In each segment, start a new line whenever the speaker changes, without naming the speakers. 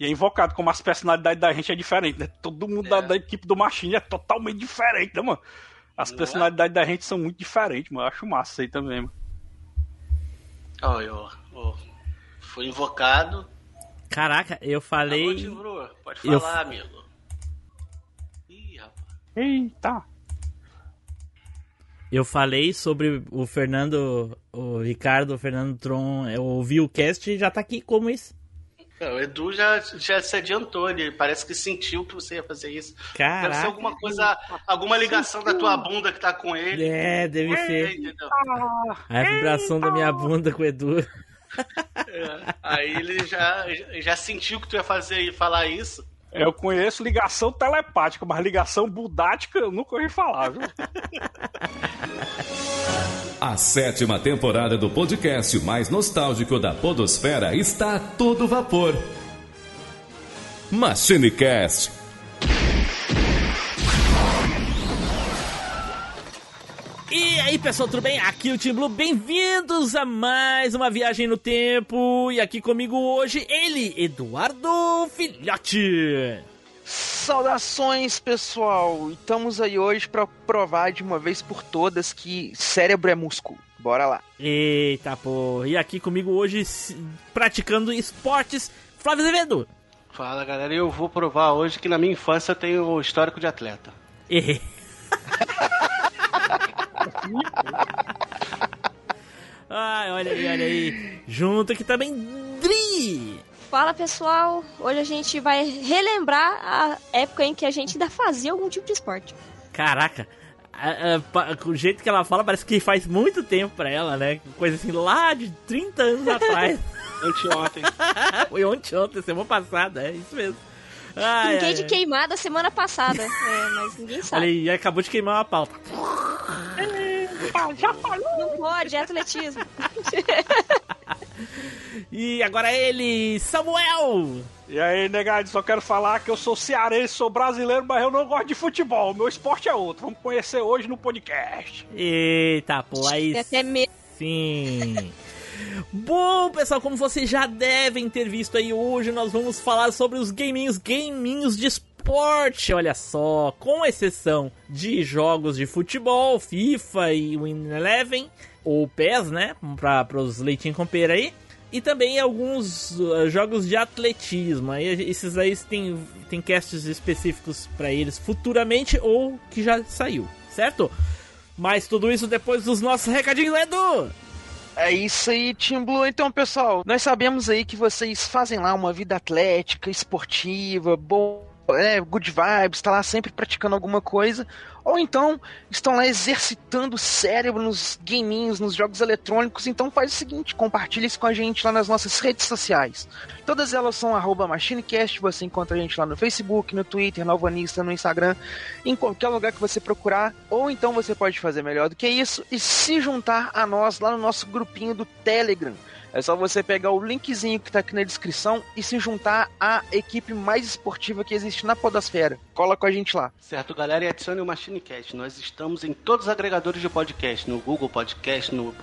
E é invocado, como as personalidades da gente é diferente, né? Todo mundo é. da, da, equipe do Machine é totalmente diferente, né, mano? As Não personalidades é? da gente são muito diferentes, mano. Eu acho massa isso aí também, mano.
Olha, ó, ó. Foi invocado.
Caraca, eu falei.
Pode falar, eu... amigo.
Ih, rapaz. Eita!
Eu falei sobre o Fernando, o Ricardo, o Fernando Tron, eu ouvi o cast e já tá aqui como isso.
O Edu já, já se adiantou, ele parece que sentiu que você ia fazer isso.
Caraca.
Deve ser alguma coisa, alguma ligação da tua bunda que tá com ele.
É, deve ser. A vibração da minha bunda com o Edu.
É, aí ele já, já sentiu que tu ia fazer e falar isso.
Eu conheço ligação telepática, mas ligação budática eu nunca ouvi falar, viu?
A sétima temporada do podcast mais nostálgico da Podosfera está a todo vapor. MachineCast
aí pessoal, tudo bem? Aqui é o Tim Blue, bem-vindos a mais uma viagem no tempo. E aqui comigo hoje ele, Eduardo Filhote.
Saudações pessoal, estamos aí hoje para provar de uma vez por todas que cérebro é músculo. Bora lá.
Eita pô, e aqui comigo hoje praticando esportes, Flávio Azevedo.
Fala galera, eu vou provar hoje que na minha infância eu tenho histórico de atleta.
Ai, olha aí, olha aí. Junto aqui também, Dri!
Fala pessoal, hoje a gente vai relembrar a época em que a gente ainda fazia algum tipo de esporte.
Caraca, o jeito que ela fala parece que faz muito tempo pra ela, né? Coisa assim, lá de 30 anos atrás.
Anteontem.
Foi ontem, semana passada, é isso mesmo.
Ai, Ninguém ai, de ai. queimada semana passada. é, mas ninguém sabe.
Olha aí, acabou de queimar uma pauta.
já falou! Não pode, é atletismo.
e agora ele, Samuel!
E aí, negado, só quero falar que eu sou cearense, sou brasileiro, mas eu não gosto de futebol. Meu esporte é outro. Vamos conhecer hoje no podcast.
Eita, pô, aí.
Até mesmo.
Sim. Bom, pessoal, como vocês já devem ter visto aí, hoje nós vamos falar sobre os gaminhos, gaminhos de esporte, olha só, com exceção de jogos de futebol, FIFA e Win Eleven, ou PES, né, para os leitinhos com pera aí, e também alguns uh, jogos de atletismo. Aí, esses aí tem, tem casts específicos para eles futuramente ou que já saiu, certo? Mas tudo isso depois dos nossos recadinhos, Edu!
É isso aí, Team Blue. Então, pessoal, nós sabemos aí que vocês fazem lá uma vida atlética, esportiva, boa é, good vibes, está lá sempre praticando alguma coisa, ou então estão lá exercitando o cérebro nos gaminhos, nos jogos eletrônicos. Então faz o seguinte, compartilhe isso com a gente lá nas nossas redes sociais. Todas elas são MachineCast, você encontra a gente lá no Facebook, no Twitter, no Alvanista, no Instagram, em qualquer lugar que você procurar. Ou então você pode fazer melhor do que isso e se juntar a nós lá no nosso grupinho do Telegram. É só você pegar o linkzinho que tá aqui na descrição e se juntar à equipe mais esportiva que existe na Podosfera. Cola com a gente lá.
Certo, galera, e adicione o MachineCast. Nós estamos em todos os agregadores de podcast, no Google Podcast, no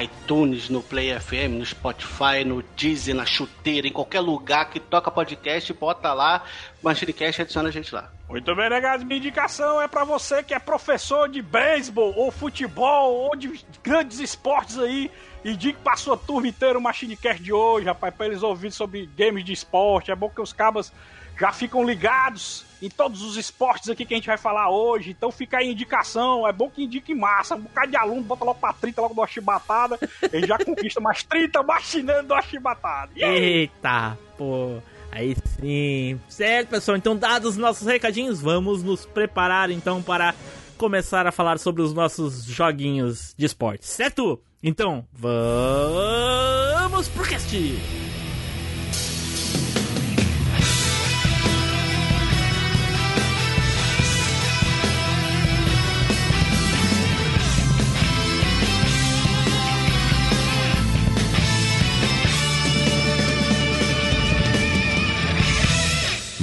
iTunes, no Play FM, no Spotify, no Deezer, na chuteira, em qualquer lugar que toca podcast, bota lá, MachineCast adiciona a gente lá.
Muito bem, negado. Minha indicação é para você que é professor de beisebol ou futebol ou de grandes esportes aí e pra sua turma inteira o Machinecast de hoje, rapaz, pra eles ouvirem sobre games de esporte. É bom que os cabas já ficam ligados em todos os esportes aqui que a gente vai falar hoje. Então fica aí a indicação. É bom que indique massa. Um bocado de aluno, bota logo pra 30 logo do chibatada. Ele já conquista mais 30 machinando do chibatada.
Eita, pô. Aí sim. Certo, pessoal. Então, dados os nossos recadinhos, vamos nos preparar então para começar a falar sobre os nossos joguinhos de esporte, certo? Então, vamos pro cast!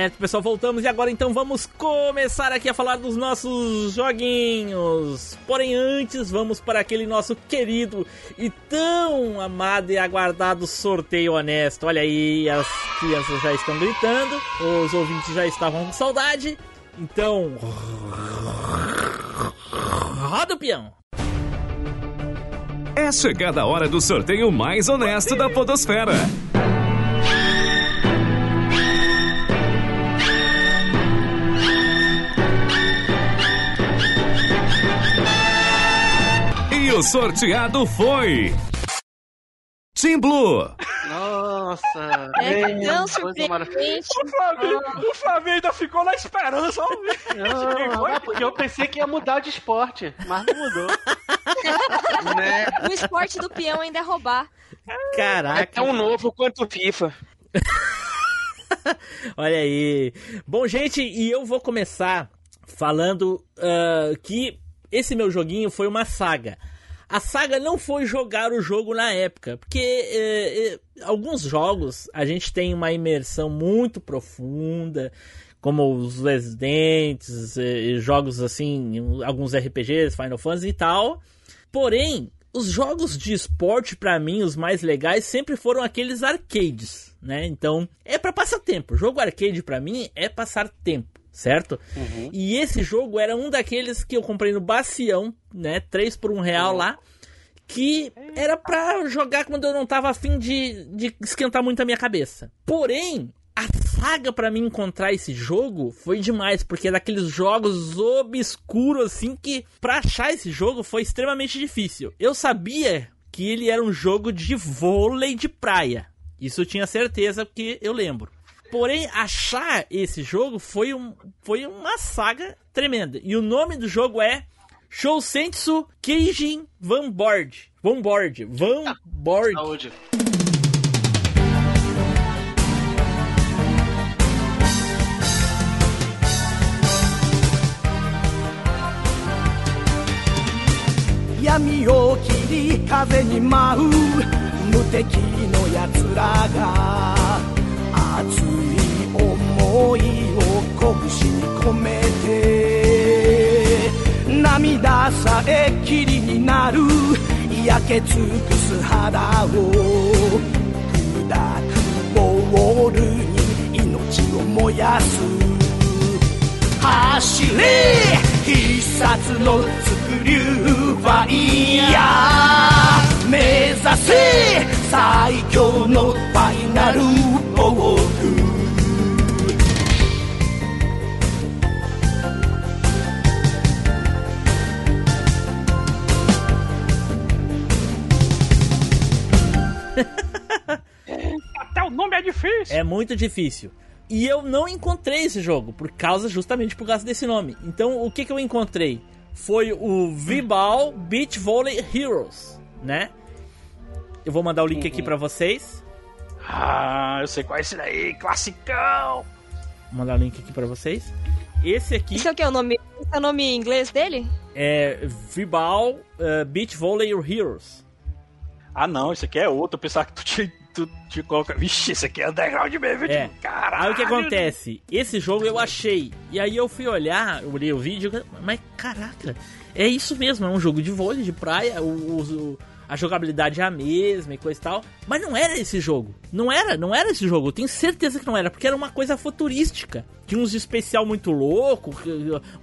Certo, pessoal, voltamos e agora então vamos começar aqui a falar dos nossos joguinhos. Porém, antes vamos para aquele nosso querido e tão amado e aguardado sorteio honesto. Olha aí, as crianças já estão gritando, os ouvintes já estavam com saudade. Então, roda o peão.
É chegada a hora do sorteio mais honesto da Podosfera. E o sorteado foi. Team Blue.
Nossa.
É
meu,
tão surpreendente.
O Flamengo, o Flamengo ainda ficou na esperança.
Não, é porque eu pensei que ia mudar de esporte, mas não mudou.
né?
O esporte do peão ainda é roubar.
É
Caraca,
tão novo quanto o FIFA.
olha aí. Bom, gente, e eu vou começar falando ah, que esse meu joguinho foi uma saga. A saga não foi jogar o jogo na época, porque eh, eh, alguns jogos a gente tem uma imersão muito profunda, como os Residentes, eh, jogos assim, alguns RPGs, Final Fantasy e tal. Porém, os jogos de esporte, pra mim, os mais legais sempre foram aqueles arcades, né? Então, é pra passar tempo. Jogo arcade pra mim é passar tempo, certo? E esse jogo era um daqueles que eu comprei no Bacião, né? 3 por 1 real lá. Que era pra jogar quando eu não tava afim de, de esquentar muito a minha cabeça. Porém, a saga pra mim encontrar esse jogo foi demais, porque é daqueles jogos obscuros assim que pra achar esse jogo foi extremamente difícil. Eu sabia que ele era um jogo de vôlei de praia. Isso eu tinha certeza porque eu lembro. Porém, achar esse jogo foi, um, foi uma saga tremenda. E o nome do jogo é Shousensu Keijin Van Board. Van Board. Van Board.
Saúde.「
闇を切り風に舞う無敵の奴らが 熱い思いを拳に込めて涙さえ霧になる焼け尽くす肌を砕くボールに命を燃やす走れ必殺のスクリューファイヤー目指せ最強の ファイナルボール「
Até o nome é difícil.
É muito difícil. E eu não encontrei esse jogo, por causa justamente por causa desse nome. Então, o que, que eu encontrei? Foi o V-Ball Beach Volley Heroes, né? Eu vou mandar o link aqui pra vocês.
Ah, eu sei qual é esse daí, classicão.
Vou mandar o link aqui pra vocês. Esse aqui
Isso é o que? O nome, esse é o nome em inglês dele?
é V-Ball uh, Beach Volley Heroes.
Ah, não, isso aqui é outro. Eu pensava que tu te, tu te coloca. Vixe, isso aqui é underground mesmo.
É.
tipo, Caralho.
Aí o que acontece? Esse jogo eu achei. E aí eu fui olhar, eu olhei o vídeo, mas caraca, é isso mesmo, é um jogo de vôlei, de praia, o, o- a jogabilidade é a mesma e coisa e tal. Mas não era esse jogo. Não era, não era esse jogo. Eu tenho certeza que não era, porque era uma coisa futurística. Tinha uns especial muito louco.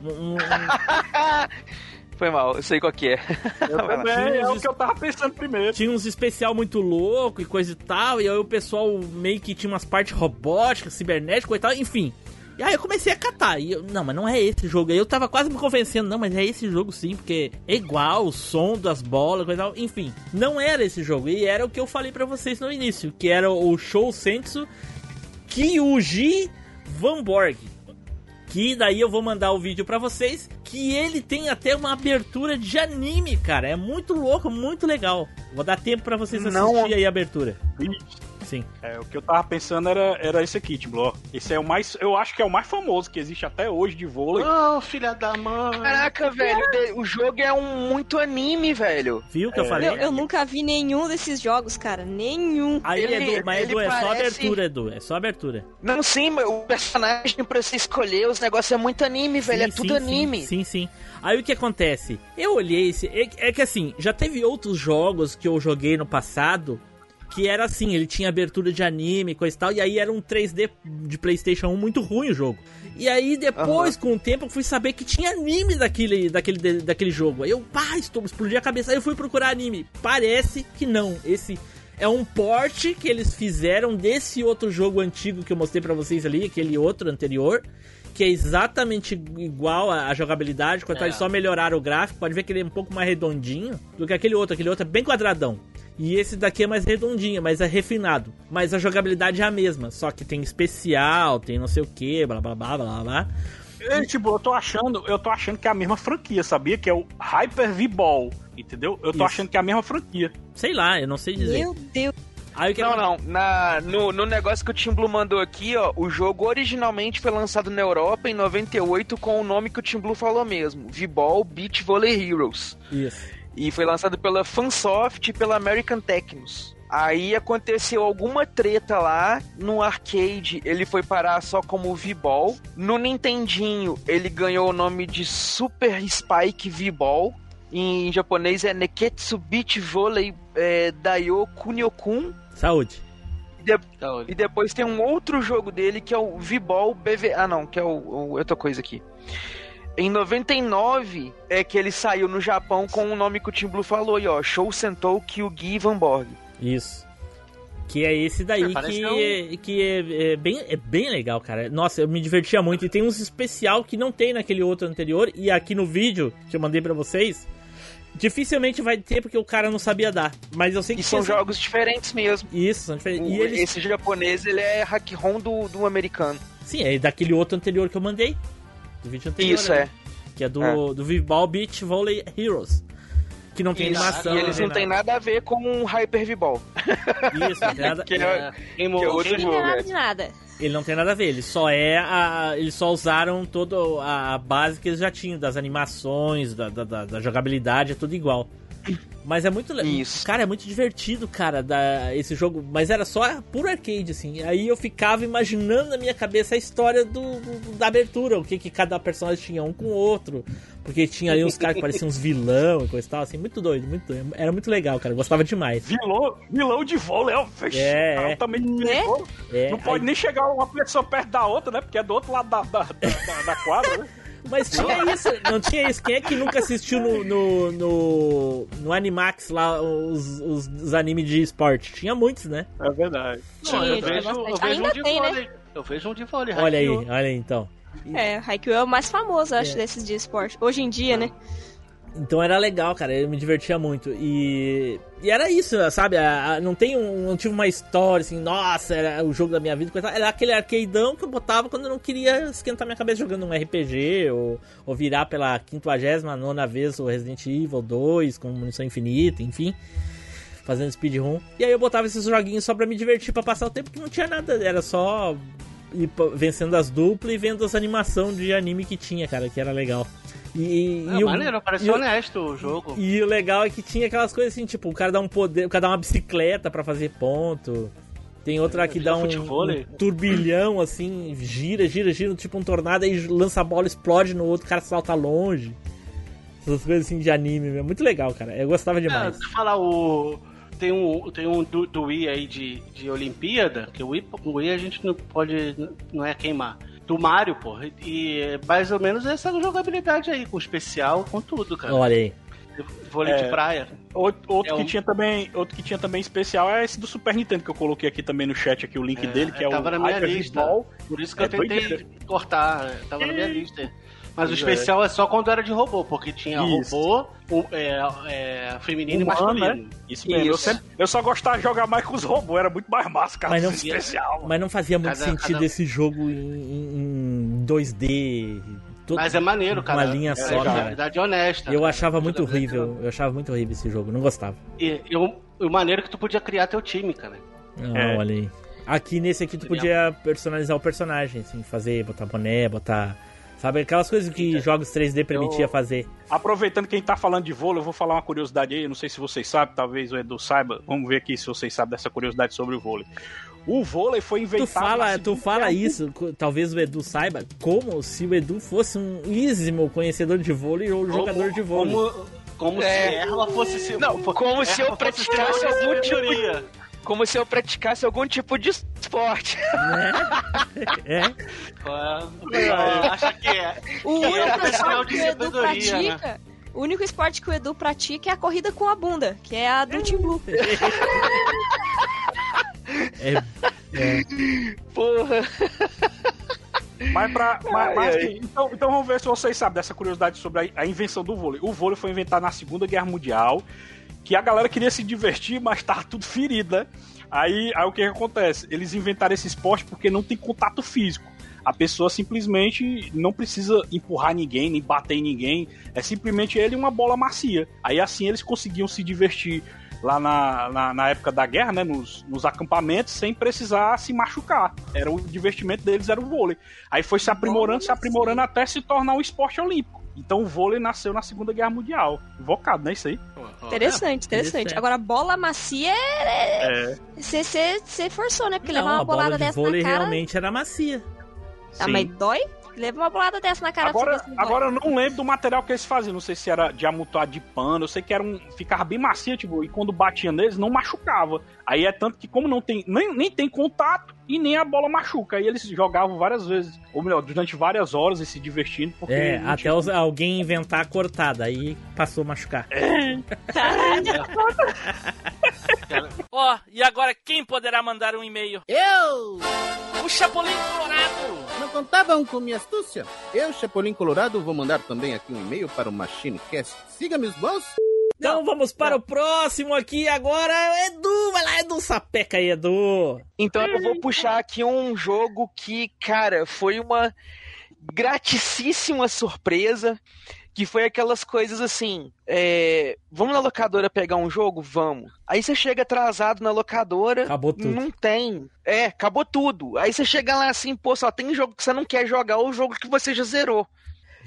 um- um-
Foi mal, eu sei qual que é.
Eu também, é o que eu tava pensando primeiro.
tinha uns especial muito louco e coisa e tal, e aí o pessoal meio que tinha umas partes robóticas, cibernéticas e tal, enfim. E aí eu comecei a catar, e eu, não, mas não é esse jogo. Aí eu tava quase me convencendo, não, mas é esse jogo sim, porque é igual o som das bolas, coisa tal, enfim. Não era esse jogo, e era o que eu falei pra vocês no início, que era o Show Sensu Kyuji Van Borg. Que daí eu vou mandar o vídeo pra vocês. Que ele tem até uma abertura de anime, cara. É muito louco, muito legal. Vou dar tempo pra vocês
Não-
assistirem aí a abertura. Sim.
É, o que eu tava pensando era, era esse aqui, Tim Blue. Esse é o mais. Eu acho que é o mais famoso que existe até hoje de vôlei.
Ô, filha da mãe.
Caraca, velho, o jogo é um muito anime, velho.
Viu o que eu falei?
Eu, eu nunca vi nenhum desses jogos, cara. Nenhum.
Aí,
Ele-
Edu, mas
ele
Edu, é só
parece-
abertura, Edu. É só abertura.
Não, sim, mas o personagem pra você escolher, os negócios é muito anime, velho.
Sim,
é tudo
sim,
anime.
Sim, sim, sim. Aí o que acontece? Eu olhei esse. É, é que assim, já teve outros jogos que eu joguei no passado que era assim, ele tinha abertura de anime, coisa e tal, e aí era um 3D de PlayStation 1 muito ruim o jogo. E aí depois, com o tempo, eu fui saber que tinha anime daquele, daquele, daquele jogo. Aí eu, pá, estou, explodi a cabeça. Aí eu fui procurar anime. Parece que não. Esse é um port que eles fizeram desse outro jogo antigo que eu mostrei pra vocês ali, aquele outro anterior que é exatamente igual a jogabilidade, quanto
É.
eles só melhoraram o gráfico, pode ver que ele é um pouco mais redondinho do que aquele outro, aquele outro é bem quadradão. E esse daqui é mais redondinho, mas é refinado. Mas a jogabilidade é a mesma, só que tem especial, tem não sei o que, blá blá blá blá blá.
É, tipo, eu tô achando, eu tô achando que é a mesma franquia, sabia? Que é o Hyper V-Ball, entendeu? Eu tô
Isso.
achando que é a mesma franquia.
Sei lá, eu não sei dizer.
Meu Deus.
Aí
Não, não. Na, no, no negócio que o Tim Blue mandou aqui, ó, o jogo originalmente foi lançado na Europa em 98 com o nome que o Tim Blue falou mesmo: V-Ball Beach Volley Heroes.
Isso.
E foi lançado pela Fansoft e pela American Technos. Aí aconteceu alguma treta lá no arcade, ele foi parar só como V-Ball. No Nintendinho, ele ganhou o nome de Super Spike V-Ball. Em japonês é Neketsu Beach Volley é, Daio Kunio-kun.
Saúde.
Então,
E depois tem um outro jogo dele que é o V-Ball BV. Ah, não, que é o, o outra coisa aqui. Em 99 é que ele saiu no Japão com o nome que o Tim Blue falou aí, ó. Show Sentou Kyugi Van Borg.
Isso. Que é esse daí
É, parece
que,
que é
é, que é, é bem, é bem legal, cara. Nossa, eu me divertia muito. E tem uns especial que não tem naquele outro anterior. E aqui no vídeo que eu mandei pra vocês, dificilmente vai ter porque o cara não sabia dar. Mas eu sei que
E são jogos diferentes mesmo.
Isso, são diferentes.
O-
E eles...
Esse japonês, ele é hack-ROM do, do americano.
Sim, é daquele outro anterior que eu mandei. Do vídeo anterior.
Isso,
né?
é.
Que é do, do V-Ball Beach Volley Heroes. Que não tem
Isso.
animação.
E eles não tem nada a ver com um Hyper V-Ball.
Isso, não tem nada...
Que
é,
é, que é outro
Não tem nada
é.
de nada.
Ele não tem nada a ver, ele só é a. Eles só usaram toda a base que eles já tinham, das animações, da, da, da- da jogabilidade, é tudo igual. Mas é muito legal.
Isso.
Cara, é muito divertido, cara, da, esse jogo. Mas era só puro arcade, assim. Aí eu ficava imaginando na minha cabeça a história do, do- da abertura, o que, que cada personagem tinha um com o outro. Porque tinha ali uns caras que pareciam uns vilão e coisa e tal, assim, muito doido, muito doido. Era muito legal, cara. Eu gostava demais.
Vilão, vilão de vôlei, ó.
É,
cara,
é.
também
Né?
É,
Não pode
aí-
nem chegar uma pessoa perto da outra, né? Porque é do outro lado da, da, da, da- da quadra, né?
Mas tinha isso, não tinha isso. Quem é que nunca assistiu no, no, no, no Animax lá os, os, os animes de esporte? Tinha muitos, né?
É verdade.
Não, eu vejo, eu
bastante.
vejo
Ainda
um de
tem, né?
vôlei. Eu vejo um de vôlei.
Olha aí,
Haikyuu.
olha aí então.
É, Haikyuu é o mais famoso, eu acho,
É.
desses de esporte. Hoje em dia, né?
Então era legal, cara, eu me divertia muito. E, e era isso, sabe? A- a- não tem um, não tive uma história assim, nossa, era o jogo da minha vida, era aquele arcadeão que eu botava quando eu não queria esquentar minha cabeça jogando um RPG ou, ou virar pela 59 vez o Resident Evil 2 com munição infinita, enfim. Fazendo speedrun. E aí eu botava esses joguinhos só pra me divertir, pra passar o tempo que não tinha nada, era só ir vencendo as duplas e vendo as animações de anime que tinha, cara, que era legal. E,
É,
e o-
maneiro,
e
parecia
o-
honesto o jogo.
e o legal é que tinha aquelas coisas assim, tipo, o cara dá um poder, o cara dá uma bicicleta pra fazer ponto. Tem outra que dá um, um turbilhão, assim, gira, gira, gira, tipo um tornado, aí lança a bola, explode no outro, o cara salta longe. Essas coisas assim de anime, meu. muito legal, cara. Eu gostava
É,
demais.
se falar o. Tem um, tem um do, do Wii aí de, de Olimpíada, que o Wii, o Wii a gente não pode. não é queimar. Do Mario, porra. E mais ou menos essa jogabilidade aí, com especial, com tudo, cara.
Olha aí.
Vôlei
É.
de praia.
Outro, outro
É
que
um-
tinha também, outro que tinha também especial é esse do Super Nintendo que eu coloquei aqui também no chat aqui o link dele, que é o
tava na minha
Hyper
lista.
Ball.
Por isso que
É
eu tentei
doideira.
cortar, tava na minha lista. Mas o
Pois é.
especial é. só quando era de robô, porque tinha
Isso.
robô, o- é, é, feminino
Humano,
e masculino.
Isso mesmo. Eu,
Isso.
sempre, eu só gostava de jogar mais com os robôs, era muito mais massa, cara.
Mas não-
especial.
Mas não fazia muito
Cada-
sentido
cada-
esse jogo em, em 2D. Todo-
Mas é maneiro, cara.
Uma linha
é,
só,
é,
cara.
verdade honesta.
Eu
cara.
achava muito horrível, eu achava muito horrível esse jogo, não gostava.
E, e o, o maneiro é que tu podia criar teu time, cara.
Ah,
É.
olha aí. Aqui nesse aqui tu podia personalizar o personagem, assim, fazer, botar boné, botar. Sabe, aquelas coisas que jogos 3D permitia
Eu-
fazer.
Aproveitando quem tá falando de vôlei, eu vou falar uma curiosidade aí. eu Não sei se vocês sabem, talvez o Edu saiba. Vamos ver aqui se vocês sabem dessa curiosidade sobre o vôlei. O vôlei foi
Tu
inventado.
fala,
na
tu fala isso, talvez o Edu saiba, como se o Edu fosse um ísimo conhecedor de vôlei ou jogador de vôlei.
Como, como
É.
se ela fosse. se-
Não, como se eu praticasse algum tipo
sabedoria.
Como se eu praticasse algum tipo de esporte.
É?
É, acha que é.
O
Que é
único
profissional
esporte
de
que o Edu
sabedoria, né?
pratica. O único esporte que o Edu pratica é a corrida com a bunda, que é a do Team Blue.
É, é.
Porra.
Mas pra. mas- mas
ai.
então, então vamos ver se vocês sabem dessa curiosidade sobre a, a invenção do vôlei. O vôlei foi inventado na Segunda Guerra Mundial, que a galera queria se divertir, mas tava tudo ferido, né? Aí, aí o que, que acontece? Eles inventaram esse esporte porque não tem contato físico. A pessoa simplesmente não precisa empurrar ninguém, nem bater em ninguém. É simplesmente ele e uma bola macia. Aí assim eles conseguiam se divertir lá na, na, na época da guerra, né? Nos, nos acampamentos, sem precisar se machucar. Era o divertimento deles, era o vôlei. Aí foi se aprimorando, se aprimorando até se tornar um esporte olímpico. Então o vôlei nasceu na Segunda Guerra Mundial. Invocado, né? Isso aí.
Interessante, interessante.
interessante.
Agora, bola macia é.
É.
Você forçou, né? Porque
Não,
levar uma
a bola
bolada
de
dessa
vôlei
na cara.
realmente era macia.
Ah,
sim.
mas dói? Leva uma bolada dessa na cara
Agora,
não dói.
agora eu não lembro do material que eles faziam. Não sei se era de amontoado de pano. Eu sei que era um. Ficava bem macio, tipo, e quando batia neles, não machucava. Aí é tanto que, como não tem. Nem, nem tem contato e nem a bola machuca. Aí eles jogavam várias vezes. Ou melhor, durante várias horas e se divertindo. Porque
É, até
tinha-
os- alguém inventar a cortada, aí passou a machucar.
Ó, e agora quem poderá mandar um e-mail?
Eu!
O Chapolin Colorado!
Não contavam com minha astúcia? Eu, Chapolin Colorado, vou mandar também aqui um e-mail para o MachineCast. Siga meus bons.
Então vamos para o próximo aqui agora. Edu, vai lá, Edu, sapeca aí, Edu.
Então eu vou puxar aqui um jogo que, cara, foi uma graticíssima surpresa. Que foi aquelas coisas assim: é, vamos na locadora pegar um jogo? Vamos. Aí você chega atrasado na locadora.
Acabou tudo.
Não tem. É, acabou tudo. Aí você chega lá assim, pô, só tem jogo que você não quer jogar ou jogo que você já zerou.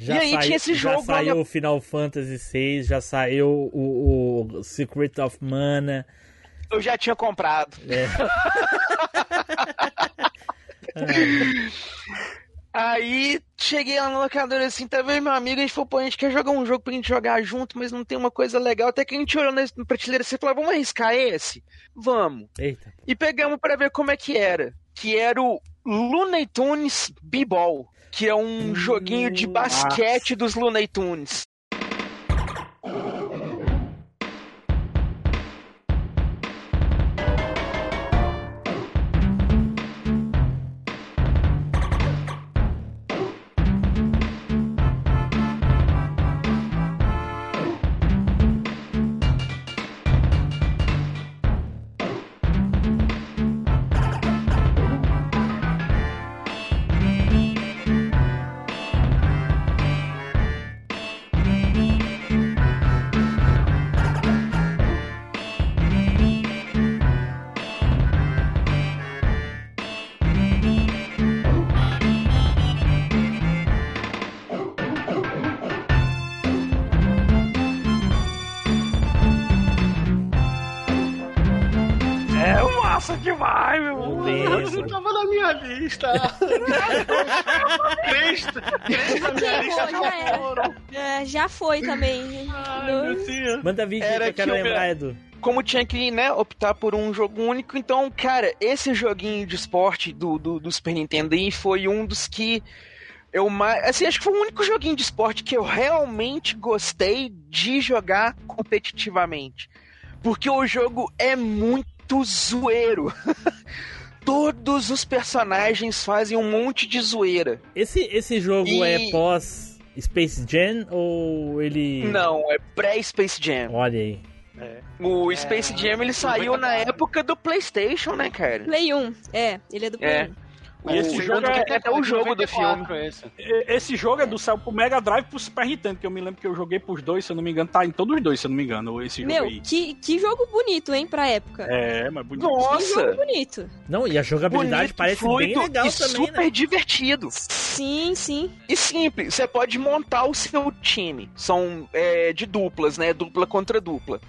Já
E aí
sai-
tinha esse
já
jogo,
saiu
olha-
o Final Fantasy VI, já saiu o, o Secret of Mana.
Eu já tinha comprado.
É.
Aí cheguei lá na locadora assim, tá vendo meu amigo? A gente falou, pô, a gente quer jogar um jogo pra gente jogar junto, mas não tem uma coisa legal. Até que a gente olhou na prateleira e falou, vamos arriscar esse? Vamos.
Eita.
E pegamos pra ver como é que era. Que era o Looney Tunes B-Ball, que é um joguinho de basquete dos Looney Tunes.
Demais, meu.
Meu Deus.
Não tava na minha lista. três, três na minha lista
já
foram.
É, já foi também. No-
Manda vídeo aí
Era
que eu quero
que eu-
lembrar, Edu.
como tinha que né, optar por um jogo único, então, cara, esse joguinho de esporte do, do, do Super Nintendo aí foi um dos que eu mais. Assim, acho que foi o único joguinho de esporte que eu realmente gostei de jogar competitivamente. Porque o jogo é muito zoeiro. Todos os personagens fazem um monte de zoeira.
Esse, esse jogo
E-
é pós Space Jam ou ele.
Não, é pré-Space Jam.
Olha aí.
O Space Jam ele saiu na época do PlayStation, né, cara?
Play 1. É, ele é do Play
É.
1.
E esse
O-
jogo
que
é-
até o jogo do filme.
94 esse.
Esse jogo é do céu pro Mega Drive pro Super Nintendo, que eu me lembro que eu joguei pros dois, se eu não me engano, tá em todos os dois, se eu não me engano, esse jogo
Meu,
aí.
que, que jogo bonito, hein, pra época.
É, mas bonito.
Que
Nossa!
jogo bonito.
Não, e a jogabilidade
Bonito,
parece
fluido
bem legal
e
também,
super
né?
divertido.
Sim, sim.
E simples, você pode montar o seu time. São é, de duplas, né? Dupla contra dupla.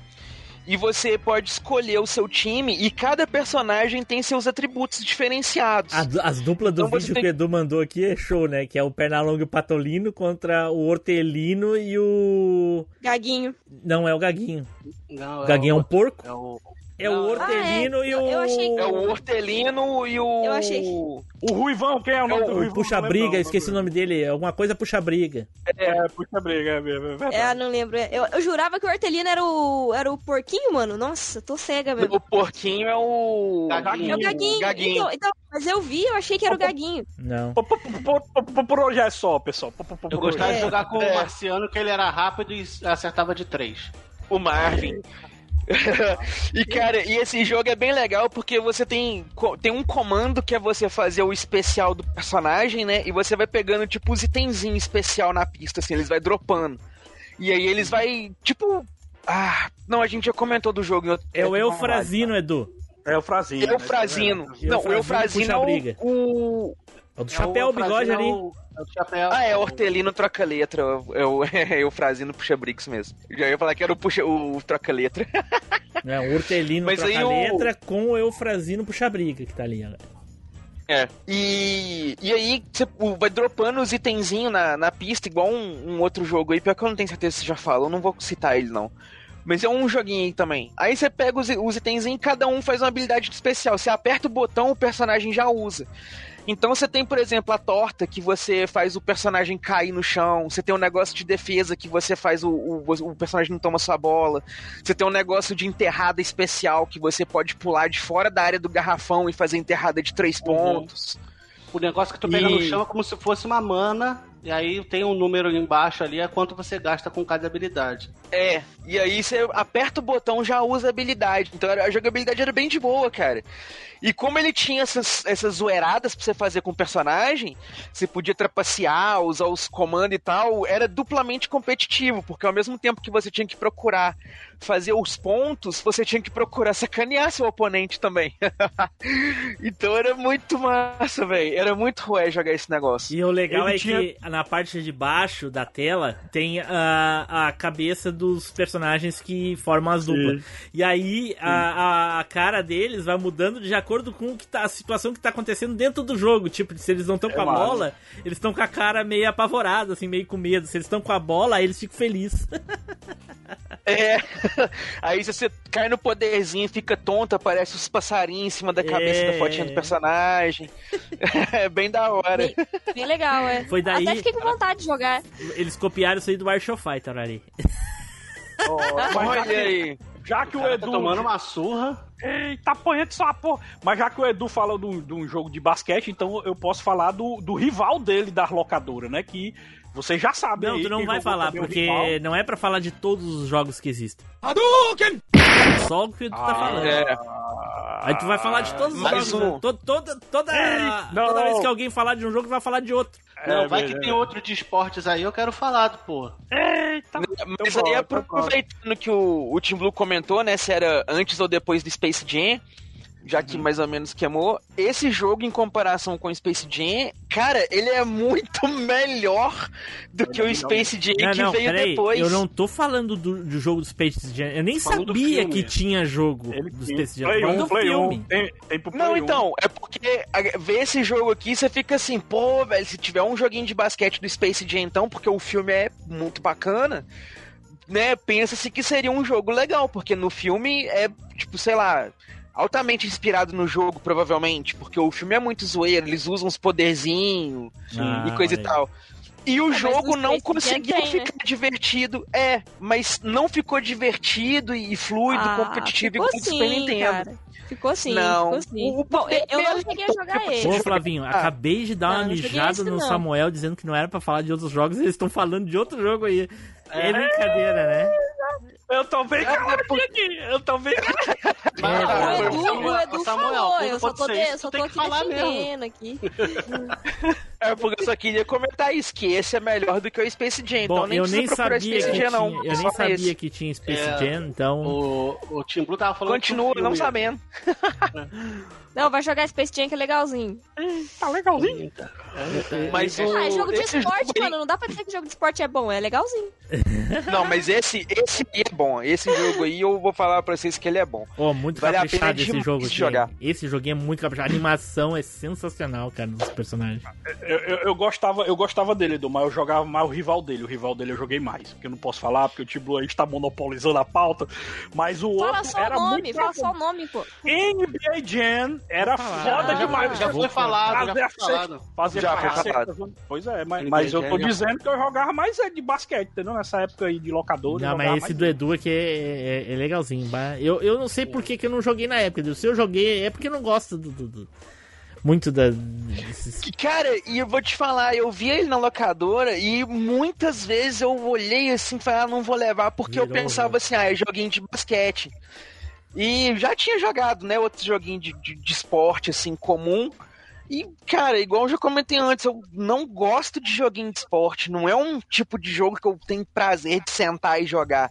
E você pode escolher o seu time e cada personagem tem seus atributos diferenciados.
A du- As duplas do
Então
vídeo
tem-
que o Edu mandou aqui é show, né? Que é o Pernalonga e o Patolino contra o Hortelino e o.
Gaguinho.
Não, é o Gaguinho.
Não,
O Gaguinho é um porco?
É o...
É o Hortelino
Ah, é.
e o.
eu achei
É o Hortelino e o.
Eu achei-
O Ruivão, quem é o nome
É o
do Ruivão?
Puxa briga,
não.
esqueci o nome dele. Alguma coisa puxa briga.
É, puxa briga, é, é, é.
É, não lembro. Eu, eu jurava que o Hortelino era o, era o porquinho, mano. Nossa, tô cega mesmo.
O porquinho é o.
Gaguinho.
É o Gaguinho.
Gaguinho.
Então, então, mas eu vi, eu achei que era o Gaguinho.
Não.
Por- hoje é só, pessoal. Por- por- por-
Eu gostava de
É.
jogar com
É.
o Marciano, que ele era rápido e acertava de três.
o Marvin. e cara, e esse jogo é bem legal porque você tem, tem um comando que é você fazer o especial do personagem, né? E você vai pegando tipo os itenzinhos especial na pista, assim, eles vai dropando. E aí eles vai, tipo. Ah, não, a gente já comentou do jogo.
É o
em
Eufrazino, Edu.
É o Frazinho. né?
Eufrazino. Não, o
Eufrazino
Eufrazino
puxa
é
briga.
o, o-
É o do chapéu, o bigode
Frazino,
ali.
É o, é o chapéu.
Ah, é, Hortelino troca-letra. É o é, Eufrazino puxa-bricks mesmo. Eu já ia falar que era o, puxa, o troca-letra.
É, o Hortelino
Mas aí
troca
o-
letra com o Eufrazino puxa briga que tá ali. Ó.
É. E, e aí você o- vai dropando os itenzinhos na, na pista, igual um, um outro jogo aí, pior que eu não tenho certeza se já fala, eu não vou citar ele não. Mas é um joguinho aí também. Aí você pega os, os itenzinhos e cada um faz uma habilidade especial. Você aperta o botão, o personagem já usa. Então você tem, por exemplo, a torta que você faz o personagem cair no chão. Você tem um negócio de defesa que você faz o, o, o personagem não toma sua bola. Você tem um negócio de enterrada especial que você pode pular de fora da área do garrafão e fazer enterrada de três pontos.
O negócio que tu pega
E-
no chão é como se fosse uma mana, e aí tem um número embaixo ali, é quanto você gasta com cada habilidade.
É, e aí você aperta o botão já usa a habilidade. Então a jogabilidade era bem de boa, cara. E como ele tinha essas, essas zoeiradas pra você fazer com o personagem, você podia trapacear, usar os comandos e tal, era duplamente competitivo, porque ao mesmo tempo que você tinha que procurar fazer os pontos, você tinha que procurar sacanear seu oponente também. então era muito massa, velho. Era muito rué jogar esse negócio.
E o legal
Ele
é
tinha-
que na parte de baixo da tela tem a, a cabeça dos personagens que formam as duplas. E aí a, a, a cara deles vai mudando de acordo com o que tá, a situação que tá acontecendo dentro do jogo. Tipo, se eles não estão
É
com a
massa.
bola, eles estão com a cara meio apavorada, assim, meio com medo. Se eles estão com a bola, aí eles ficam felizes.
É. Aí se você cai no poderzinho, fica tonto, aparece os passarinhos em cima da cabeça
É.
da fotinha do personagem. É bem da hora.
Bem, bem legal, é.
Foi daí-
Até fiquei com vontade de jogar.
Eles copiaram isso aí do of Fighter ali.
Mas já
Olha
que,
aí.
já que o,
cara
Edu.
tá tomando uma surra.
Eita, apanhando só a porra. Mas já que o Edu falou de um- de um jogo de basquete, então eu posso falar do, do rival dele da locadora, né? Que vocês já sabem.
Não,
aí
tu não vai falar, porque
rival.
não é pra falar de todos os jogos que existem. Só o que tu tá falando.
É.
Aí tu vai falar de todos os
Mais
jogos.
um.
né? To- Toda, toda,
não.
toda vez que alguém falar de um jogo, tu vai falar de outro.
não,
É,
vai que
beleza.
tem outro de esportes aí, eu quero falar, pô.
Eita,
Mas
Então
aí,
bom, então
aproveitando que o, o Team Blue comentou, né, se era antes ou depois do Space Jam, já que mais ou menos queimou, esse jogo, em comparação com o Space Jam, cara, ele é muito melhor do que o Space Jam
Não,
que
não,
veio
peraí.
depois.
Eu não tô falando do, do jogo do Space Jam. Eu nem sabia que tinha jogo
Ele
do Space Jam.
Play
Tô falando
1,
do
Play
filme.
1. Tem, tem pro Play
Não,
1.
então, é porque ver esse jogo aqui, você fica assim, pô, velho, se tiver um joguinho de basquete do Space Jam, então, porque o filme é muito bacana, né? Pensa-se que seria um jogo legal, porque no filme é, tipo, sei lá, altamente inspirado no jogo, provavelmente, porque o filme é muito zoeiro, eles usam uns poderzinhos
Ah,
e coisa e tal. E o
mas
jogo não conseguiu
tem, né?
ficar divertido. É, mas não ficou divertido e fluido,
Ah,
competitivo igual do Super Nintendo.
cara. Ficou sim,
Não.
ficou sim.
O-
Bom, eu, eu não cheguei a jogar ele.
Ô, Flavinho,
Ah.
acabei de dar
Não,
uma mijada no
não.
Samuel dizendo que não era pra falar de outros jogos, eles estão falando de outro jogo aí. É brincadeira, né?
Eu tô bem caladinho aqui. Eu tô bem
Ah,
o Edu, o Edu
Samuel, Samuel,
falou, eu só tô, de, eu só tô
que
aqui defendendo aqui.
É porque eu só queria comentar isso, que esse é melhor do que o Space Jam.
Bom,
então nem
eu
precisa
nem
procurar
sabia que
Space
tinha,
Jam, não.
eu nem sabia
esse.
que tinha Space
É,
Jam, então...
O, o Tim Blue tava falando
Continua não sabendo.
Não, vai jogar Space Jam que é legalzinho.
Tá legalzinho.
Mas o,
ah, é jogo de
esse
esporte, mano. Não dá pra dizer que jogo de esporte é bom, é legalzinho.
Não, mas esse, esse aí é bom. Esse jogo aí eu vou falar pra vocês que ele é bom.
Ó, muito
Vale
caprichado esse jogo aqui.
jogar.
Esse joguinho é muito caprichado. A animação é sensacional, cara, dos personagens.
Eu, eu, eu gostava, eu gostava dele, Edu, mas eu jogava mais o rival dele. O rival dele eu joguei mais. Porque eu não posso falar, porque o Tiblu aí está monopolizando a pauta. Mas o
Fala
outro
só
era
o nome,
muito
fala só o nome, pô.
NBA Jam era foda
já
demais.
já foi falado, já foi falado.
Fazer
Já foi.
Pois é, mas, mas eu tô dizendo que eu jogava mais é de basquete, entendeu? Nessa época aí de locador.
Não, mas esse
mais
do Edu aqui é, é- é legalzinho. Eu, eu não sei por que, que eu não joguei na época. Se eu joguei, é porque eu não gosto do, do- do- muito da.
Que, Cara, e eu vou te falar, eu vi ele na locadora e muitas vezes eu olhei assim e falei, ah, não vou levar, porque eu
Virou,
pensava
né?
assim, ah, é joguinho de basquete. E já tinha jogado, né, outro joguinho de, de, de esporte, assim, comum. E, cara, igual eu já comentei antes, eu não gosto de joguinho de esporte. Não é um tipo de jogo que eu tenho prazer de sentar e jogar.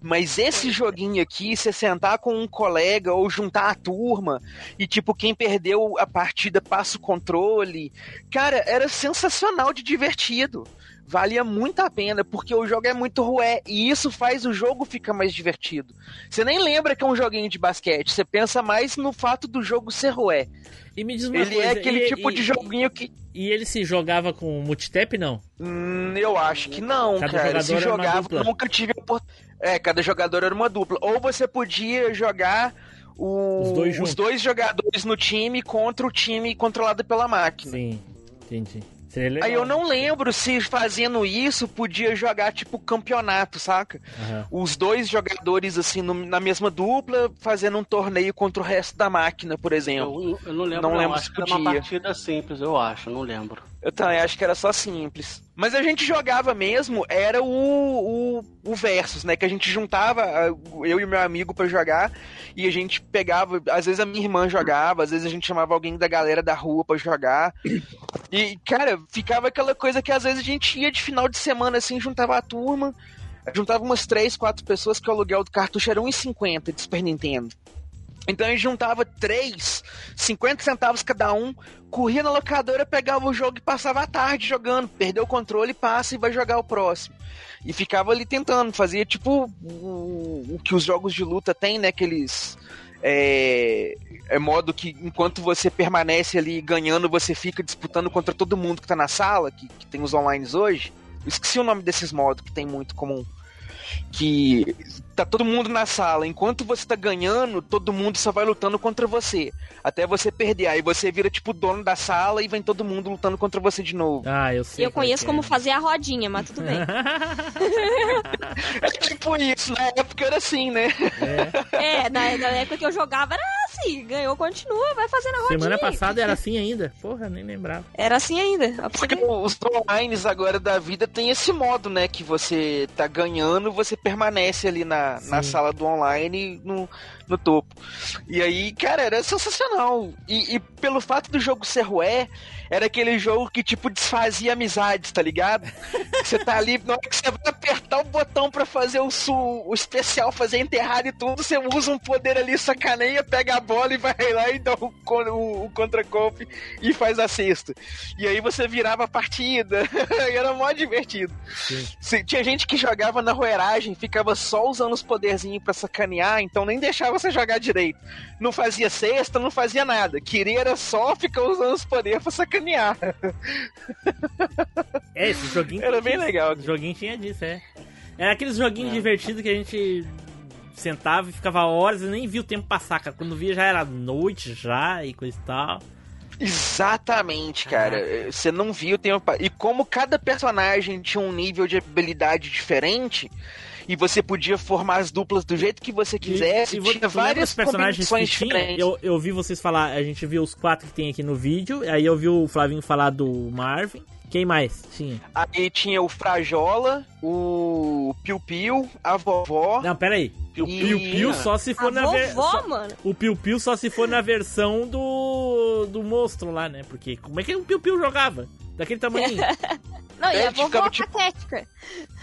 Mas esse joguinho aqui, você sentar com um colega ou juntar a turma e, tipo, quem perdeu a partida passa o controle. Cara, era sensacional de divertido. Valia muito a pena, porque o jogo é muito rué e isso faz o jogo ficar mais divertido. Você nem lembra que é um joguinho de basquete, você pensa mais no fato do jogo ser rué.
E me diz uma
Ele
coisa,
é aquele
e-
tipo
e-
de joguinho que.
E ele se jogava com multitap, não?
Hum, eu acho que não,
Cada
cara. Se
jogador uma
jogava,
dupla.
nunca tive oportunidade. É, cada jogador era uma dupla. Ou você podia jogar o-
Os dois juntos.
dois jogadores no time contra o time controlado pela máquina.
Sim, entendi. Seria legal.
Aí eu não lembro se fazendo isso podia jogar tipo campeonato, saca?
Aham.
Os dois jogadores assim no- na mesma dupla fazendo um torneio contra o resto da máquina, por exemplo.
Eu, eu não lembro,
Não
não.
lembro
Acho
se
era uma
podia.
partida simples, eu acho, não lembro.
Eu também acho que era só simples. Mas a gente jogava mesmo, era o, o, o Versus, né? Que a gente juntava, eu e meu amigo pra jogar, e a gente pegava, às vezes a minha irmã jogava, às vezes a gente chamava alguém da galera da rua pra jogar. E, cara, ficava aquela coisa que às vezes a gente ia de final de semana assim, juntava a turma, juntava umas 3, 4 pessoas que o aluguel do cartucho era 1,50 de Super Nintendo. Então a gente juntava três, 50 centavos cada um, corria na locadora, pegava o jogo e passava a tarde jogando. Perdeu o controle, passa e vai jogar o próximo. E ficava ali tentando, fazia tipo o, o que os jogos de luta têm, né? Aqueles. É, é modo que enquanto você permanece ali ganhando, você fica disputando contra todo mundo que tá na sala, que, que tem os online hoje. Eu esqueci o nome desses modos que tem muito comum. Que tá todo mundo na sala, enquanto você tá ganhando, todo mundo só vai lutando contra você. Até você perder. Aí você vira tipo o dono da sala e vem todo mundo lutando contra você de novo.
Ah, eu sei.
Eu
é
conheço
que
como
é.
fazer a rodinha, mas tudo bem.
É tipo isso, na época era assim, né?
É, na, na época que eu jogava era assim, ganhou, continua, vai fazendo a rodinha.
Semana passada era assim ainda. Porra, nem lembrava.
Era assim ainda.
Porque os online agora da vida tem esse modo, né? Que você tá ganhando, você permanece ali na, na
Sim.
sala do online no, no topo. E aí, cara, era sensacional. E, e pelo fato do jogo ser rué, era aquele jogo que, tipo, desfazia amizades, tá ligado? Você tá ali, na hora que você vai apertar o botão pra fazer o, su, o especial, fazer enterrado e tudo, você usa um poder ali, sacaneia, pega a bola e vai lá e dá o, o, o contra-golpe e faz a cesta. E aí você virava a partida. e era mó divertido. Se- Tinha gente que jogava na roeragem, ficava só usando os poderzinhos pra sacanear, então nem deixava você jogar direito. Não fazia cesta, não fazia nada. Queria era só ficar usando os poderes pra sacanear.
É, esse joguinho.
Era
tinha
bem
disso.
legal.
O joguinho tinha disso, é. Era aqueles joguinhos divertidos que a gente sentava e ficava horas e nem via o tempo passar, cara. Quando via já era noite já e coisa e tal.
Exatamente, cara. Você não viu o tempo. E como cada personagem tinha um nível de habilidade diferente, e você podia formar as duplas do jeito que você quisesse.
E, e
tinha várias
os personagens que
combinações
tinha?
diferentes.
Eu, eu vi vocês falar, a gente viu os quatro que tem aqui no vídeo, aí eu vi o Flavinho falar do Marvin. Quem mais tinha?
Aí tinha o Frajola, o Piu Piu, a vovó.
Não, pera aí.
Piu
E-
Piu Piu só se
A
for na ver-
vovó,
só-
mano.
O Piu Piu só se for na versão do do monstro lá, né? Porque como é que o Piu Piu jogava? Daquele tamanho.
Não, e
É,
a vovó
ficava tipo-
patética.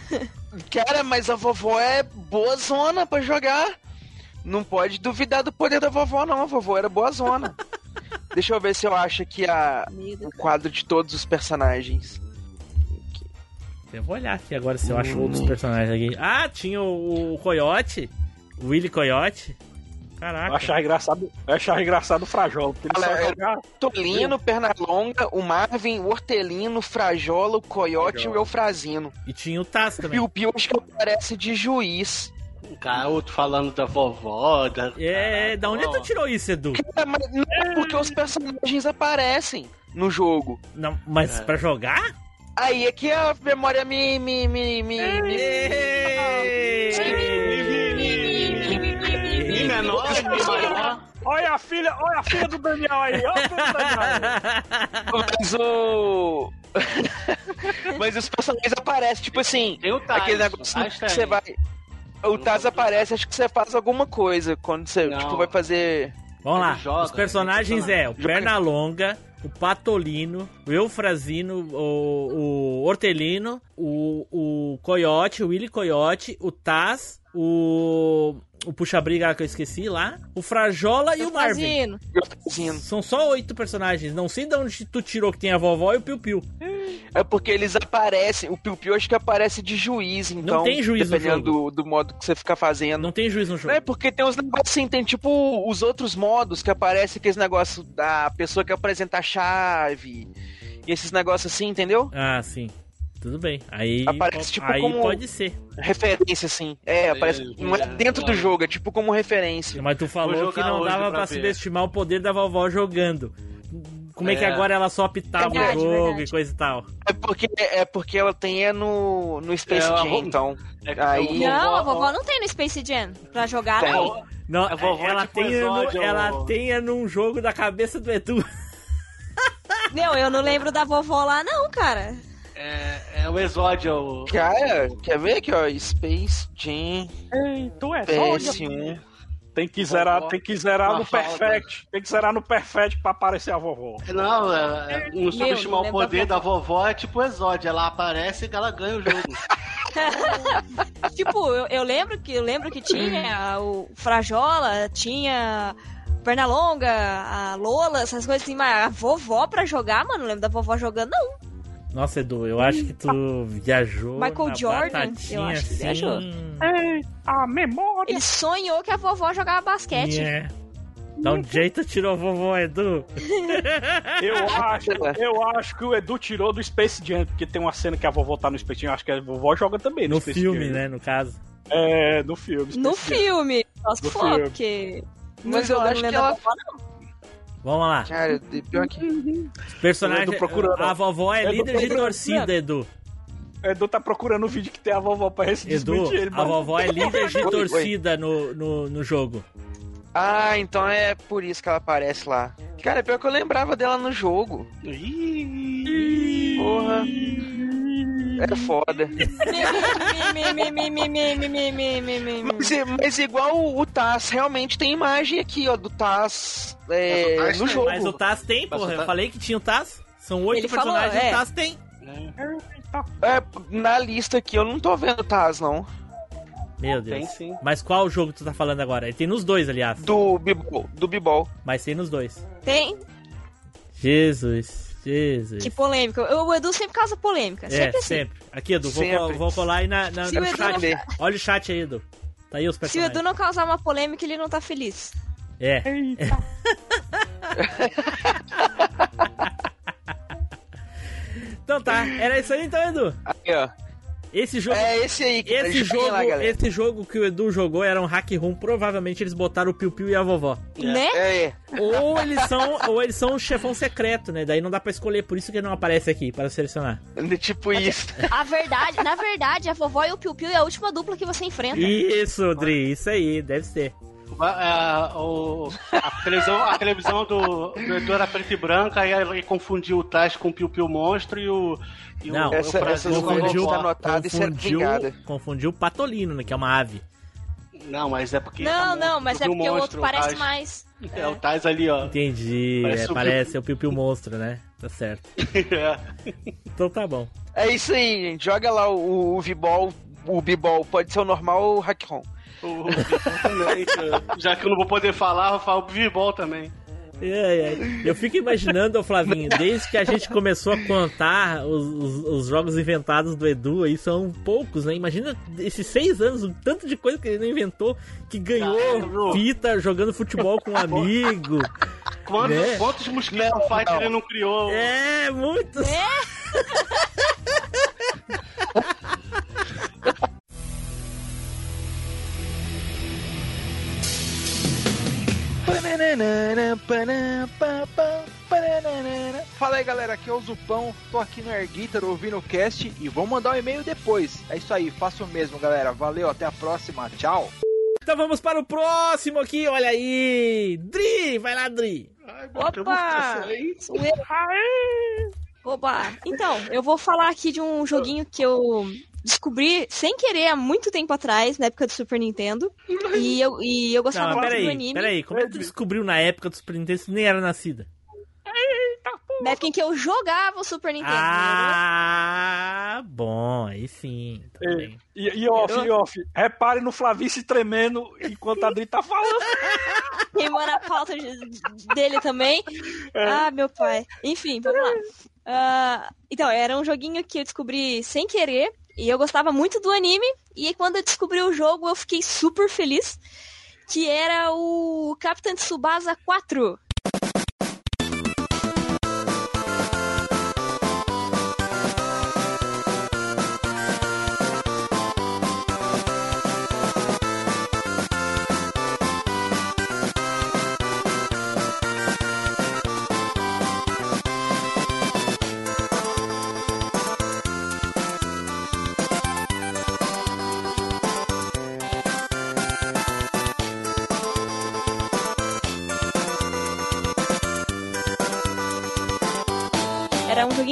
Cara, mas a vovó é boa zona pra jogar. Não pode duvidar do poder da vovó, não. A vovó era boa zona. Deixa eu ver se eu acho aqui a, o quadro de todos os personagens.
eu vou olhar aqui agora se eu acho outros personagens aqui. Ah, tinha o, o Coyote. O Willy Coyote.
Eu
Caraca.
achava engraçado, eu achava engraçado o Frajola, porque ele
Olha,
só
é-
jogava.
Tolino, Pernalonga, o Marvin, o Hortelino, o Frajola, o Coyote e o Eufrazino.
E tinha o Taz
O
também.
Piu Piu acho que aparece de juiz.
Cara, outro falando da vovó, da.
É, da onde tu tirou isso, Edu?
É, mas não é porque os personagens aparecem no jogo.
Não, mas pra jogar?
Aí é que a memória me. me, me, me, me-
menor, maior.
Olha a filha, olha a filha do Daniel aí, olha a filha do Daniel.
Mas o. Mas os personagens aparecem, tipo assim,
Tem o Taz.
aquele negócio
Taz
que você vai. O Taz aparece, acho que você faz alguma coisa quando você
Não.
tipo, vai fazer.
Vamos lá.
Joga,
Os personagens
ele
é o Pernalonga, o Patolino, o Eufrazino, o, o Hortelino, o, o Coyote, o Willy Coyote, o Taz, o. O Puxa-Briga que eu esqueci lá, o Frajola e o Marvin.
Eufrazino.
São só oito personagens. Não sei de onde tu tirou que tem a vovó e o Piu Piu.
É porque eles aparecem. O Piu Piu acho que aparece de juiz, então.
tem juiz no
Dependendo do, do modo que você fica fazendo.
Não tem juiz no
Não
jogo.
é porque tem uns negócios assim, tem tipo os outros modos que aparece aqueles negócios da pessoa que apresenta a chave. E esses negócios assim, entendeu?
Ah, sim. Tudo bem. Aí,
Aparece, tipo,
aí
como-
pode ser.
Referência, assim. É, aparece. Não é dentro do jogo, é tipo como referência.
Mas tu falou que não dava
pra
pra subestimar o poder da vovó jogando. Como é, que
É.
agora ela só apitava
Verdade,
o jogo
verdade.
e coisa e tal?
É porque, é porque ela tem é no, no Space
É,
Jam, então.
É que
Aí-
Não, a vovó não tem no Space Jam pra jogar,
Tem.
não.
Não,
A vovó
ela,
é tipo
tem
exódio,
no, ela tem é num jogo da cabeça do Edu.
Não, eu não lembro da vovó lá, não, cara.
É, é o exódio. o-
Cara, quer ver aqui, ó? Space Jam
Ei, tu é só
PS1.
Tem que zerar,
Vovó.
tem que zerar no
Mafalda.
Perfect. Tem que zerar no Perfect pra aparecer a vovó.
Não, é, é, não subestimar o poder
da
vovó é tipo o exódio. Ela aparece e ela ganha o jogo.
Tipo, eu, eu lembro que eu lembro que tinha o Frajola, tinha Pernalonga, a Lola, essas coisas assim, mas a vovó pra jogar, mano, não lembro da vovó jogando, não.
Nossa, Edu, eu acho que tu viajou.
Michael
na
Jordan,
batatinha,
eu acho que
assim.
viajou.
Ei, a memória.
Ele sonhou que a vovó jogava basquete.
É. Dá um jeito, tirou a vovó, Edu.
Eu acho, eu acho que o Edu tirou do Space Jam, porque tem uma cena que a vovó tá no Space Jam, acho que a vovó joga também no,
No
Space
filme,
Jam.
né, no caso.
É, no filme.
No
Space Jam.
filme. Nossa,
No
porque.
Mas eu acho
não
que ela-
vovó, não.
Vamos lá.
Cara, de- pior que.
Personagem. A vovó é
Edu
líder de torcida, Edu.
Edu tá procurando o vídeo que tem a vovó pra esse
Edu,
ele.
a vovó é líder de torcida no, no, no jogo.
Ah, então é por isso que ela aparece lá. Cara, pior que eu lembrava dela no jogo. Porra. É foda.
mas, é,
mas, é igual o Taz, realmente tem imagem aqui, ó, do Taz, é,
Taz
no
tem.
jogo.
Mas o Taz tem, porra.
Taz...
Eu falei que tinha o Taz. São oito
personagens falou, é.
o Taz tem.
É, na lista aqui eu não tô vendo o Taz, não.
Meu Deus.
Tem, sim.
Mas qual jogo tu tá falando agora? Ele tem nos dois, aliás.
Do b do Bibol.
Mas tem nos dois.
Tem.
Jesus. Jesus.
Que polêmica. O Edu sempre causa polêmica.
é,
Sempre assim.
sempre. Aqui, Edu, vou,
Sempre.
vou colar aí na, na, no chat.
não-?
Olha o chat aí, Edu. Tá aí os
Se o
personagens.
Edu não causar uma polêmica, ele não tá feliz.
É. então tá, era isso aí então, Edu.
Aí, ó.
Esse jogo.
É esse aí, cara.
Esse
Joguem
jogo,
lá,
esse jogo que o Edu jogou era um hack room, provavelmente eles botaram o Piu Piu e a vovó.
Né?
É, é.
Ou eles são, ou eles são um chefão secreto, né? Daí não dá pra escolher, por isso que ele não aparece aqui para selecionar.
Tipo isso.
A verdade, na verdade, a vovó e o Piu Piu é a última dupla que você enfrenta.
Isso, Dri, isso aí, deve ser.
É, o- a televisão, a televisão do, do Edu era preta e branca, aí ele confundiu o Tais com o Piu Piu Monstro e o. E
Não,
o,
Essa-
o
essas
a vovó.
tá anotado e ser
Confundiu, confundiu o patolino, né? Que é uma ave.
Não, mas é porque.
Não,
tá
não, mas é porque o outro
monstro,
parece
Tais.
mais.
É, o Tais ali, ó.
Entendi.
Parece
é,
o Piu-
parece o Piu Piu Monstro, né? Tá certo.
É.
Então tá bom.
É isso aí, gente. Joga lá o, o V-Ball, o B-Ball. Pode ser o normal ou o Hack-On.
O- o também. Já que eu não vou poder falar, vou falar o B-Ball também.
É, é. Eu fico imaginando, Flavinho, desde que a gente começou a contar os, os- os jogos inventados do Edu, aí são poucos, né? Imagina esses seis anos, o tanto de coisa que ele não inventou, que ganhou
Caralho.
fita jogando futebol com um amigo.
Quantos,
Né?
quantos mosquitos fight ele não criou?
É, muito.
Fala aí galera, aqui é o Zupão, tô aqui no Air Guitar ouvindo o cast e vou mandar um e-mail depois. É isso aí, faça o mesmo galera, valeu, até a próxima, tchau!
Então vamos para o próximo aqui, olha aí. Dri, vai lá, Dri.
Opa! Sou eu. Opa! Então, eu vou falar aqui de um joguinho que eu descobri sem querer há muito tempo atrás, na época do Super Nintendo. E eu, e eu gostava
Não,
muito do anime.
peraí. Como é que tu descobriu na época do Super Nintendo se nem era nascida?
Na época em que eu jogava o Super Nintendo.
Ah, bom, aí sim. Tá bem.
E, e off, e off. Repare no Flavinho se tremendo enquanto a Adri tá falando.
queimando a pauta de- de- dele também. Ah, meu pai. Enfim, vamos lá. Ah, então, era um joguinho que eu descobri sem querer. E eu gostava muito do anime. E quando eu descobri o jogo, eu fiquei super feliz. Que era o Capitão Tsubasa 4.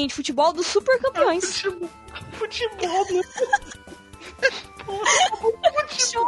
De futebol dos super campeões.
Futebol, né?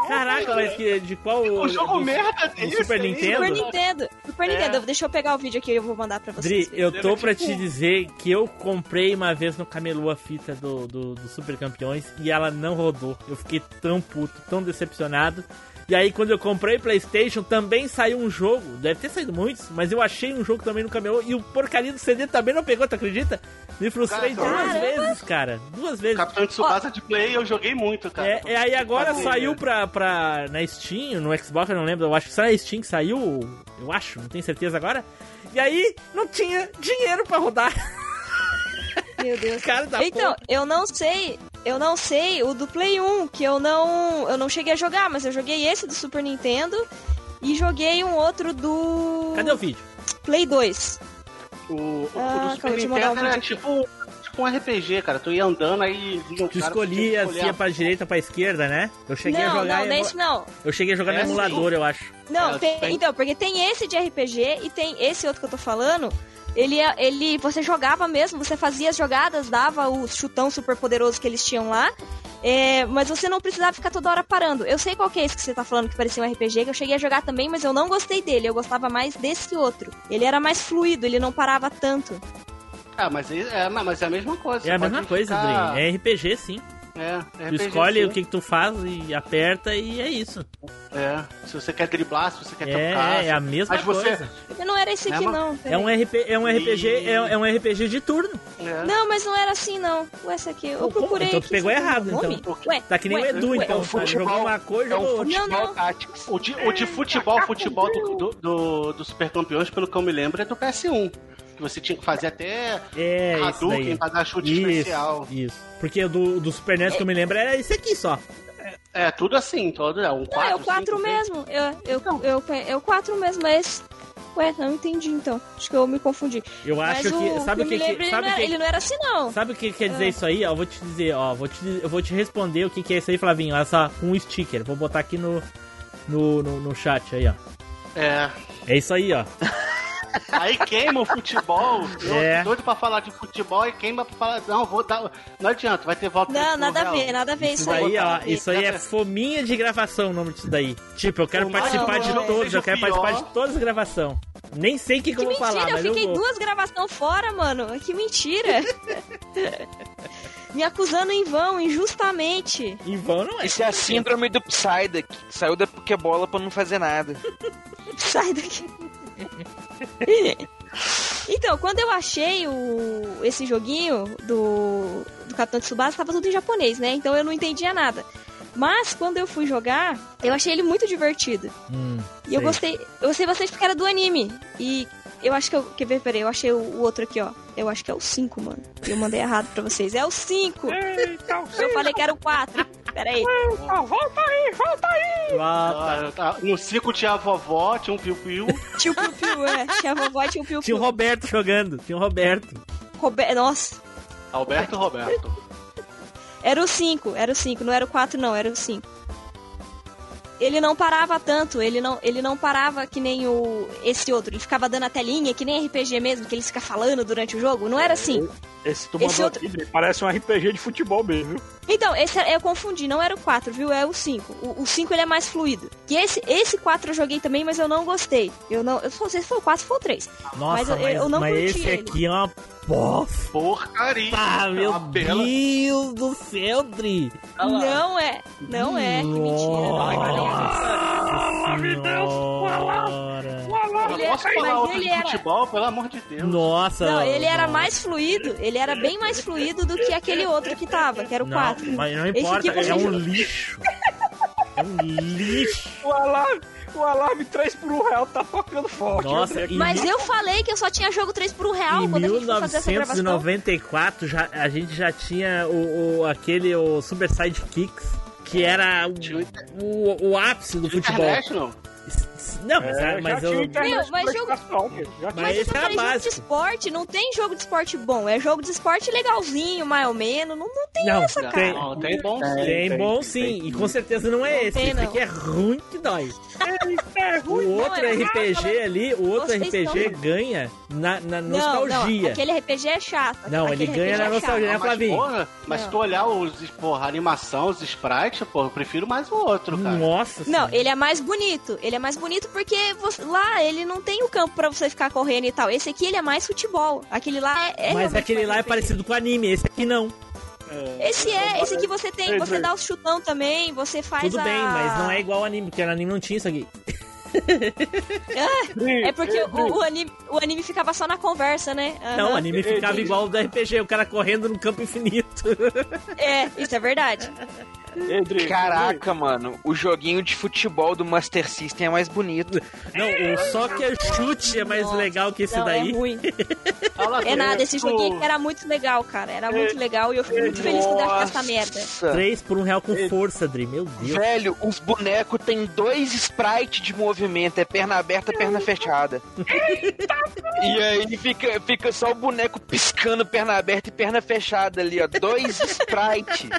Caraca, mas que, de qual.
O jogo
do-
merda
do
desse
Super Nintendo?
Super Nintendo. Super
É.
Nintendo. Deixa eu pegar o vídeo aqui e eu vou mandar pra vocês.
Dri, eu tô pra
tipo-
te dizer que eu comprei uma vez no Camelô a fita do, do, do Super Campeões e ela não rodou. Eu fiquei tão puto, tão decepcionado. E aí, quando eu comprei PlayStation, também saiu um jogo. Deve ter saído muitos, mas eu achei um jogo também no Camelô e o porcaria do CD também não pegou, tu acredita? Me frustrei duas
Caramba.
vezes, cara. Duas vezes.
Capitão de Tsubasa de Play eu joguei muito, cara.
É, é, aí agora
Fazer,
saiu
né?
pra, pra. na Steam, no Xbox, eu não lembro, eu acho que só na Steam que saiu, eu acho, não tenho certeza agora. E aí não tinha dinheiro pra rodar.
Meu Deus.
Cara da
Então,
porra.
eu não sei, eu não sei o do Play 1, que eu não, eu não cheguei a jogar, mas eu joguei esse do Super Nintendo e joguei um outro do
Cadê o vídeo?
Play 2.
O, o,
Ah,
o do
calma,
Super Nintendo era tipo, tipo um RPG, cara. Tu ia andando aí.
Tu
cara,
escolhia se ia pra direita ou pra esquerda, né? Eu cheguei a
Não,
jogar.
não, nesse
emula-
não.
Eu cheguei a jogar no
É,
emulador, eu acho.
Não,
É,
tem-
tem-
então, porque tem esse de RPG e tem esse outro que eu tô falando. Ele, é- ele, você jogava mesmo, você fazia as jogadas, dava o chutão super poderoso que eles tinham lá, é, mas você não precisava ficar toda hora parando. Eu sei qual que é esse que você tá falando que parecia um RPG, que eu cheguei a jogar também, mas eu não gostei dele. Eu gostava mais desse outro. Ele era mais fluido, ele não parava tanto.
Ah, mas é, é, mas é a mesma coisa.
É a mesma coisa,
ficar-
Dri. É RPG, sim.
É, é
Tu
RPG,
escolhe
sim.
o que, que tu faz e aperta e é isso.
É, se você quer driblar, se você quer
É,
tocar.
é a mesma
mas você,
coisa.
Mas não era esse
É
aqui, não.
É um, RP, é um RPG, é, é um RPG de turno.
É.
Não, mas não era assim, não. Ué, esse aqui. Eu
Como?
procurei.
Então tu
aqui,
pegou
você
errado,
nome?
então.
Ué,
Tá que nem
ué,
o Edu,
ué,
então.
é um
Tá?
futebol-
Jogou uma coisa
é um
outra.
Não,
Futebol
não.
Tactics.
O de, o de futebol, futebol do, do, do, do Super Campeões, pelo que eu me lembro, é do PS1. Que você tinha que fazer até
É, isso
Hadouken pra dar chute
Isso,
especial.
Isso. Porque do, do Super NES que eu me lembro era esse aqui só.
É, tudo assim, todo, é um 4,
Não, é o 4 mesmo. Eu, eu, eu, é o 4 mesmo, é esse. Ué, não entendi então. Acho que eu me confundi.
Eu
Mas
acho que. Sabe o que,
lembro,
que
ele,
sabe
não
o
era,
que,
ele não era assim, não.
Sabe o que quer dizer
Ah.
isso aí? Ó, eu vou te dizer, ó, vou te, eu vou te responder o que, que é isso aí, Flavinho. Essa com um sticker. Vou botar aqui no, no, no, no chat aí, ó.
É.
É isso aí, ó.
Aí queima o futebol. Eu
É.
doido pra falar de futebol e queima pra falar. Não, vou dar. Não adianta, vai ter volta
Não, nada a ver, nada a ver
Isso
isso aí.
ó, isso aí é fominha de gravação o nome disso daí. Tipo, eu quero participar
que
de
o jogo
todos, eu quero
pior.
participar de todas as gravações. Nem sei o que, que,
Que
eu vou
mentira,
falar,
eu
mas eu
fiquei
vou.
duas gravações fora, mano. Que mentira. Me acusando em vão, injustamente.
Em vão não é.
Isso é a síndrome do Psyduck. Saiu da Pokébola pra não fazer nada.
Sai daqui. então, quando eu achei o, esse joguinho do, do Capitão Tsubasa, tava tudo em japonês, né? Então eu não entendia nada. Mas quando eu fui jogar, eu achei ele muito divertido.
Hum,
E eu
sei.
gostei, eu gostei bastante porque era do anime. E eu acho que eu. Quer ver, peraí, eu achei o, o outro aqui, ó. Eu acho que é o 5, mano. Eu mandei errado pra vocês. É o 5!
Eita,
Eu falei que era o 4. Peraí.
Eita, volta aí, volta aí.
Ah,
Ah, tá. No ciclo tinha a vovó, tinha um piu-piu.
Tinha o Piu Piu, é. Tinha a vovó e tinha o Piu
Tinha o. Roberto jogando, tinha o Roberto.
Robe- Nossa.
Alberto Roberto.
Era o 5, era o 5, não era o 4 não, era o 5. Ele não parava tanto, ele não, ele não parava que nem o esse outro, ele ficava dando a telinha, que nem RPG mesmo, que ele fica falando durante o jogo, não era assim.
Esse tu
Esse
mandou
outro-
aqui, parece um RPG de futebol mesmo, viu?
Então, esse era- eu confundi, não era o 4, viu? É o 5. O, o 5 ele é mais fluido. E esse, esse 4 eu joguei também, mas eu não gostei. Eu não, eu não sei se foi o 4 ou foi o 3.
Nossa,
Mas
mas,
eu- eu não
mas
curti
esse
ele.
aqui é uma bosta.
Porcaria.
Ah, meu
Uma bela-
Deus do céu, Dri.
Não é, não é, que mentira.
Nossa
me Deus,
senhora.
Ele é-
Posso falar outro
ele
de
era-
futebol? Pelo amor de Deus.
Nossa.
Não, ele era
nossa.
mais fluido, ele era bem mais fluido do que aquele outro que tava, que era o
Não,
4.
mas não
Esse
importa,
aqui você
é um lixo. É um lixo.
O alarme, o alarme 3 por 1 real tá tocando forte.
Nossa,
André.
Mas eu falei que eu só tinha jogo 3 por 1 real
Em
quando a gente foi fazer essa gravação.
1994 já, a gente já tinha o, o- aquele o Super Sidekicks, que era o, o, o ápice do futebol.
International?
Não, mas,
É,
mas
já
eu.
Meu, mas jogo-
Mas
Mas
esse
eu
era
falei jogo de esporte, não tem jogo de esporte bom. É jogo de esporte legalzinho, mais ou menos. Não, não tem
Não,
essa, cara.
tem-
Não, tem bom sim.
Tem
tem,
bom sim,
tem.
e com certeza não é esse.
tem,
Esse
não.
aqui é ruim que dói.
É ruim.
O outro
é
RPG ali, o outro
Vocês
RPG
estão-
ganha na, na
Não,
nostalgia.
não, aquele RPG é chato.
Não,
aquele
ele ganha
RPG
na
é
nostalgia, né,
mas,
Flavinho?
mas se
Não.
tu olhar os, porra, a animação, os sprites, porra, eu prefiro mais o outro, cara.
Nossa
Não, ele é mais bonito. Ele é mais bonito porque você- lá ele não tem o campo pra você ficar correndo e tal. Esse aqui ele é mais futebol. Aquele lá é. é
Mas aquele lá é parecido com o anime, esse aqui não.
Esse é, esse aqui você tem, você dá o chutão também, você faz
Tudo
a...
bem, mas não é igual ao anime, porque no anime não tinha isso aqui.
É porque o, o anime, o anime ficava só na conversa, né? Aham.
Não, o anime ficava igual ao do RPG, o cara correndo no campo infinito.
É, isso é verdade.
Caraca, mano, o joguinho de futebol do Master System é mais bonito.
Não, o Soccer Chute é mais
Nossa,
legal que esse
não,
daí.
é ruim. É nada, esse joguinho era muito legal, cara. Era muito legal e eu fico muito feliz quando eu acho essa merda.
Nossa.
3 por um real com força, Dri. Meu Deus.
Velho, os bonecos tem dois sprites de movimento, é perna aberta, perna fechada. e aí fica, fica só o boneco piscando perna aberta e perna fechada ali, ó. Dois sprites.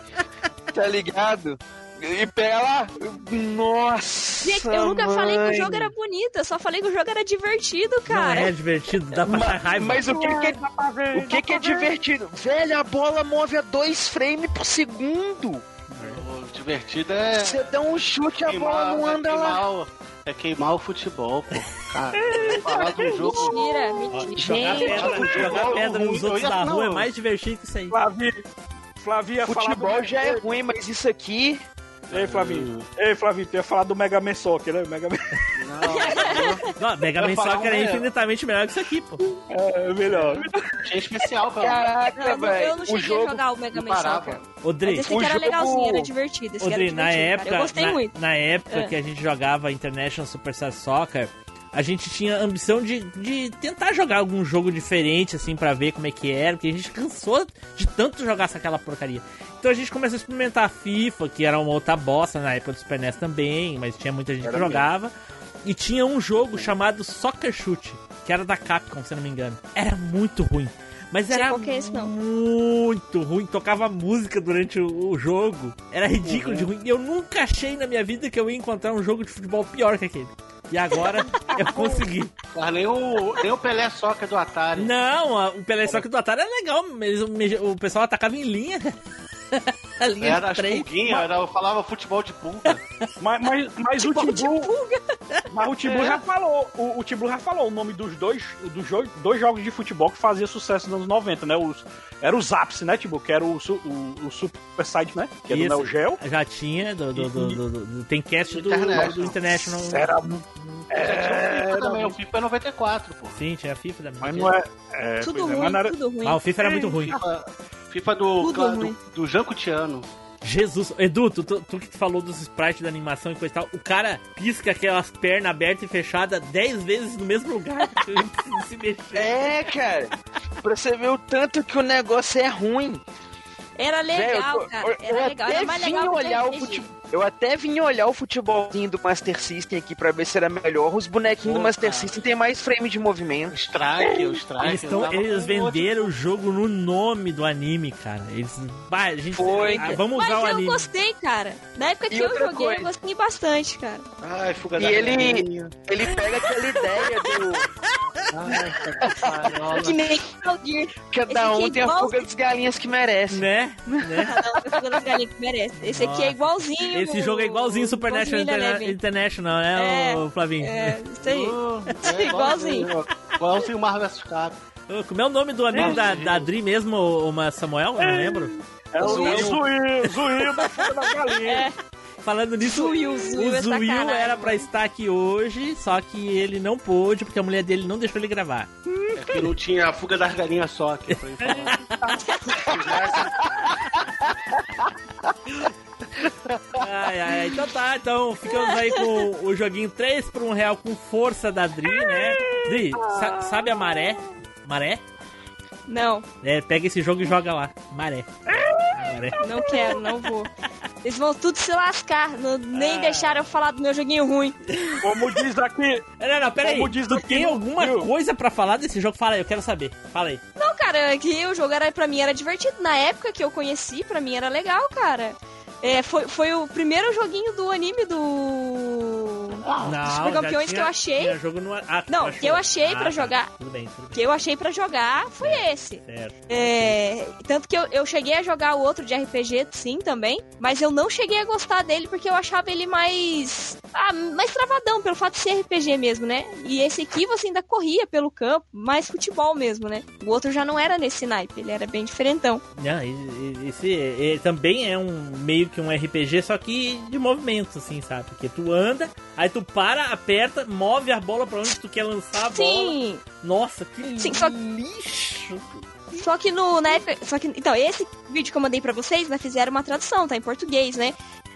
Tá ligado? E pega lá. Nossa.
Gente, eu nunca falei que o
mãe.
jogo era bonito, eu só falei que o jogo era divertido,
Não
cara.
é divertido, dá pra achar raiva.
Mas o que, que é, o que, que é divertido? Velho, a bola move a dois frames por segundo.
O divertido é.
Você dá um chute, a bola não
é
anda lá.
Queimar, o- É queimar o futebol, pô. Cara, falar do jogo.
Mentira, mentira.
Jogar pedra, jogar pedra nos outros da rua é mais divertido que isso aí.
Flavinho, Flavinho ia falar
Futebol já é ruim, mas isso aqui.
Ei, Flavinho. Ei, Flavinho, tu ia falar do Mega Man Soccer, né? Mega Man
Não, Mega Man Soccer é
é.
infinitamente melhor que isso aqui, pô.
é melhor.
Tinha especial, cara.
Caraca,
não, eu não
velho. O
cheguei a
jogo.
jogar o Mega
não
Man. Soccer.
Ô,
Mas
Dri,
esse aqui era
jogo-
legalzinho, era divertido. Esse
Ô,
aqui era
Dri, na época,
Eu gostei
na,
muito.
na época
É.
que a gente jogava International Superstar Soccer, a gente tinha a ambição de, de tentar jogar algum jogo diferente, assim, para ver como é que era, porque a gente cansou de tanto jogar aquela porcaria. Então a gente começou a experimentar a FIFA, que era uma outra bosta na época do Super NES também, mas tinha muita gente
Era
que jogava. E tinha um jogo chamado Soccer Shoot, que era da Capcom, se eu não me engano. Era muito ruim. Mas
Sei
era
é não.
muito ruim. Tocava música durante o, o jogo. Era ridículo
Uhum.
de ruim. Eu nunca achei na minha vida que eu ia encontrar um jogo de futebol pior que aquele. E agora eu consegui.
Mas nem o, nem o Pelé Soccer do Atari.
Não, o Pelé Soccer do Atari era legal, mas o, o pessoal atacava em linha. a linha
Era
de
as
três.
pulguinhas, era, eu falava futebol de pulga.
Mas, mas, mas o Timbu. Mas o Timbu já falou. O, o Timbu já falou o nome dos dois, dos dois jogos de futebol que fazia sucesso nos anos 90, né? Os, era os Zaps, né, Timbu? Que era o, o, o Super Side, né? Que é do
Isso.
Neo Geo.
Já tinha, do, do, do, do- do- tem cast do,
International.
do International.
Era.
Já tinha o FIFA também, o FIFA é 94, pô.
Sim, tinha a FIFA também.
Mas não é. é
Tudo
é,
ruim,
mas não era-
tudo ruim.
Ah, o FIFA era muito ruim.
FIFA, FIFA do,
ruim.
do, do Jancutiano.
Jesus, Edu, tu, tu, tu que falou dos sprites da animação e coisa e tal, o cara pisca aquelas pernas abertas e fechadas 10 vezes no mesmo lugar, se mexer.
É, cara. Pra você ver o tanto que o negócio é ruim.
Era legal,
eu-
cara. Era
eu
legal.
até
Era mais
vim
legal que
olhar o futebol. Eu até vim olhar o futebolzinho do Master System aqui pra ver se era melhor. Os bonequinhos do Master
cara.
System tem mais frame de movimento.
Strike, o Strike.
Eles,
eu
tão, eles venderam o jogo no nome do anime, cara. Eles. Bah, a gente,
Foi,
ah,
cara.
vamos
Mas
usar o
eu
anime.
gostei, cara. Na época que
E
eu joguei,
coisa.
eu gostei bastante, cara.
Ai, fuga
E
da
ele-. Ele pega aquela ideia do.
Ai, tá que
nem.
Cada um
é
tem a fuga das galinhas que merece.
Né? né?
Cada um tem a das galinhas que merece. Esse aqui é igualzinho.
Esse
no-
jogo é igualzinho Supernatural
igualzinho
Interna
Eleven.
International, né,
É,
Flavinho?
É, isso aí.
Oh, é
Igualzinho.
Igualzinho o Marvel vs Capcom.
Ô, Como é o nome do amigo da, da Adri mesmo, o Samuel? Eu não lembro.
É o Zuil, Zuil, Zuil da Fuga das Galinhas.
Falando nisso,
Zuil, Zuil
o
é
Zuil
sacanagem,
era pra estar aqui hoje, só que ele não pôde, porque a mulher dele não deixou ele gravar.
É que não tinha a fuga das galinhas só aqui pra.
Ai, ai, então tá, então ficamos aí com o joguinho 3 por 1 real com força da Dri, né? Dri, sa- sabe a maré? Maré?
Não,
É, pega esse jogo e joga lá. Maré. Maré.
não quero, não vou. Eles vão tudo se lascar. não- nem deixaram eu falar do meu joguinho ruim.
Como diz aqui.
Não, não, pera aí.
Como diz
Tu
aqui
tem alguma
viu?
coisa pra falar desse jogo? Fala aí, eu quero saber. Fala aí.
Não, cara, é que o jogo era, pra mim era divertido. Na época que eu conheci, pra mim era legal, cara. É, foi, foi o primeiro joguinho do anime do. dos Super Campeões que
tinha-
eu achei.
jogo no... ah,
Não,
achou.
que eu achei
Ah,
pra
tá.
jogar.
Tudo bem, tudo bem.
Que eu achei pra jogar foi esse.
Certo.
É, tanto que eu, eu cheguei a jogar o outro de RPG, sim, também. Mas eu não cheguei a gostar dele porque eu achava ele mais. Ah, mais travadão, pelo fato de ser RPG mesmo, né? E esse aqui você ainda corria pelo campo, mais futebol mesmo, né? O outro já não era nesse naipe, ele era bem diferentão.
Não, e- esse é- é- também é um meio que um RPG, só que de movimento, assim, sabe? Porque tu anda, aí tu para, aperta, move a bola pra onde tu quer lançar a bola.
Sim,
Nossa, que
Sim, só-
lixo!
Só que no, época. Só que, então, esse vídeo que eu mandei pra vocês, né, fizeram uma tradução, tá em português, né?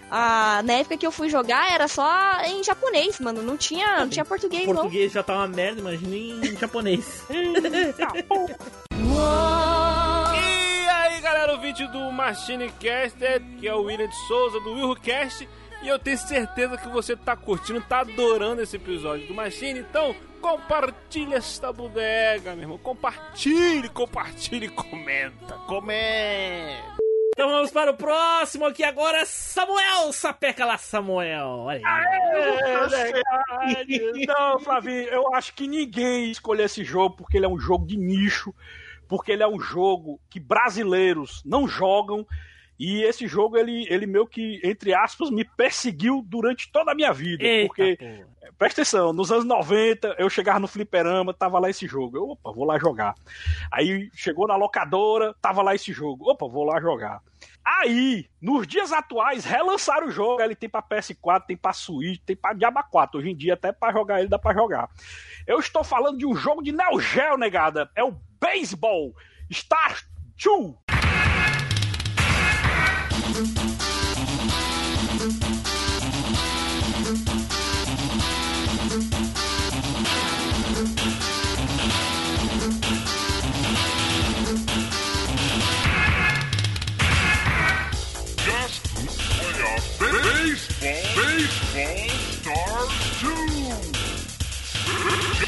Ah, na época que eu fui jogar era só em japonês, mano. Não tinha, não tinha português, não.
português já tá uma merda, imagina em japonês.
Ouvinte do Machine Caster, que é o William de Souza, do WilhoCast, e eu tenho certeza que você tá curtindo, tá adorando esse episódio do Machine, então compartilha esta bodega, meu irmão. Compartilhe, compartilhe, comenta, comenta.
Então vamos para o próximo aqui agora, Samuel! Sapeca lá, Samuel! Olha aí.
É verdade. Não, Flavinho, eu acho que ninguém escolheu esse jogo porque ele é um jogo de nicho, porque ele é um jogo que brasileiros não jogam. E esse jogo, ele, ele meio que, entre aspas, me perseguiu durante toda a minha vida.
Eita,
porque,
porra.
Presta atenção, nos anos 90, eu chegava no fliperama, tava lá esse jogo. Eu, opa, vou lá jogar. Aí chegou na locadora, tava lá esse jogo. Opa, vou lá jogar. Aí, nos dias atuais, relançaram o jogo. Ele tem pra PS4, tem pra Switch, tem pra Diaba 4. Hoje em dia, até pra jogar ele, dá pra jogar. Eu estou falando de um jogo de Neo Geo, negada. É o Baseball Star 2.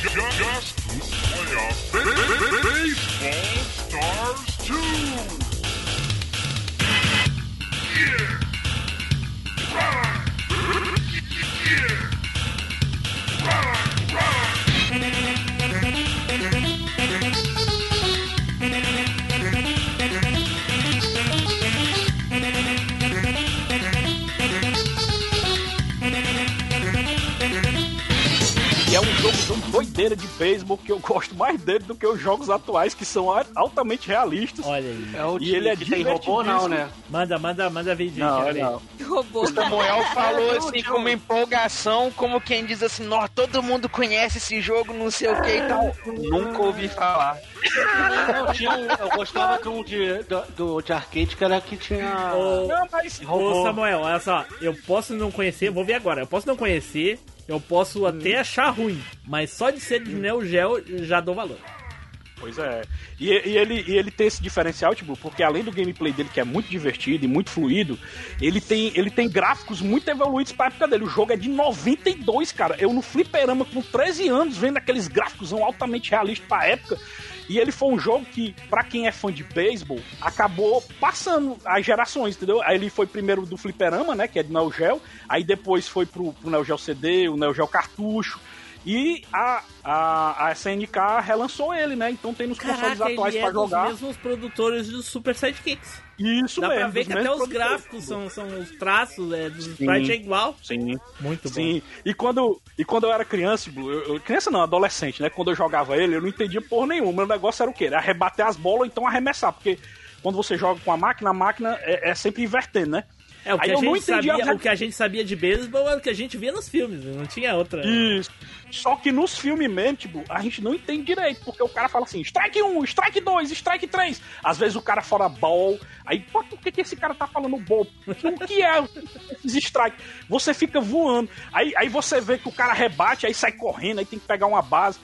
Just play a baseball stars too. Yeah. Run. Yeah. Run.
Doideira de beisebol que eu gosto mais dele do que os jogos atuais, que são altamente realistas.
Olha aí.
É o
E ele é
que tem robô, não, né?
Manda, manda, manda vídeo.
Não,
quero ver.
não.
Robô.
O Samuel falou assim com uma empolgação, como quem diz assim, Nó, todo mundo conhece esse jogo, não sei o que e tal. Nunca ouvi falar.
Não, tinha um, eu gostava de um de, do, do- de arcade que era que tinha.
Ô,
Não, mas
Ô Samuel, olha só, eu posso não conhecer, vou ver agora, eu posso não conhecer, eu posso até achar ruim, mas só de ser de Neo Geo já dou valor.
Pois é. E, e ele, e ele tem esse diferencial, tipo, porque além do gameplay dele, que é muito divertido e muito fluido, ele tem, ele tem gráficos muito evoluídos pra época dele. O jogo é de 92, cara. Eu no fliperama com 13 anos, vendo aqueles gráficos altamente realistas pra época. E ele foi um jogo que, pra quem é fã de beisebol, acabou passando as gerações, entendeu? Aí ele foi primeiro do fliperama, né, que é de Neo Geo. Aí depois foi pro, pro Neo Geo CD, o Neo Geo Cartucho. E a, a, a SNK relançou ele, né? Então tem nos consoles
Caraca,
atuais
ele é
pra
dos
jogar.
mesmos produtores dos Super Sidekicks.
Isso
Dá
mesmo.
pra ver que até os gráficos são, são os traços é, dos sprites é igual.
Sim.
Muito bom.
Sim. E quando, e quando eu era criança, Blue, eu, eu- criança não, adolescente, né? Quando eu jogava ele, eu não entendia porra nenhuma. Meu negócio era o quê? Era arrebater as bolas ou então arremessar. Porque quando você joga com a máquina, a máquina é, é sempre invertendo, né?
É, o que,
Aí
a
eu
gente sabia,
as
o que a gente sabia de beisebol era o que a gente via nos filmes, não tinha outra.
Isso. Só que nos filmes mesmo, tipo, a gente não entende direito, porque o cara fala assim, strike 1, strike 2, strike 3. Às vezes o cara fala ball, aí, pô, por que, que esse cara tá falando ball? O que é esses strike? Você fica voando, aí, aí você vê que o cara rebate, aí sai correndo, aí tem que pegar uma base.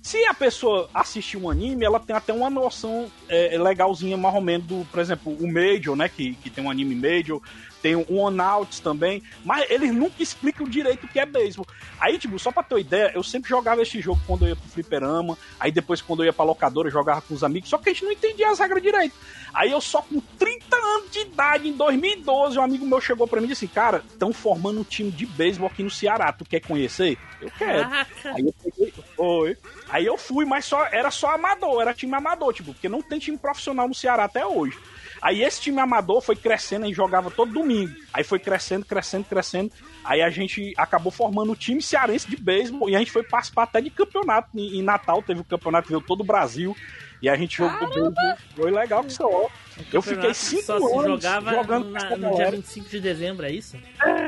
Se a pessoa assistir um anime, ela tem até uma noção é, legalzinha, mais ou menos, do, por exemplo, o Major, né? Que, que tem um anime Major, tem o One Outs também, mas eles nunca explicam direito o que é beisebol. Aí, tipo, só pra ter uma ideia, eu sempre jogava esse jogo quando eu ia pro fliperama, aí depois quando eu ia pra locadora eu jogava com os amigos, só que a gente não entendia as regras direito. Aí eu só com 30 anos de idade, em 2012, um amigo meu chegou pra mim e disse, cara, estão formando um time de beisebol aqui no Ceará, tu quer conhecer? Eu quero. Aí eu peguei, foi. Aí eu fui, mas só era só amador, era time amador, tipo, porque não tem time profissional no Ceará até hoje. Aí esse time amador foi crescendo e jogava todo domingo. Aí foi crescendo, crescendo, crescendo. Aí a gente acabou formando o time cearense de beisebol e a gente foi participar até de campeonato. Em em Natal teve o campeonato que veio todo o Brasil. E a gente jogou beisebol. Foi legal que só. Eu fiquei cinco
Só
anos
jogava
jogando
na- no dia
galera.
25 de dezembro, é isso?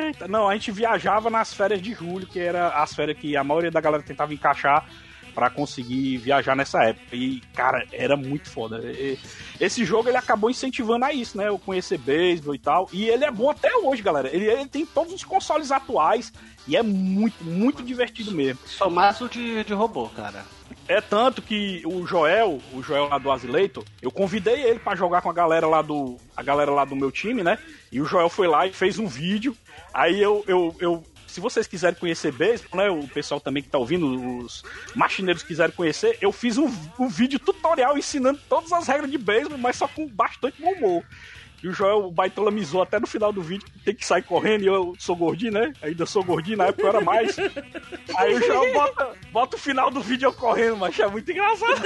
Eita, Não, a gente viajava nas férias de julho, que era as férias que a maioria da galera tentava encaixar pra conseguir viajar nessa época. E, cara, era muito foda. E- Esse jogo ele acabou incentivando a isso, né? Eu conhecer beisebol e tal. E ele é bom até hoje, galera. Ele, ele tem todos os consoles atuais e é muito, muito divertido mesmo.
Só mais o de, de robô, cara.
É tanto que o Joel, o Joel lá do Azileito, eu convidei ele pra jogar com a galera lá do a galera lá do meu time, né? E o Joel foi lá e fez um vídeo. Aí eu, eu, eu se vocês quiserem conhecer beisebol, né? O pessoal também que tá ouvindo, os machineiros quiserem conhecer, eu fiz um, um vídeo tutorial ensinando todas as regras de beisebol, mas só com bastante bom humor. E o Joel o Baitola me zoou até no final do vídeo, tem que sair correndo, e eu sou gordinho, né? Ainda sou gordinho, na época eu era mais. Aí o Joel bota, bota o final do vídeo eu correndo, mas é muito engraçado.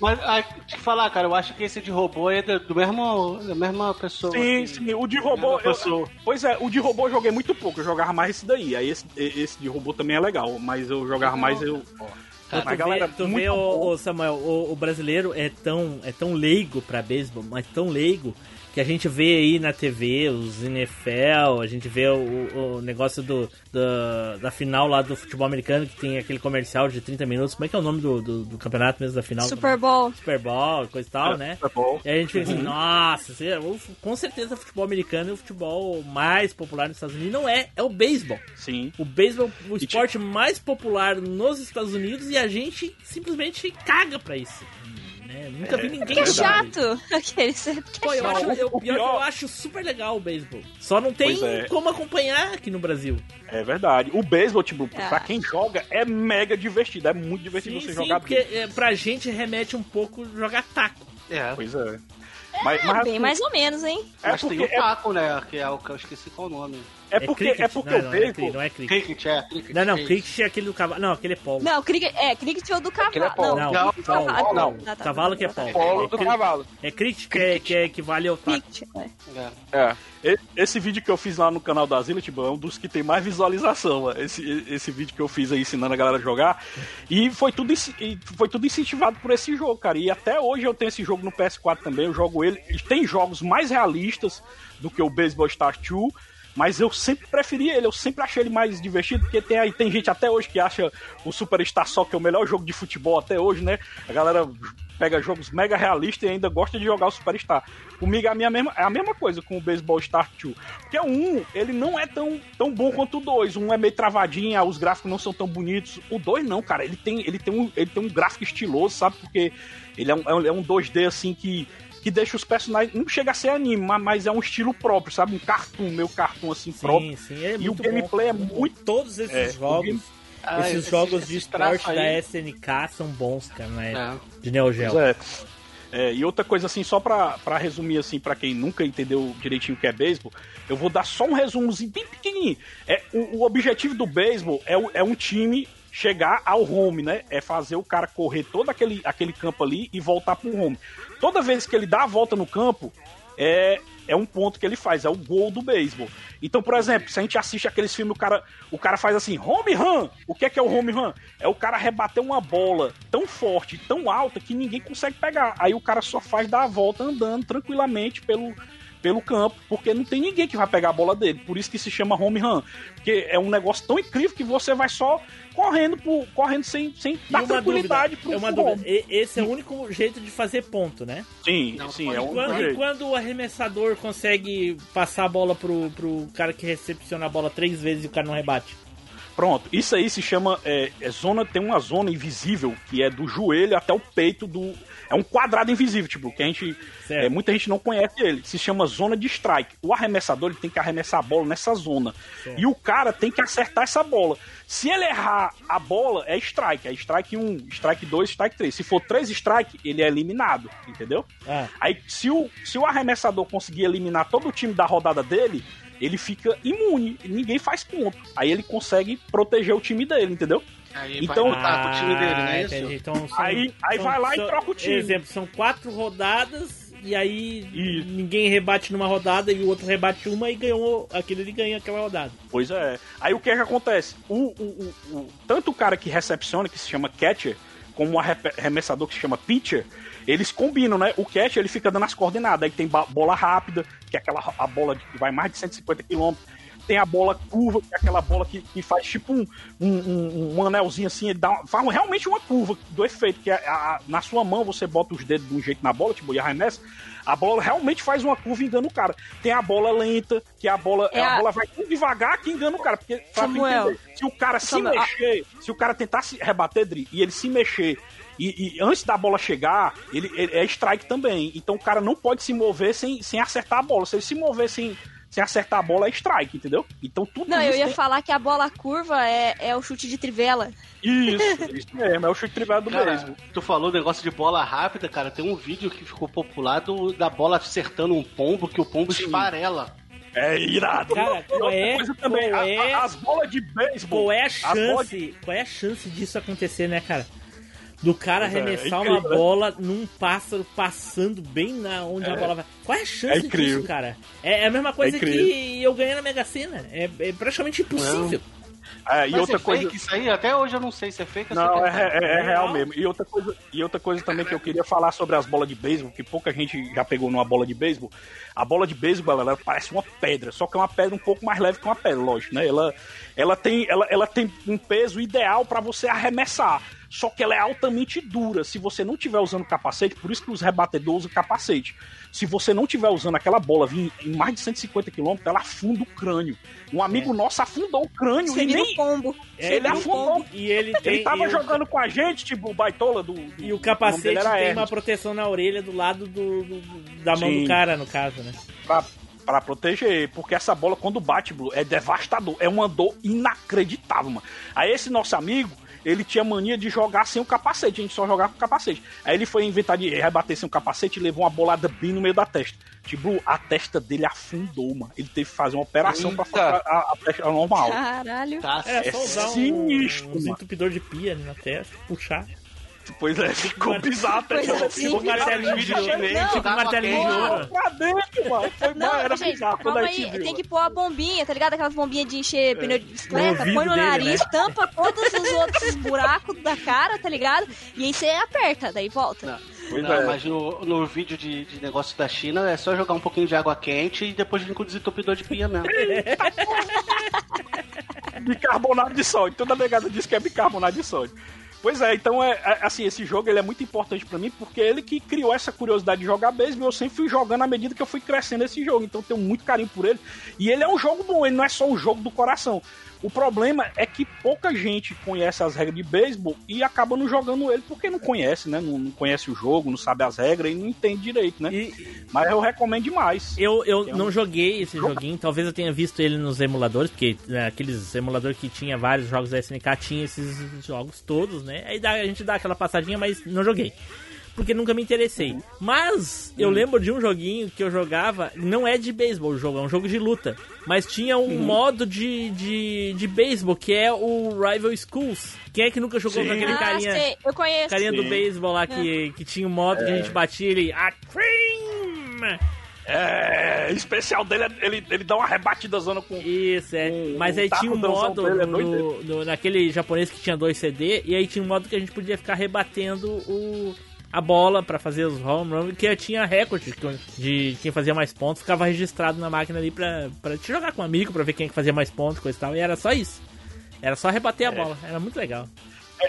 Mas, ah, te falar, cara, eu acho que esse de robô é do, do mesmo, da mesma pessoa.
Sim, sim, o de robô. Eu, pois é, o de robô eu joguei muito pouco, eu jogava mais esse daí. Aí esse, esse de robô também é legal, mas eu jogava mais eu.
Cara, tu
galera,
vê, tu vê o, o Samuel, o, o brasileiro é tão, é tão leigo pra beisebol, mas tão leigo, que a gente vê aí na TV os NFL, a gente vê o, o negócio do, da, da final lá do futebol americano, que tem aquele comercial de 30 minutos. Como é que é o nome do, do, do campeonato mesmo da final?
Super Bowl.
Super Bowl, coisa e tal,
É,
né?
Super Bowl.
E a gente fica assim,
Uhum.
nossa, com certeza o futebol americano é o futebol mais popular nos Estados Unidos. Não é, é o beisebol.
Sim.
O beisebol é o esporte mais popular nos Estados Unidos e a gente simplesmente caga pra isso. É, nunca vi ninguém
Que é
jogar.
chato. Aqueles.
Pô, eu
Não,
acho, eu,
o
pior que eu
pior-
acho super legal o beisebol. Só não tem
é.
como acompanhar aqui no Brasil.
É verdade. O beisebol, tipo,
Ah.
pra quem joga, é mega divertido. É muito divertido
Sim,
você
sim,
jogar
porque é, pra gente remete um pouco jogar taco.
É.
Pois é. Mas,
É,
mas
bem mais ou menos, hein?
é
Mas tem o
é,
taco, né? Que é o que eu esqueci qual o nome.
É porque,
cricket?
é porque
não,
o
não, não é, não é cricket.
Cricket, é. Cricket,
Não, não,
é
cricket é aquele do cavalo. Não, aquele é polo.
Não, cricket, é, cricket é o do
é
cavalo.
polo.
Não,
Não, cricket é o
polo,
cavalo.
polo.
Ah, tá, tá.
Cavalo que é polo.
Polo
É,
do
cri-
cavalo.
é cricket que, é, que é- equivale ao taco.
Cricket, é.
É.
É.
Esse vídeo que eu fiz lá no canal da Zilla, tipo, é um dos que tem mais visualização. Esse, esse vídeo que eu fiz aí ensinando a galera a jogar. E foi tudo, e foi tudo incentivado por esse jogo, cara. E até hoje eu tenho esse jogo no PS4 também. Eu jogo ele. Tem jogos mais realistas do que o Baseball Stars 2. Mas eu sempre preferi ele, eu sempre achei ele mais divertido, porque tem, aí, tem gente até hoje que acha o Superstar Soccer o melhor jogo de futebol até hoje, né? A galera pega jogos mega realistas e ainda gosta de jogar o Superstar. Comigo é a, minha mesma, é a mesma coisa com o Baseball Star 2. Porque o 1, ele não é tão, tão bom quanto o 2. O 1 é meio travadinho, os gráficos não são tão bonitos. O 2 não, cara. Ele tem, ele tem, um, ele tem um gráfico estiloso, sabe? Porque ele é um, é um- é um 2D assim que que deixa os personagens. Não chega a ser anime, ma- mas é um estilo próprio, sabe? Um cartoon, meu cartoon assim próprio.
Sim, sim, é
e o gameplay é
bom.
muito.
Todos esses
É,
jogos,
Ah,
esses
esses-
jogos de esporte
aí.
da SNK são bons, cara, né?
É.
De Neo Geo.
Pois é. É, e outra coisa assim, só pra, pra resumir assim, pra quem nunca entendeu direitinho o que é beisebol, eu vou dar só um resumozinho bem pequenininho. É, o, o objetivo do beisebol é, é um time chegar ao home, né? É fazer o cara correr todo aquele, aquele campo ali e voltar pro home. Toda vez que ele dá a volta no campo, é, é um ponto que ele faz, é o gol do beisebol. Então, por exemplo, se a gente assiste aqueles filmes, o cara, o cara faz assim, home run. O que é que é o home run? É o cara rebater uma bola tão forte, tão alta, que ninguém consegue pegar. Aí o cara só faz dar a volta andando tranquilamente pelo, pelo campo, porque não tem ninguém que vai pegar a bola dele. Por isso que se chama home run. Porque é um negócio tão incrível que você vai só correndo, por, correndo sem, sem dar
uma dúvida,
tranquilidade pro
é uma dúvida. E- Esse é o único jeito de fazer ponto, né?
Sim,
Não,
sim, é
quando, e
jeito.
quando o arremessador consegue passar a bola pro, pro cara que recepciona a bola três vezes e o cara não rebate?
Pronto, isso aí se chama. É, é zona, tem uma zona invisível que é do joelho até o peito do. É um quadrado invisível, tipo, que a gente.
Certo.
é, muita gente não conhece ele. Se chama zona de strike. O arremessador ele tem que arremessar a bola nessa zona. E o cara tem que acertar essa bola. Se ele errar a bola, é strike. É strike 1, strike 2, strike 3. Se for 3 strike, ele é eliminado, entendeu?
Ah,
Aí, se o, se o arremessador conseguir eliminar todo o time da rodada dele, ele fica imune. Ninguém faz ponto. Aí ele consegue proteger o time dele, entendeu?
Aí
Então-
vai lutar com o time dele, não é isso?
Ah, entendi. Então, são-
Aí- aí vai lá e troca o time.
Exemplo, são quatro rodadas e aí
Isso.
ninguém rebate numa rodada e o outro rebate uma e ganhou aquele ele ganha aquela rodada.
Pois é. Aí o que é que acontece? O, o, o- o- tanto o cara que recepciona, que se chama catcher, como o arrepe- arremessador que se chama pitcher, eles combinam, né? O catcher ele fica dando as coordenadas. Aí tem bola rápida, que é aquela a bola que vai mais de 150 km. Tem a bola curva, que é aquela bola que, que faz tipo um, um, um- anelzinho assim, ele dá uma- faz realmente uma curva do efeito, que é a- a- na sua mão você bota os dedos de um jeito na bola, tipo, e arremessa, a bola realmente faz uma curva e engana o cara. Tem a bola lenta, que a bola,
É
a
a-
bola vai tão devagar que engana o cara. Porque,
Samuel.
entender, se o cara se
Samuel, a-
mexer, se o cara tentar se rebater, Dri, e ele se mexer, e, e antes da bola chegar, ele, ele é strike também. Então o cara não pode se mover sem, sem acertar a bola. Se ele se mover sem, sem acertar a bola, é strike, entendeu? Então tudo
Não, eu ia
tem-
falar que a bola curva é, é o chute de trivela.
Isso, isso mesmo, é o chute trivela do
Cara,
beisebol.
tu falou o negócio de bola rápida, cara. Tem um vídeo que ficou popular do- da bola acertando um pombo, que o pombo esfarela.
É irado.
Cara,
outra
qual é-
coisa também,
qual
a-
é-
a- as bolas de beisebol.
Qual é a
bolas de-
chance? Qual é a chance disso acontecer, né, cara? Do cara
é,
arremessar
é
uma
né?
bola num pássaro passando bem na onde a
É.
bola vai. Qual é a
É
chance
incrível.
disso, cara? É, é a mesma coisa
incrível.
que eu ganhei na Mega Sena. É, é praticamente impossível.
É, e
Mas
outra
é
coisa.
fake isso aí? Até hoje eu não sei se é fake ou se
Não, é, é- é real mesmo. E outra, coisa, e outra coisa também que eu queria falar sobre as bolas de beisebol, que pouca gente já pegou numa bola de beisebol. A bola de beisebol, ela, ela parece uma pedra, só que é uma pedra um pouco mais leve que uma pedra, lógico, né? Ela, ela, tem, ela, ela tem um peso ideal para você arremessar. Só que ela é altamente dura. Se você não tiver usando capacete, por isso que os rebatedores usam capacete. Se você não tiver usando aquela bola vir em mais de 150 km, ela afunda o crânio. Um amigo nosso afundou o crânio
Você
e nem
um pombo.
É,
ele
o
afundou.
pombo- E ele tem.
Ele tava
e o-
jogando com a gente, tipo o baitola do. do-
E o capacete
era
tem uma proteção na orelha do lado do, do- da mão
Sim.
do cara, no caso, né?
pra, pra proteger, porque essa bola, quando bate, Blue, é devastador. É uma dor inacreditável, mano. Aí esse nosso amigo, ele tinha mania de jogar sem o capacete, a gente só jogava com o capacete. Aí ele foi inventar de rebater sem o capacete e levou uma bolada bem no meio da testa. Tipo, a testa dele afundou, mano. Ele teve que fazer uma operação pra
Eita.
ficar a, a testa normal.
Caralho.
Tá
É
só usar um,
sinistro,
um
mano.
desentupidor de pia ali na testa, puxar.
Pois é, ficou bizarro
Coisa
que
assim,
Tipo um martelinho de ouro.
Não,
Tipo um martelinho de ouro.
pra dentro, mano. Foi
Não,
mal, era
gente,
bizarro
calma
a
aí,
viu.
tem que pôr a bombinha, tá ligado? Aquelas bombinhas de encher pneu de bicicleta, põe no
dele,
nariz,
né?
tampa todos os outros buracos da cara, tá ligado? E aí você aperta, daí volta.
Não.
Pois
Não,
é.
mas no, no vídeo de, de negócio da China é só jogar um pouquinho de água quente e depois vir com o desentupidor de pia mesmo.
bicarbonato de sódio. Toda negada diz que é bicarbonato de sódio. Pois é, então é, é, assim, esse jogo ele é muito importante pra mim porque ele que criou essa curiosidade de jogar beisebol, eu sempre fui jogando à medida que eu fui crescendo esse jogo, então tenho muito carinho por ele. E ele é um jogo bom, ele não é só um jogo do coração. O problema é que pouca gente conhece as regras de beisebol e acaba não jogando ele porque não conhece, né? Não, não conhece o jogo, não sabe as regras e não entende direito, né?
E
Mas eu recomendo demais.
eu, eu
É um-
não joguei esse joguinho, talvez eu tenha visto ele nos emuladores, porque né, aqueles emuladores que tinha vários jogos da SNK tinha esses jogos todos, né? Aí dá- a gente dá aquela passadinha, mas não joguei. Porque nunca me interessei. Mas eu lembro de um joguinho que eu jogava, não é de beisebol o jogo, é um jogo de luta. Mas tinha um modo de, de, de beisebol, que é o Rival Schools. Quem é que nunca jogou
Sim.
com aquele
ah,
carinha?
sei, eu conheço.
Carinha do
Sim.
beisebol lá que, que tinha um modo que a gente batia ele. A cream!
É, especial dele, é- ele, ele dá uma rebatida zona com.
Isso, é. Mas aí tinha um modo
dele, é
no, no- naquele japonês que tinha dois CD, e aí tinha um modo que a gente podia ficar rebatendo o, a bola pra fazer os home run, que tinha recorde de quem fazia mais pontos, ficava registrado na máquina ali pra, pra te jogar com um amigo, pra ver quem é fazia mais pontos, coisa e tal, e era só isso. Era só rebater a bola, era muito legal.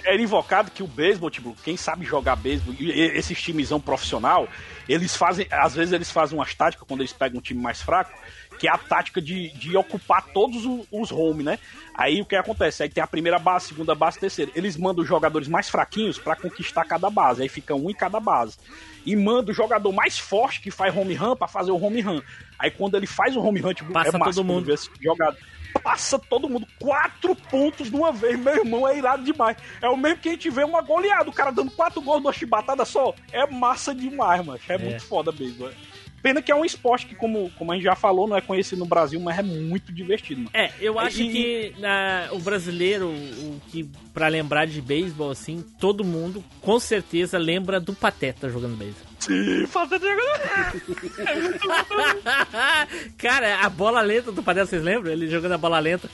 Era invocado que o beisebol, tipo, quem sabe jogar beisebol, esses timezão profissional, eles fazem, às vezes eles fazem umas táticas quando eles pegam um time mais fraco, que é a tática de, de ocupar todos o- os home, né? Aí o que acontece? Aí tem a primeira base, segunda base, terceira. Eles mandam os jogadores mais fraquinhos pra conquistar cada base. Aí fica um em cada base. E manda o jogador mais forte que faz home run pra fazer o home run. Aí quando ele faz o home run, tipo,
Passa
é massa
todo mundo.
esse jogador. Passa todo mundo quatro pontos de uma vez, meu irmão, é irado demais. É o mesmo que a gente vê uma goleada, o cara dando quatro gols numa chibatada só. É massa demais, mano. É, muito foda mesmo. Pena que é um esporte que, como, como a gente já falou, não é conhecido no Brasil, mas é muito divertido, mano.
É, eu acho
E-
que na, o brasileiro, o que pra lembrar de beisebol, assim, todo mundo com certeza lembra do Pateta jogando beisebol.
Sim, fazendo
Cara, a bola lenta do Pateta, vocês lembram? Ele jogando a bola lenta.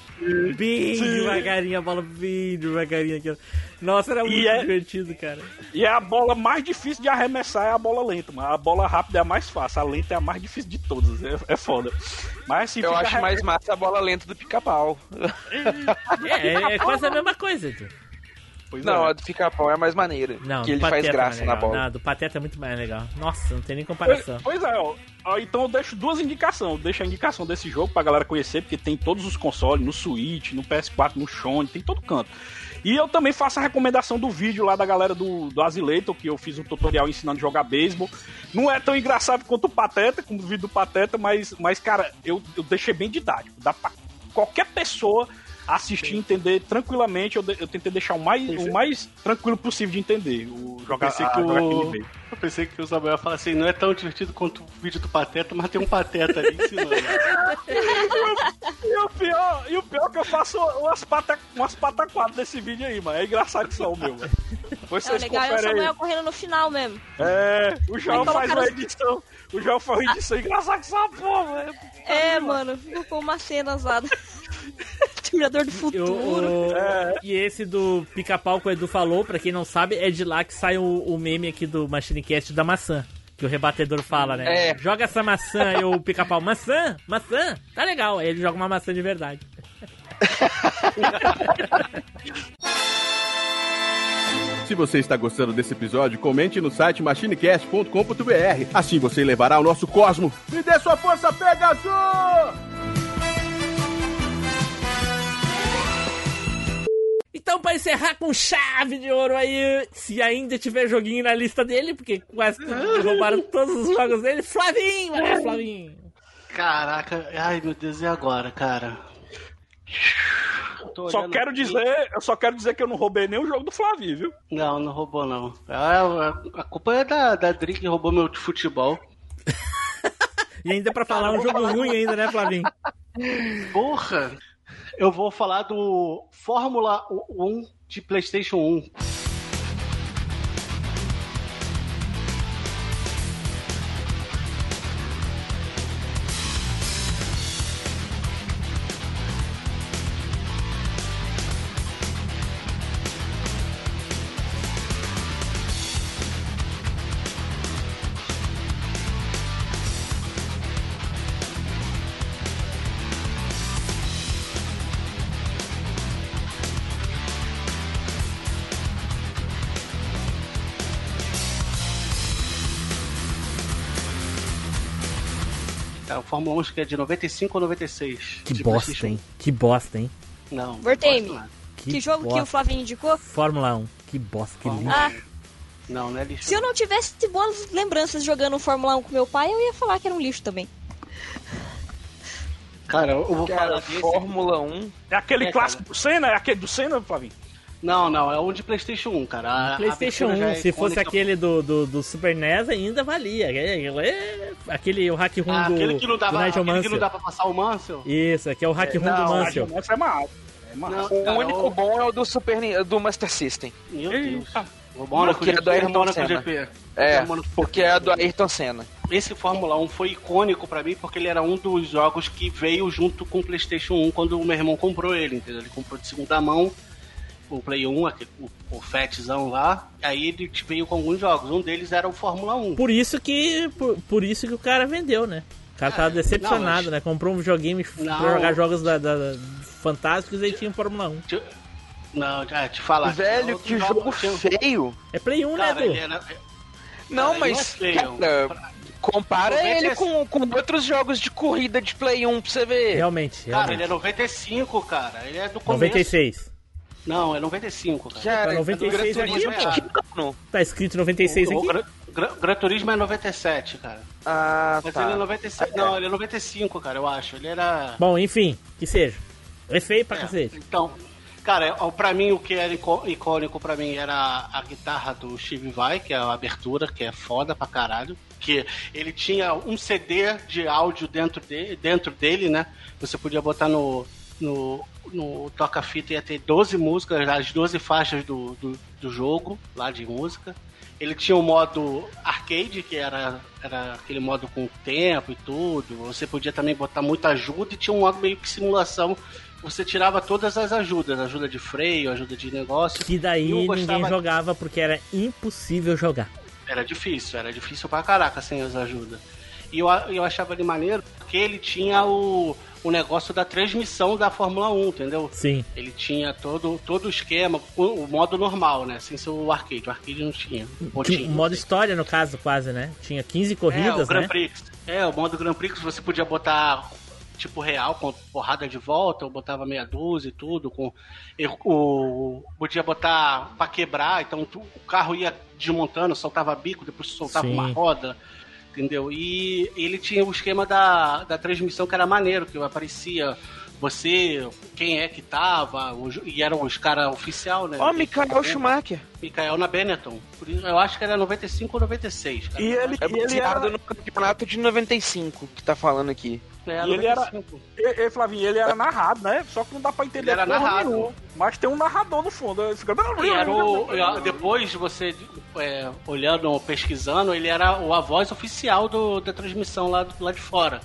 Bem
Sim.
devagarinho, a bola bem devagarinho aqui. Nossa, era
E
muito
é-
divertido, cara.
E a bola mais difícil de arremessar é a bola lenta, mano. A bola rápida é a mais fácil, a lenta é a mais difícil de todas. É, é foda. Mas assim,
Eu acho mais massa a bola lenta do pica-pau.
É, é, é quase a mesma coisa, Edu.
Pois
Não,
é.
a do pica-pau é mais maneira.
Não,
que ele faz
é
graça
mais
na bola.
Não, do Pateta é muito mais legal. Nossa, não tem nem
Pois,
comparação.
pois é, ó. Então eu deixo duas indicações. Eu deixo a indicação desse jogo pra galera conhecer, porque tem todos os consoles, no Switch, no PS4, no Sony, tem todo canto. E eu também faço a recomendação do vídeo lá da galera do, do Azileitor, que eu fiz um tutorial ensinando a jogar beisebol. Não é tão engraçado quanto o Pateta, como o vídeo do Pateta, mas, mas cara, eu, eu deixei bem didático. Dá pra qualquer pessoa assistir e entender tranquilamente. Eu, de- eu tentei deixar o mais, o mais tranquilo possível de entender. O jogar,
pensei
a-
que
jogar
o-. Eu pensei que o Samuel ia falar assim, não é tão divertido quanto o vídeo do Pateta, mas tem um Pateta ali ensinando.
E o pior, e o pior é que eu faço umas, pata, umas pataquadas desse vídeo aí, mano. É engraçado que são, meu, mano. Depois
É
vocês
legal, é o. Samuel correndo no final mesmo.
É, o João
Aí
faz uma
os-
edição. O João faz uma edição engraçada que só porra, velho.
É, mano, ficou uma cena usada. Terminador do
Eu-
futuro.
o-
É.
E esse do pica-pau que o Edu falou, pra quem não sabe, é de lá que sai o, o meme aqui do Machine Cast da maçã. Que o rebatedor fala, né?
É.
Joga essa maçã e o pica-pau, maçã, maçã, tá legal. Aí ele joga uma maçã de verdade.
Se você está gostando desse episódio, comente no site machinecast.com.br. Assim você levará ao nosso cosmo. Me dê sua força, Pegasus!
Então, pra encerrar com chave de ouro aí, se ainda tiver joguinho na lista dele, porque quase tudo- roubaram todos os jogos dele, Flavinho, vai, Flavinho.
Caraca, ai meu Deus, e agora, cara?
Só quero
aqui.
dizer, eu só quero dizer que eu não roubei nenhum jogo do Flavio, viu?
Não, não roubou não. A, a, a culpa é da, da Dri que roubou meu futebol.
E ainda pra falar um jogo ruim ainda, né, Flavinho?
Porra! Eu vou falar do Fórmula 1 de PlayStation 1. Fórmula 1 acho que é de 95 ou 96.
Que
de
bosta, hein? Que bosta, hein?
1. Não.
Vortame.
não.
Que, jogo que
bosta.
o Flavinho indicou?
Fórmula 1. Que bosta, que lixo.
Ah,
Não, não é lixo.
se eu não tivesse boas lembranças jogando Fórmula 1 com meu pai, eu ia falar que era um lixo também.
Cara, eu vou
Cara,
falar desse.
Fórmula 1.
É aquele
É,
clássico do Senna? É aquele do Senna, Flavinho?
Não, não, é um de PlayStation 1, cara. A-
PlayStation
abertura
1,
já é
se fosse aquele do, do, do Super NES, ainda valia. É- é- Aquele o hack room
Ah,
do,
aquele que não
do
dava, aquele que não dá pra passar o Mansell?
Isso, aqui é o hack room do
Não,
Mansell.
Nigel Mansell é massa. É massa.
Não,
O
cara,
único
o-
bom é o do Super do Master System.
Meu Deus. O Mônaco
Porque é do Ayrton
Mônaco
Senna.
GP.
É,
o
porque é a do Ayrton Senna.
Esse Fórmula 1 foi icônico pra mim porque ele era um dos jogos que veio junto com o PlayStation 1 quando o meu irmão comprou ele, entendeu? Ele comprou de segunda mão o Play 1, aquele, o, o Fatzão lá. Aí ele veio com alguns jogos. Um deles era o Fórmula 1.
Por isso que por, por isso que o cara vendeu, né? O cara tava
É,
decepcionado,
não, mas-
né? Comprou um videogame
Não.
pra jogar jogos da, da- da- fantásticos e tinha um Fórmula 1.
Te- Não, é, te falar.
Velho, que jogo feio.
É Play 1,
Cara,
né,
ele
Du?
era,
Não,
Cara,
mas
é
cara, compara
90
ele com, com outros jogos de corrida de Play 1 pra você ver.
Realmente,
Cara,
realmente.
ele é 95, cara. Ele é do começo.
96.
Não, é 95, cara.
Cara,
Pra 96
Gran
aqui,
Turismo
pô.
Tá escrito 96
O, o
aqui?
Gran, Gran- Gran Turismo é 97, cara.
Ah,
Mas
tá.
ele é 97. Não, ele é 95, cara, eu acho. Ele era.
Bom, enfim, que seja. É feio pra
É,
cacete.
Então, cara, ó, pra mim o que era icô- icônico pra mim era a guitarra do Steve Vai, que é a abertura, que é foda pra caralho. Que ele tinha um CD de áudio dentro, de, dentro dele, né? Você podia botar no, no, no toca-fita e ia ter 12 músicas, as 12 faixas do, do, do jogo, lá de música. Ele tinha o modo arcade, que era, era aquele modo com tempo e tudo. Você podia também botar muita ajuda e tinha um modo meio que simulação. Você tirava todas as ajudas, ajuda de freio, ajuda de negócio.
Que daí
E eu
ninguém
gostava-
jogava porque era impossível jogar.
Era difícil, era difícil pra caraca sem as ajudas. E eu, eu achava ele maneiro porque ele tinha o, o negócio da transmissão da Fórmula 1, entendeu?
Sim.
Ele tinha todo, todo o esquema, o, o modo normal, né? Sem ser o arcade. O arcade não tinha. Ou
Tinha um modo história, no caso, quase, né? Tinha 15 corridas,
é, o Grand
né?
Prix. É, o modo Grand Prix você podia botar tipo real, com porrada de volta, eu botava meia dúzia e tudo, com eu, o, podia botar pra quebrar, então tu- o carro ia desmontando, soltava bico, depois soltava
Sim.
uma roda, entendeu? E ele tinha o esquema da, da transmissão que era maneiro, que aparecia você, quem é que tava, os- e eram os caras oficial, né?
Ó, Michael Schumacher.
Michael na Benetton. Por isso, eu acho que era 95 ou 96, cara.
E ele,
É
ele
baseado
era.
no campeonato de 95 que tá falando aqui.
É,
E ele era-
95.
E, Flavinho, ele era narrado, né? Só que não dá pra entender
Ele era narrado.
nenhuma. Mas tem um narrador no fundo. Aí fica-
E era o, depois de você é, olhando, pesquisando, ele era o- a voz oficial do- da transmissão lá, do- lá de fora.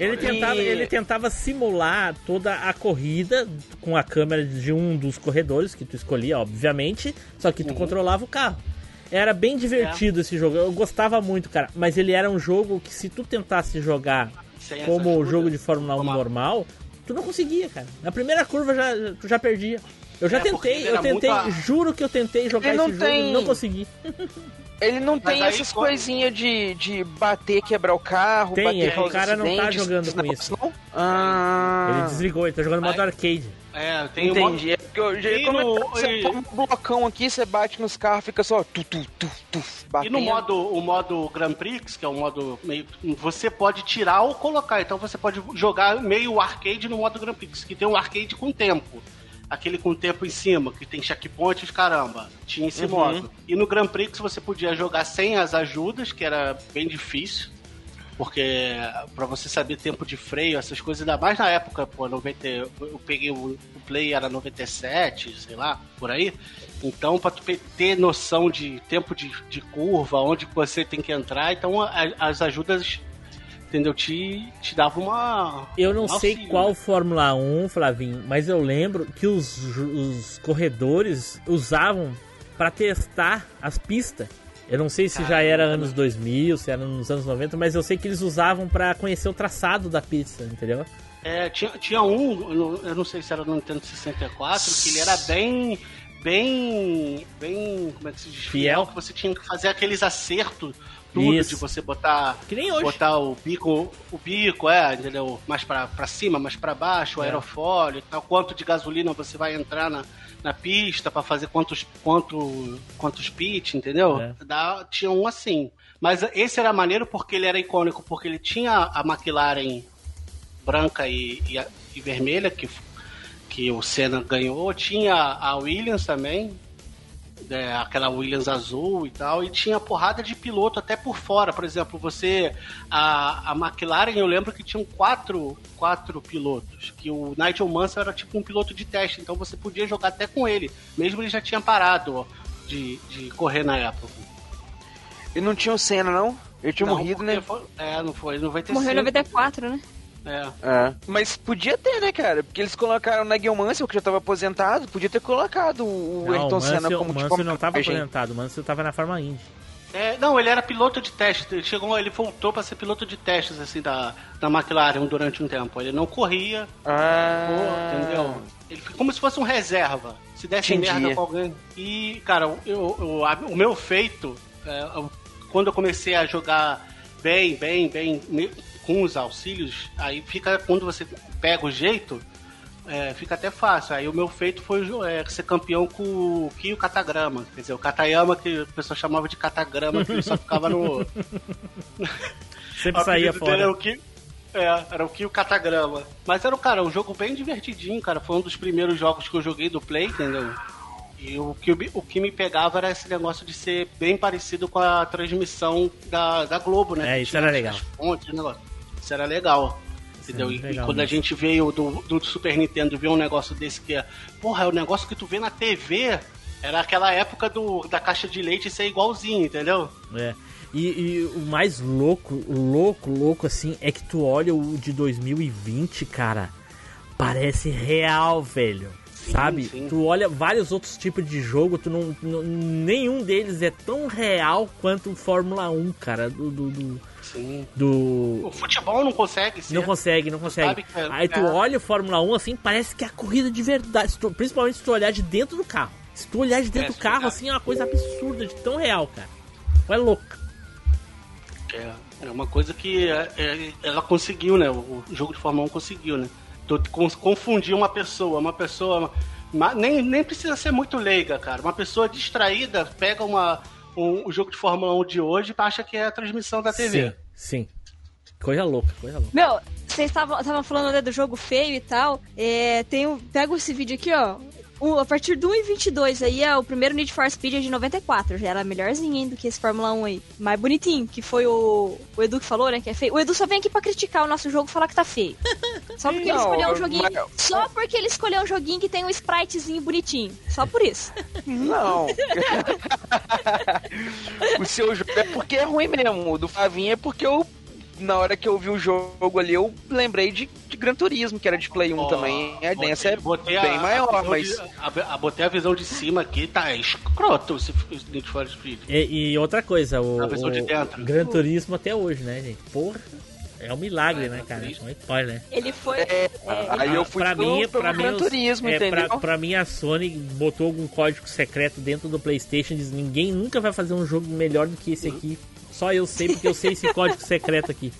Ele tentava,
E-
ele tentava simular toda a corrida com a câmera de um dos corredores que tu escolhia, obviamente, só que tu
Uhum.
controlava o carro. Era bem divertido esse jogo, eu gostava muito, cara. Mas ele era um jogo que se tu tentasse jogar
Sem
como o jogo de Fórmula 1
normal.
normal, tu não conseguia, cara. Na primeira curva já, tu já perdia. Eu já
É,
tentei, eu tentei,
muito
juro que eu tentei jogar
Ele não
esse jogo e não consegui.
Ele não
Mas
tem essas
quando-
coisinhas de, de bater, quebrar o carro,
Tem,
bater
é o cara não tá jogando com isso.
Não? Ah,
Ele desligou, ele tá jogando modo
Aí-
arcade.
É, tem um
entendi. É porque eu, já- é
no-
você toma um blocão aqui, você bate nos carros, fica só tu, tu, tu, tu,
E no modo, o modo Grand Prix, que é o modo meio. Você pode tirar ou colocar. Então você pode jogar meio arcade no modo Grand Prix, que tem um arcade com tempo. Aquele com tempo em cima, que tem checkpoints, caramba. Tinha esse
Uhum.
modo. E no Grand Prix você podia jogar sem as ajudas, que era bem difícil. Porque pra você saber tempo de freio, essas coisas, ainda mais na época, pô, 90, eu peguei o, o Play era 97, sei lá, por aí. Então, pra tu ter noção de tempo de, de curva, onde você tem que entrar, então a- as ajudas, entendeu? Te, te davam uma.
Eu não
um
sei
auxílio,
qual
né?
Fórmula 1, Flavinho, mas eu lembro que os, os corredores usavam pra testar as pistas. Eu não sei se já era anos 2000, se era nos anos 90, mas eu sei que eles usavam pra conhecer o traçado da pista, entendeu?
É, tinha, tinha um, eu não- sei se era no Nintendo 64, que ele era bem. Bem. Bem. Como é que se diz?
Fiel.
Que você tinha que fazer aqueles acertos, tudo,
Isso.
de você botar.
Que nem hoje.
Botar o bico, o bico, é, entendeu? Mais pra, pra cima, mais pra baixo, o
É.
aerofólio e tal. Quanto de gasolina você vai entrar na, na pista pra fazer quantos, quanto, quantos pit, entendeu?
É.
Dá, tinha um assim. Mas esse era maneiro porque ele era icônico, porque ele tinha a McLaren branca e, e, e vermelha, que, que o Senna ganhou. Tinha a Williams também, é, aquela Williams azul e tal, e tinha porrada de piloto até por fora. Por exemplo, você. A, a McLaren, eu lembro que tinham quatro, quatro pilotos. Que o Nigel Mansell era tipo um piloto de teste, então você podia jogar até com ele, mesmo ele já tinha parado ó, de, de correr na época.
E não tinha o Senna, não? Ele tinha
Não,
morrido, né?
foi- é, não foi, 95.
Morreu em 94, né?
É.
É. Mas podia ter, né, cara? Porque eles colocaram o Nigel Mansell, que já tava aposentado, podia ter colocado o
Não, o
Ayrton Senna
Mansell,
como
o
tipo
Mansell não tava aposentado, o Mansell tava na Fórmula Indy.
É, não, ele era piloto de teste. Ele chegou, ele voltou para ser piloto de testes assim da, da McLaren durante um tempo. Ele não corria,
Ah,
pô, entendeu? Ele foi como se fosse um reserva. Se desse
Entendi.
merda com alguém. E, cara, eu, eu- a- o meu feito, é, eu- quando eu comecei a jogar bem, bem, bem, me- com os auxílios, aí fica, quando você pega o jeito, é, fica até fácil. Aí o meu feito foi é, ser campeão com o Kyo Katagrama. Quer dizer, o Katayama, que o pessoal chamava de Katagrama, que ele só ficava no.
Sempre saía
dele Era
fora.
o é, era o Kyo Katagrama. Mas era, cara, um jogo bem divertidinho, cara. Foi um dos primeiros jogos que eu joguei do Play, entendeu? E o que, o que me pegava era esse negócio de ser bem parecido com a transmissão da, da Globo, né?
É, isso era legal.
as fontes, negócio. Isso era legal. Entendeu? E-
legal
e quando a gente veio do, do Super Nintendo ver um negócio desse que é. Porra, é o negócio que tu vê na TV. Era aquela época do, da caixa de leite ser igualzinho, entendeu?
É. E, e o mais louco, louco, louco assim, é que tu olha o de 2020, cara, parece real, velho. Sabe?
sim.
Tu olha vários outros tipos de jogo, tu não, não- nenhum deles é tão real quanto o Fórmula 1, cara, do do, do,
Sim.
do-
O futebol não consegue ser.
não consegue, não consegue.
que é-
Aí tu
é.
olha o Fórmula 1 assim, parece que é a corrida de verdade, se tu- principalmente se tu olhar de dentro do carro. Se tu olhar de dentro
É,
do carro
olhar-
assim, é uma coisa absurda de tão real, cara. É louco.
É, é uma coisa que é, é, ela conseguiu, né? O jogo de Fórmula 1 conseguiu, né? Tu con- confundir uma pessoa, uma pessoa. nem, nem precisa ser muito leiga, cara. Uma pessoa distraída pega uma, um, o jogo de Fórmula 1 de hoje e acha que é a transmissão da TV.
Sim, sim. Coisa louca, coisa louca.
Meu, vocês estavam estavam falando né, do jogo feio e tal. É, tem um, pega esse vídeo aqui, ó. O- a partir do 1.22 aí é o primeiro Need for Speed é de 94. Já era melhorzinho hein, do que esse Fórmula 1 aí. Mais bonitinho, que foi o, o Edu que falou, né? Que é feio. O Edu só vem aqui pra criticar o nosso jogo e falar que tá feio. Só porque ele
Não,
escolheu um
mas-
joguinho. Só porque ele escolheu um joguinho que tem um spritezinho bonitinho. Só por isso.
Não. o seu jogo é porque é ruim mesmo. O do Flavinho é porque eu, na hora que eu vi o jogo ali, eu lembrei de, de Gran Turismo, que era de Play 1
Ó,
também. A
botei-
é
botei a-
bem
a
maior,
visão
mas.
de- a- a- botei a visão de cima aqui, tá escroto esse Need for Speed.
E, e outra coisa, o,
A versão de dentro.
Gran Turismo até hoje, né, gente? Porra. É um milagre, né, cara? É um spoiler.
Ele foi.
É, aí eu fui
pra
pro-
mim,
pro
pra mim,
Turismo,
é,
entendeu?
Pra, pra mim, a Sony botou algum código secreto dentro do PlayStation. Diz: ninguém nunca vai fazer um jogo melhor do que esse aqui. Só eu sei, porque eu sei esse código secreto aqui.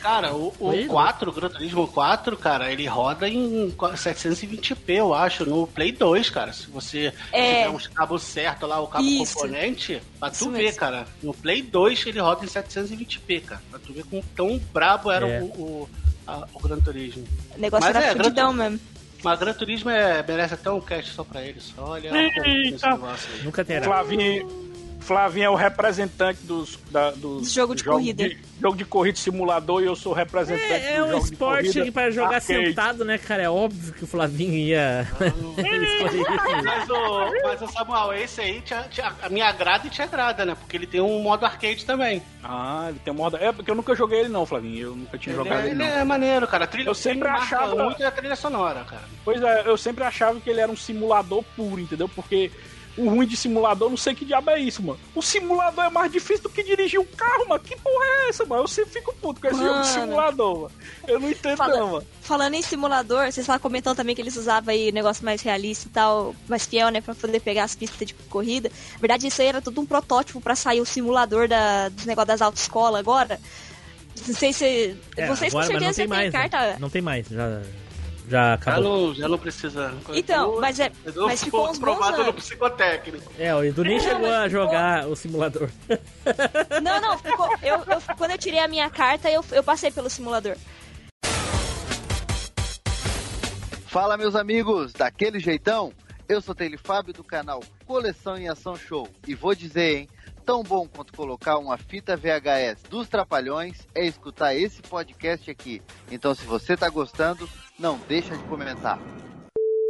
Cara, o, o 4, o Gran Turismo 4, cara, ele roda em 720p, eu acho, no Play 2, cara. Se você
É.
tiver uns cabos certos lá, o cabo
Isso.
componente, pra
Isso
tu ver,
mesmo.
cara. No Play 2 ele roda em 720p, cara. Pra tu ver como tão brabo era
É.
o, o, a- o Gran Turismo.
O negócio
Mas
era
é, Gran
fudidão mesmo.
Mas Gran Turismo é, merece até um cast só pra ele, só olha
Eita.
esse negócio aí.
Nunca terá.
Flavinho, Flavinho é o representante dos, da, dos
Jogo de
jogos
corrida.
jogo de corrida simulador e eu sou representante
É, é um
jogo de
esporte pra jogar
arcade.
sentado, né, cara? É óbvio que o Flavinho ia escolher isso.
Mas o, mas o Samuel, esse aí te, te, a me agrada e te agrada, né? Porque ele tem um modo arcade também.
Ah, ele tem um modo. É, porque eu nunca joguei ele não, Flavinho. Eu nunca tinha
Ele,
jogado
é,
ele,
ele
não.
é maneiro, cara. A trilha
Eu sempre achava-
muito a trilha sonora, cara.
Pois é, eu sempre achava que ele era um simulador puro, entendeu? Porque o ruim de simulador, não sei que diabo é isso, mano. O simulador é mais difícil do que dirigir um carro, mano. Que porra é essa, mano? Eu sempre fico puto com esse jogo de
Mano.
simulador, mano. Eu não entendo,
Fala-
não, mano.
Falando em simulador, vocês estavam comentando também que eles usavam aí negócio mais realista e tal, mais fiel, né, pra poder pegar as pistas de corrida. Na verdade, isso aí era tudo um protótipo pra sair o simulador da, dos negócios das autoescolas agora. Não sei se.
É,
vocês com
agora, mas
certeza
não tem
já têm
mais. né?
carta.
Não tem mais, já, já
Já
acabou.
não, já não precisa.
Então, mas é. Mas ficou uns bons
aprovado no
anos.
psicotécnico.
É, o Edu nem chegou a jogar o simulador.
Não, não, ficou- eu, eu- quando eu tirei a minha carta, eu, eu passei pelo simulador.
Fala, meus amigos, daquele jeitão? Eu sou Taylor Fábio do canal Coleção em Ação Show e vou dizer, hein? Tão bom quanto colocar uma fita VHS dos Trapalhões é escutar esse podcast aqui. Então, se você tá gostando, não deixa de comentar.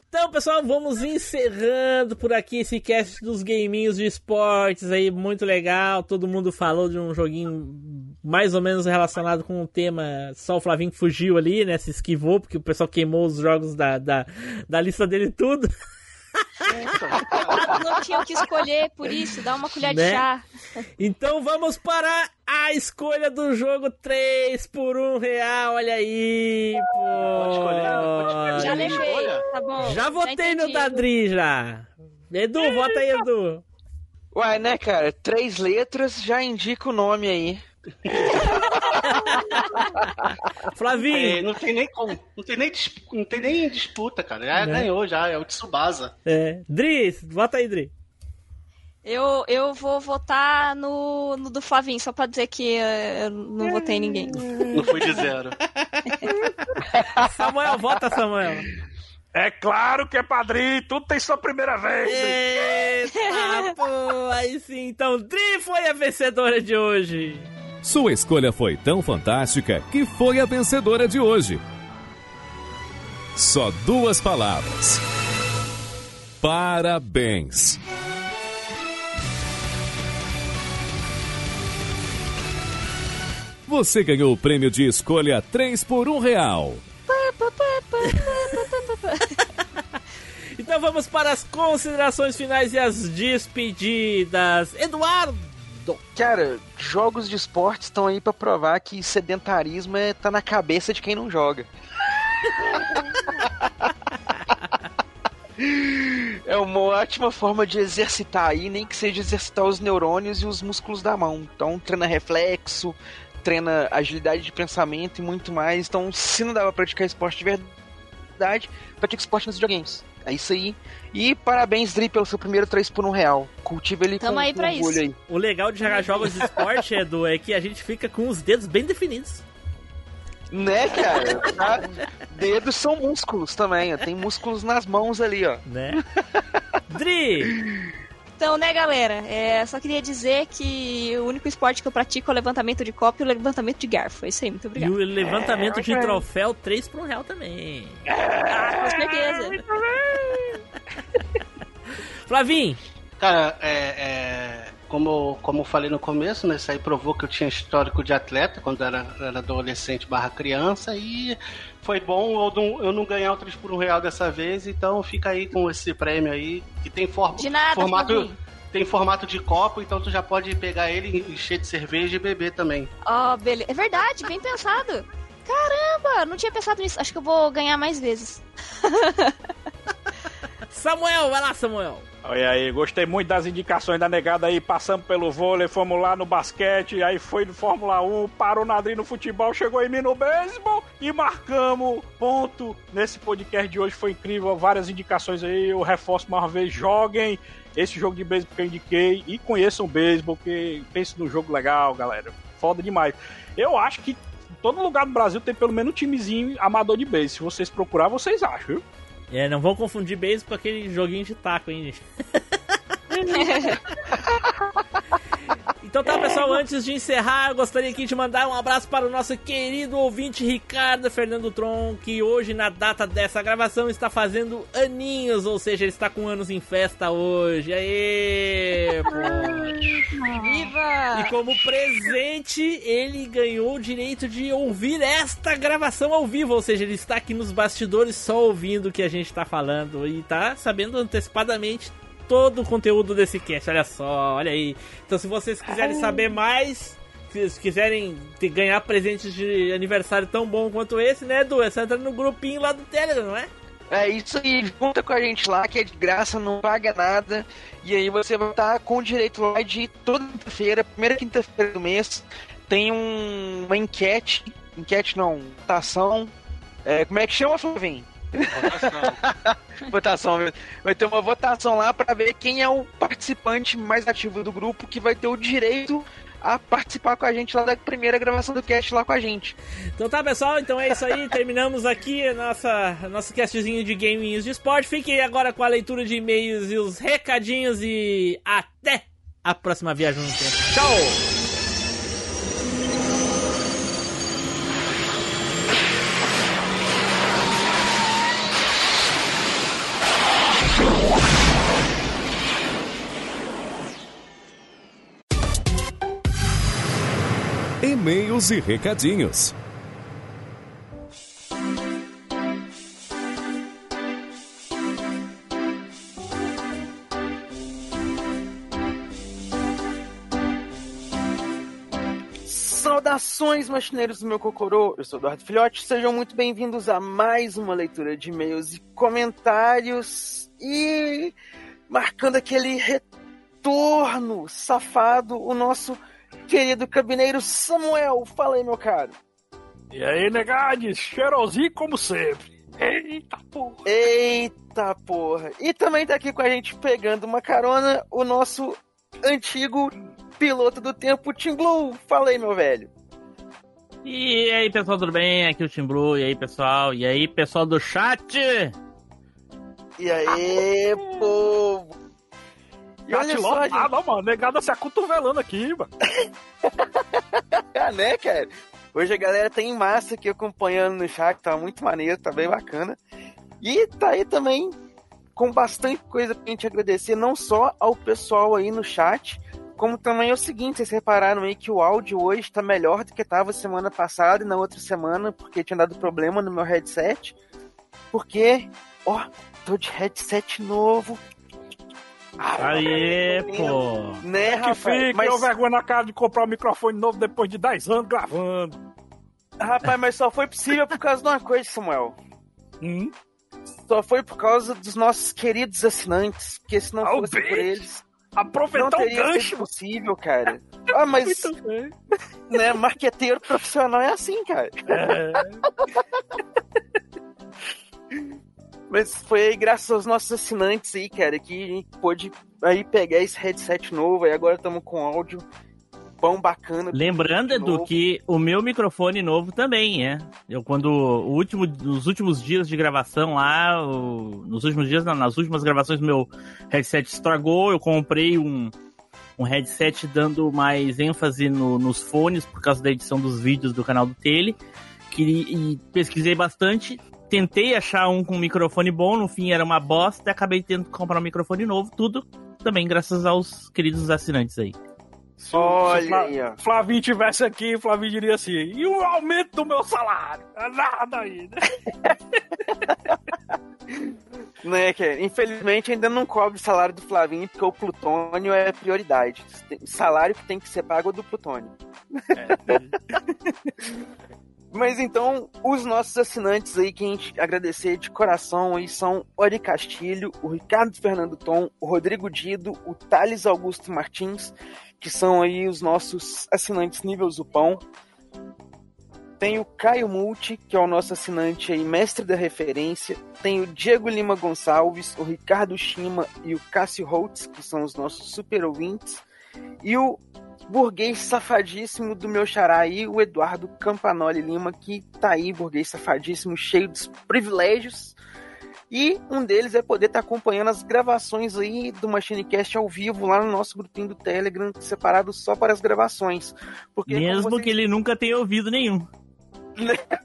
Então, pessoal, vamos encerrando por aqui esse cast dos gaminhos de esportes aí, muito legal. Todo mundo falou de um joguinho mais ou menos relacionado com o tema. Só o Flavinho fugiu ali, né? Se esquivou, porque o pessoal queimou os jogos da, da, da lista dele tudo.
Não tinha o que escolher, por isso, dá uma colher
Né?
de chá.
Então vamos para a escolha do jogo 3 por 1 real, olha aí, pô.
Já levei, tá bom.
Já votei no
entendi.
Dadri já. Edu, vota aí, Edu.
Uai, né, cara? Três letras já indica o nome aí.
Flavinho.
É, não tem nem como. Não tem nem, não tem nem disputa, cara. Já
Né?
ganhou, já. É o Tsubasa.
É. Dri, vota aí, Dri.
Eu, eu vou votar no, no do Flavinho, só pra dizer que eh, eu não votei em ninguém.
Não fui de zero.
Samuel, vota, Samuel.
É claro que é padrinho, tudo tem sua primeira vez.
Eita, pô, aí sim. Então, Dri foi a vencedora de hoje.
Sua escolha foi tão fantástica que foi a vencedora de hoje. Só duas palavras. Parabéns. Você ganhou o prêmio de escolha 3 por 1 real.
Então vamos para as considerações finais e as despedidas. Eduardo!
Cara, jogos de esporte estão aí pra provar que sedentarismo é, tá na cabeça de quem não joga. É uma ótima forma de exercitar aí, nem que seja exercitar os neurônios e os músculos da mão. Então, treina reflexo, treina agilidade de pensamento e muito mais. Então, se não dá pra praticar esporte de verdade, pratique esporte nos videogames. É isso aí. E parabéns, Dri, pelo seu primeiro 3 por 1 real. Cultiva ele
Tamo
com,
aí
com
pra
orgulho
isso.
aí.
O legal de jogar jogos de esporte, Edu, é que a gente fica com os dedos bem definidos.
Né, cara? Tá? Dedos são músculos também, ó. Tem músculos nas mãos ali, ó.
Né? Dri!
Então, né, galera? É, só queria dizer que o único esporte que eu pratico é o levantamento de copo e o levantamento de garfo. É isso aí, muito
E
obrigado.
o levantamento
É,
de troféu 3 por 1 real também.
Ah, com certeza.
Flavinho!
Cara, é, é, como, como eu falei no começo, né? Isso aí provou que eu tinha histórico de atleta quando era, era adolescente barra criança e foi bom eu não, eu não ganhar o 3 por 1 real dessa vez, então fica aí com esse prêmio aí, que tem for,
De nada,
formato. Tem formato de copo, então tu já pode pegar ele, encher de cerveja e beber também.
Ó, beleza. É verdade, bem pensado. Caramba, não tinha pensado nisso. Acho que eu vou ganhar mais vezes.
Samuel, vai lá, Samuel.
Olha aí, gostei muito das indicações da negada aí, passamos pelo vôlei, fomos lá no basquete, aí foi no Fórmula 1, parou na no futebol, chegou em mim no beisebol e marcamos ponto. Nesse podcast de hoje foi incrível, várias indicações aí, eu reforço mais uma vez, joguem esse jogo de beisebol que eu indiquei e conheçam o beisebol, que pense no jogo legal, galera. Foda demais. Eu acho que todo lugar do Brasil tem pelo menos um timezinho amador de beisebol. Se vocês procurar, vocês acham, viu?
É, não vão confundir base com aquele joguinho de taco, hein, gente? Então tá, pessoal, antes de encerrar, eu gostaria aqui de mandar um abraço para o nosso querido ouvinte Ricardo Fernando Tron, que hoje, na data dessa gravação, está fazendo aninhos, ou seja, ele está com anos em festa hoje. Aê! pô.
Viva!
E como presente, ele ganhou o direito de ouvir esta gravação ao vivo, ou seja, ele está aqui nos bastidores só ouvindo o que a gente está falando e tá sabendo antecipadamente todo o conteúdo desse cast, olha só, olha aí. Então se vocês quiserem saber mais, se quiserem ganhar presentes de aniversário tão bom quanto esse, né, Edu? É só entrar no grupinho lá do Telegram, não é?
É isso aí, junta com a gente lá, que é de graça, não paga nada. E aí você vai estar com direito lá de toda quinta-feira, primeira quinta-feira do mês, tem um- uma enquete, enquete não, votação. É, como é que chama, Flavinho? Votação mesmo. Vai ter uma votação lá pra ver quem é o participante mais ativo do grupo que vai ter o direito a participar com a gente lá da primeira gravação do cast lá com a gente.
Então tá, pessoal, então é isso aí. Terminamos aqui a nossa nosso castzinho de gaminhos de esporte. Fiquem agora com a leitura de e-mails e os recadinhos e até a próxima viagem no tempo. Tchau!
E-mails e recadinhos.
Saudações, machineiros do meu Cocorô! Eu sou Eduardo Filhote, sejam muito bem-vindos a mais uma leitura de e-mails e comentários. E marcando aquele retorno safado, o nosso querido cabineiro Samuel. Fala aí, meu caro.
E aí, negades, cheirosinho como sempre. Eita porra.
Eita porra! E também tá aqui com a gente pegando uma carona o nosso antigo piloto do tempo, Tim Blue. Fala aí, meu velho.
E aí, pessoal, tudo bem? Aqui é o Tim Blue. E aí, pessoal? E aí, pessoal do chat?
E aí, povo? E olha só, gente.
ah, não, mano, negada se acotovelando aqui, mano.
Ah, né, cara? Hoje a galera tá em massa aqui acompanhando no chat, tá muito maneiro, tá bem bacana. E tá aí também com bastante coisa pra gente agradecer, não só ao pessoal aí no chat, como também é o seguinte, vocês repararam aí que o áudio hoje tá melhor do que tava semana passada e na outra semana, porque tinha dado problema no meu headset. Porque, ó, tô de headset novo.
Aê, pô.
Né,
que
rapaz?
fica,
Mas-
eu vergonha na cara de comprar um microfone novo depois de 10 anos gravando.
Rapaz, mas só foi possível por causa de uma coisa, Samuel.
Hum?
Só foi por causa dos nossos queridos assinantes, porque se não
Ah,
fosse por eles,
Aproveitar
não
o
teria
gancho.
sido possível, cara. Ah, mas, né, marqueteiro profissional é assim, cara.
É,
Mas foi aí graças aos nossos assinantes aí, cara, que a gente pôde aí pegar esse headset novo, e agora estamos com áudio bom, bacana.
Lembrando, Edu,
novo.
que o meu microfone novo também, é. Eu quando o último, nos últimos dias de gravação lá, o- nos últimos dias, não, nas últimas gravações, meu headset estragou. Eu comprei um, um headset dando mais ênfase no- nos fones por causa da edição dos vídeos do canal do Tele. Que, e pesquisei bastante. Tentei achar um com microfone bom, no fim era uma bosta, e acabei tendo que comprar um microfone novo, tudo também graças aos queridos assinantes aí.
Se se
Olha ó.
Flavinho tivesse aqui, Flavinho diria assim: e o aumento do meu salário? É Nada aí, né?
Né, cara? Infelizmente ainda não cobre o salário do Flavinho, porque o plutônio é prioridade. Salário que tem que ser pago é do plutônio. Mas então, os nossos assinantes aí, que a gente agradecer de coração aí são Ori Castilho, o Ricardo Fernando Tom, o Rodrigo Dido, o Thales Augusto Martins, que são aí os nossos assinantes nível Zupão. Tem o Caio Multi, que é o nosso assinante aí, mestre da referência. Tem o Diego Lima Gonçalves, o Ricardo Shima e o Cássio Holtz, que são os nossos super ouvintes. E o burguês safadíssimo do meu xará aí, o Eduardo Campanoli Lima, que tá aí, burguês safadíssimo, cheio dos privilégios. E um deles é poder estar acompanhando as gravações aí do MachineCast ao vivo lá no nosso grupinho do Telegram, separado só para as gravações. Porque,
Mesmo
vocês-
que ele nunca tenha ouvido nenhum.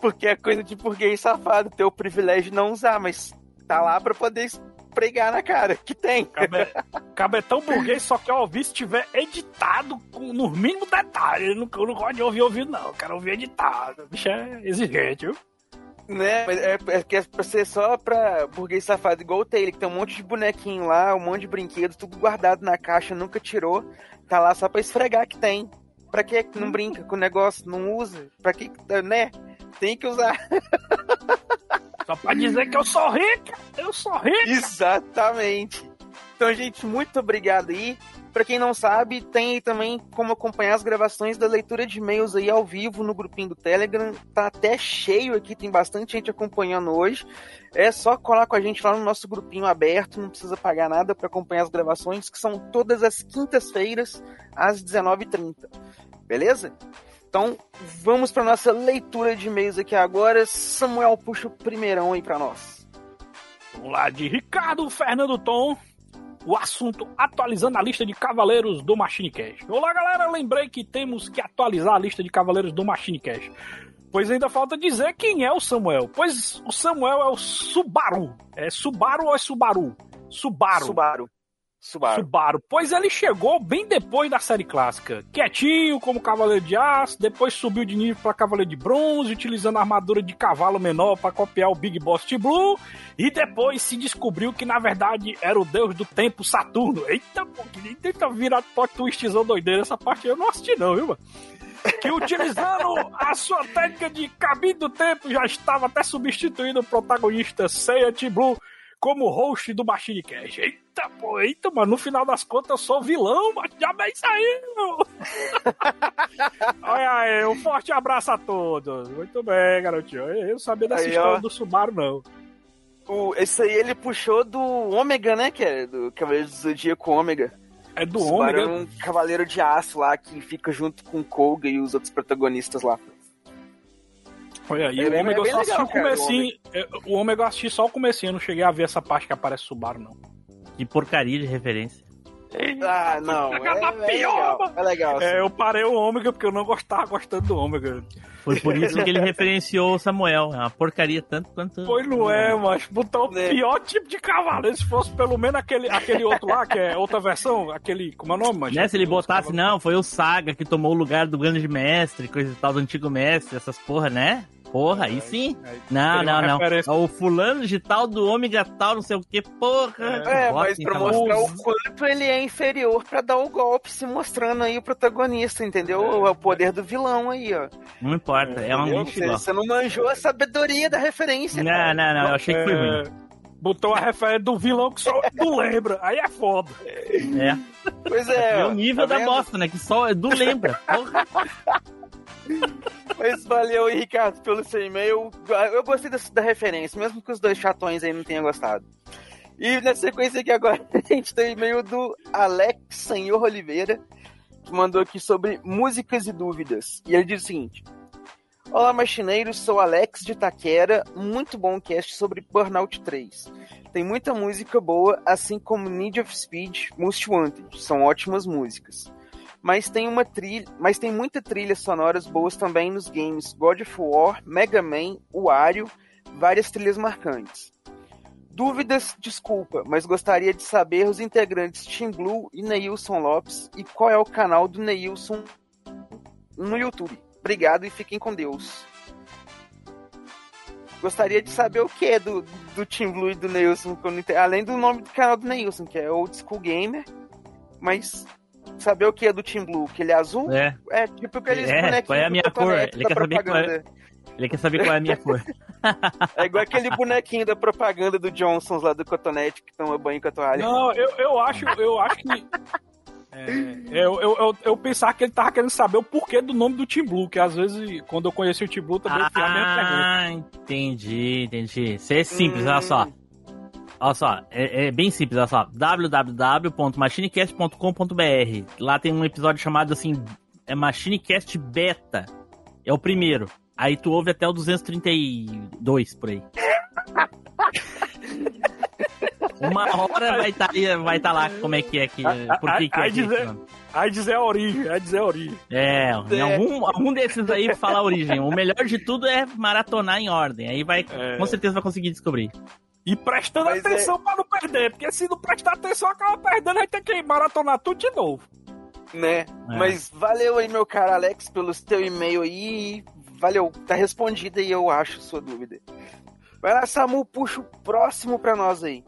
Porque é coisa de burguês safado ter o privilégio de não usar, mas tá lá pra poder pregar na cara, que tem.
Cabe, cabe é tão burguês, só que ouvir se tiver editado com, no mínimo detalhe. Eu não, eu não gosto de ouvir ouvido, não. Eu quero ouvir editado. O bicho é exigente, viu?
Né? É, é que é pra ser só pra burguês safado, igual o Taylor, que tem um monte de bonequinho lá, um monte de brinquedos, tudo guardado na caixa, nunca tirou. Tá lá só pra esfregar que tem. Pra que não brinca com o negócio, não usa? Pra que, que- né? Tem que usar.
Só pra dizer que eu sou rica. Eu sou rica.
Exatamente. Então, gente, muito obrigado aí. Pra quem não sabe, tem aí também como acompanhar as gravações da leitura de e-mails aí ao vivo no grupinho do Telegram. Tá até cheio aqui, tem bastante gente acompanhando hoje. É só colar com a gente lá no nosso grupinho aberto, não precisa pagar nada pra acompanhar as gravações, que são todas as quintas-feiras, às 19h30. Beleza? Então, vamos pra nossa leitura de e-mails aqui agora. Samuel, puxa o primeirão aí pra nós.
Vamos lá, de Ricardo Fernando Tom. O assunto atualizando a lista de cavaleiros do Machine Cash. Olá, galera. Lembrei que temos que atualizar a lista de cavaleiros do Machine Cash. Pois ainda falta dizer quem é o Samuel. Pois o Samuel é o Subaru. É Subaru ou é Subaru? Subaru.
Subaru. Subaru.
Subaru. Pois ele chegou bem depois da série clássica. Quietinho, como Cavaleiro de Aço, depois subiu de nível para Cavaleiro de Bronze, utilizando a armadura de cavalo menor para copiar o Big Boss T Blue, e depois se descobriu que na verdade era o deus do tempo Saturno. Eita, pô, que tenta virar plot twistzão doideira, essa parte eu não assisti não, viu, mano? Que utilizando a sua técnica de cabine do tempo já estava até substituindo o protagonista Seiya T Blue como host do Machine Cash. Eita, pô, eita, mano, no final das contas eu sou vilão, mas já bem saiu. Olha aí, um forte abraço a todos. Muito bem, garotinho. Eu não sabia dessa
Aí,
história
ó.
do Subaru, não.
O, esse aí ele puxou do Ômega, né? Que é do Cavaleiro do Zodíaco Ômega.
É do
Subaru
Ômega.
é um cavaleiro de aço lá que fica junto com o Koga e os outros protagonistas lá.
Olha aí,
É
o Ômega
é
só
legal,
o comecinho. é, O Ômega eu assisti só o comecinho, eu não cheguei a ver essa parte que aparece Subaru, não.
Que porcaria de referência.
Ah, não. É, é
pior,
legal. É legal.
É, eu parei o Ômega porque eu não gostava gostando do Ômega.
Foi por isso que ele referenciou o Samuel. É uma porcaria tanto quanto.
Pois não é, mas botou o
É.
pior tipo de cavaleiro. Se fosse pelo menos aquele, aquele outro lá, que é outra versão, aquele. Como é o nome, mano?
Né, se ele botasse, não, foi o Saga que tomou o lugar do grande mestre, coisa e tal, do antigo mestre, essas porra, né? Porra, aí sim. Não,
teria
não,
uma
não.
referência.
O fulano de tal do ômega tal, não sei o que, porra.
É,
Bota
mas pra
cavalo.
mostrar o quanto ele é inferior pra dar o golpe, se mostrando aí o protagonista, entendeu? É o poder do vilão aí, ó.
Não importa, é um
Entendeu?
lixo
Você, você não manjou a sabedoria da referência.
Não,
cara.
não, não, eu achei que foi
É,
ruim.
Botou a referência do vilão que só tu lembra. Aí é foda.
É.
Pois é.
É o nível
tá
da bosta, né? Que só é do lembra. Porra.
Mas valeu Ricardo, pelo seu e-mail. Eu gostei da referência, mesmo que os dois chatões aí não tenham gostado. E na sequência aqui agora, a gente tem e-mail do Alex Senhor Oliveira, que mandou aqui sobre músicas e dúvidas. E ele diz o seguinte: Olá, machineiros, sou Alex de Taquera. Muito bom cast sobre Burnout 3. Tem muita música boa, assim como Need of Speed, Most Wanted. São ótimas músicas. Mas tem uma trilha, mas tem muita trilhas sonoras boas também nos games God of War, Mega Man, Wario, várias trilhas marcantes. Dúvidas, desculpa, mas gostaria de saber os integrantes Tim Blue e Neilson Lopes e qual é o canal do Neilson no YouTube. Obrigado e fiquem com Deus. Gostaria de saber o que é do, do Tim Blue e do Neilson, além do nome do canal do Neilson, que é Old School Gamer, mas saber o que é do Team Blue, que ele é azul?
É.
É tipo aqueles
É,
bonequinhos
qual é a minha cor? Ele
da
quer saber qual é-
propaganda.
Ele quer saber qual é a minha cor.
É igual aquele bonequinho da propaganda do Johnsons lá do Cotonete que toma banho com a toalha.
Não, eu, eu acho, eu acho que. é, eu, eu, eu, eu pensava que ele tava querendo saber o porquê do nome do Team Blue, que às vezes, quando eu conheci o Team Blue, também fiz a mesma pergunta.
Ah, entendi, entendi. Isso é simples, olha só. Olha só, é, é bem simples, olha só. www.machinecast.com.br Lá tem um episódio chamado assim, é Machinecast Beta. É o primeiro. Aí tu ouve até o 232 por aí. Uma hora vai estar vai tá lá como é que é que. Por que, que é
aí dizer a origem, aí dizer a origem.
É, em algum, algum desses aí fala a origem. O melhor de tudo é maratonar em ordem. Aí vai, com certeza vai conseguir descobrir.
E prestando
Mas é-
atenção pra não perder, porque se não prestar atenção, acaba perdendo, vai ter que maratonar tudo de novo.
Né? Mas valeu aí, meu cara Alex, pelo teu e-mail aí. Valeu, tá respondido aí, eu acho, sua dúvida. Vai lá, Samu, puxa o próximo pra nós aí.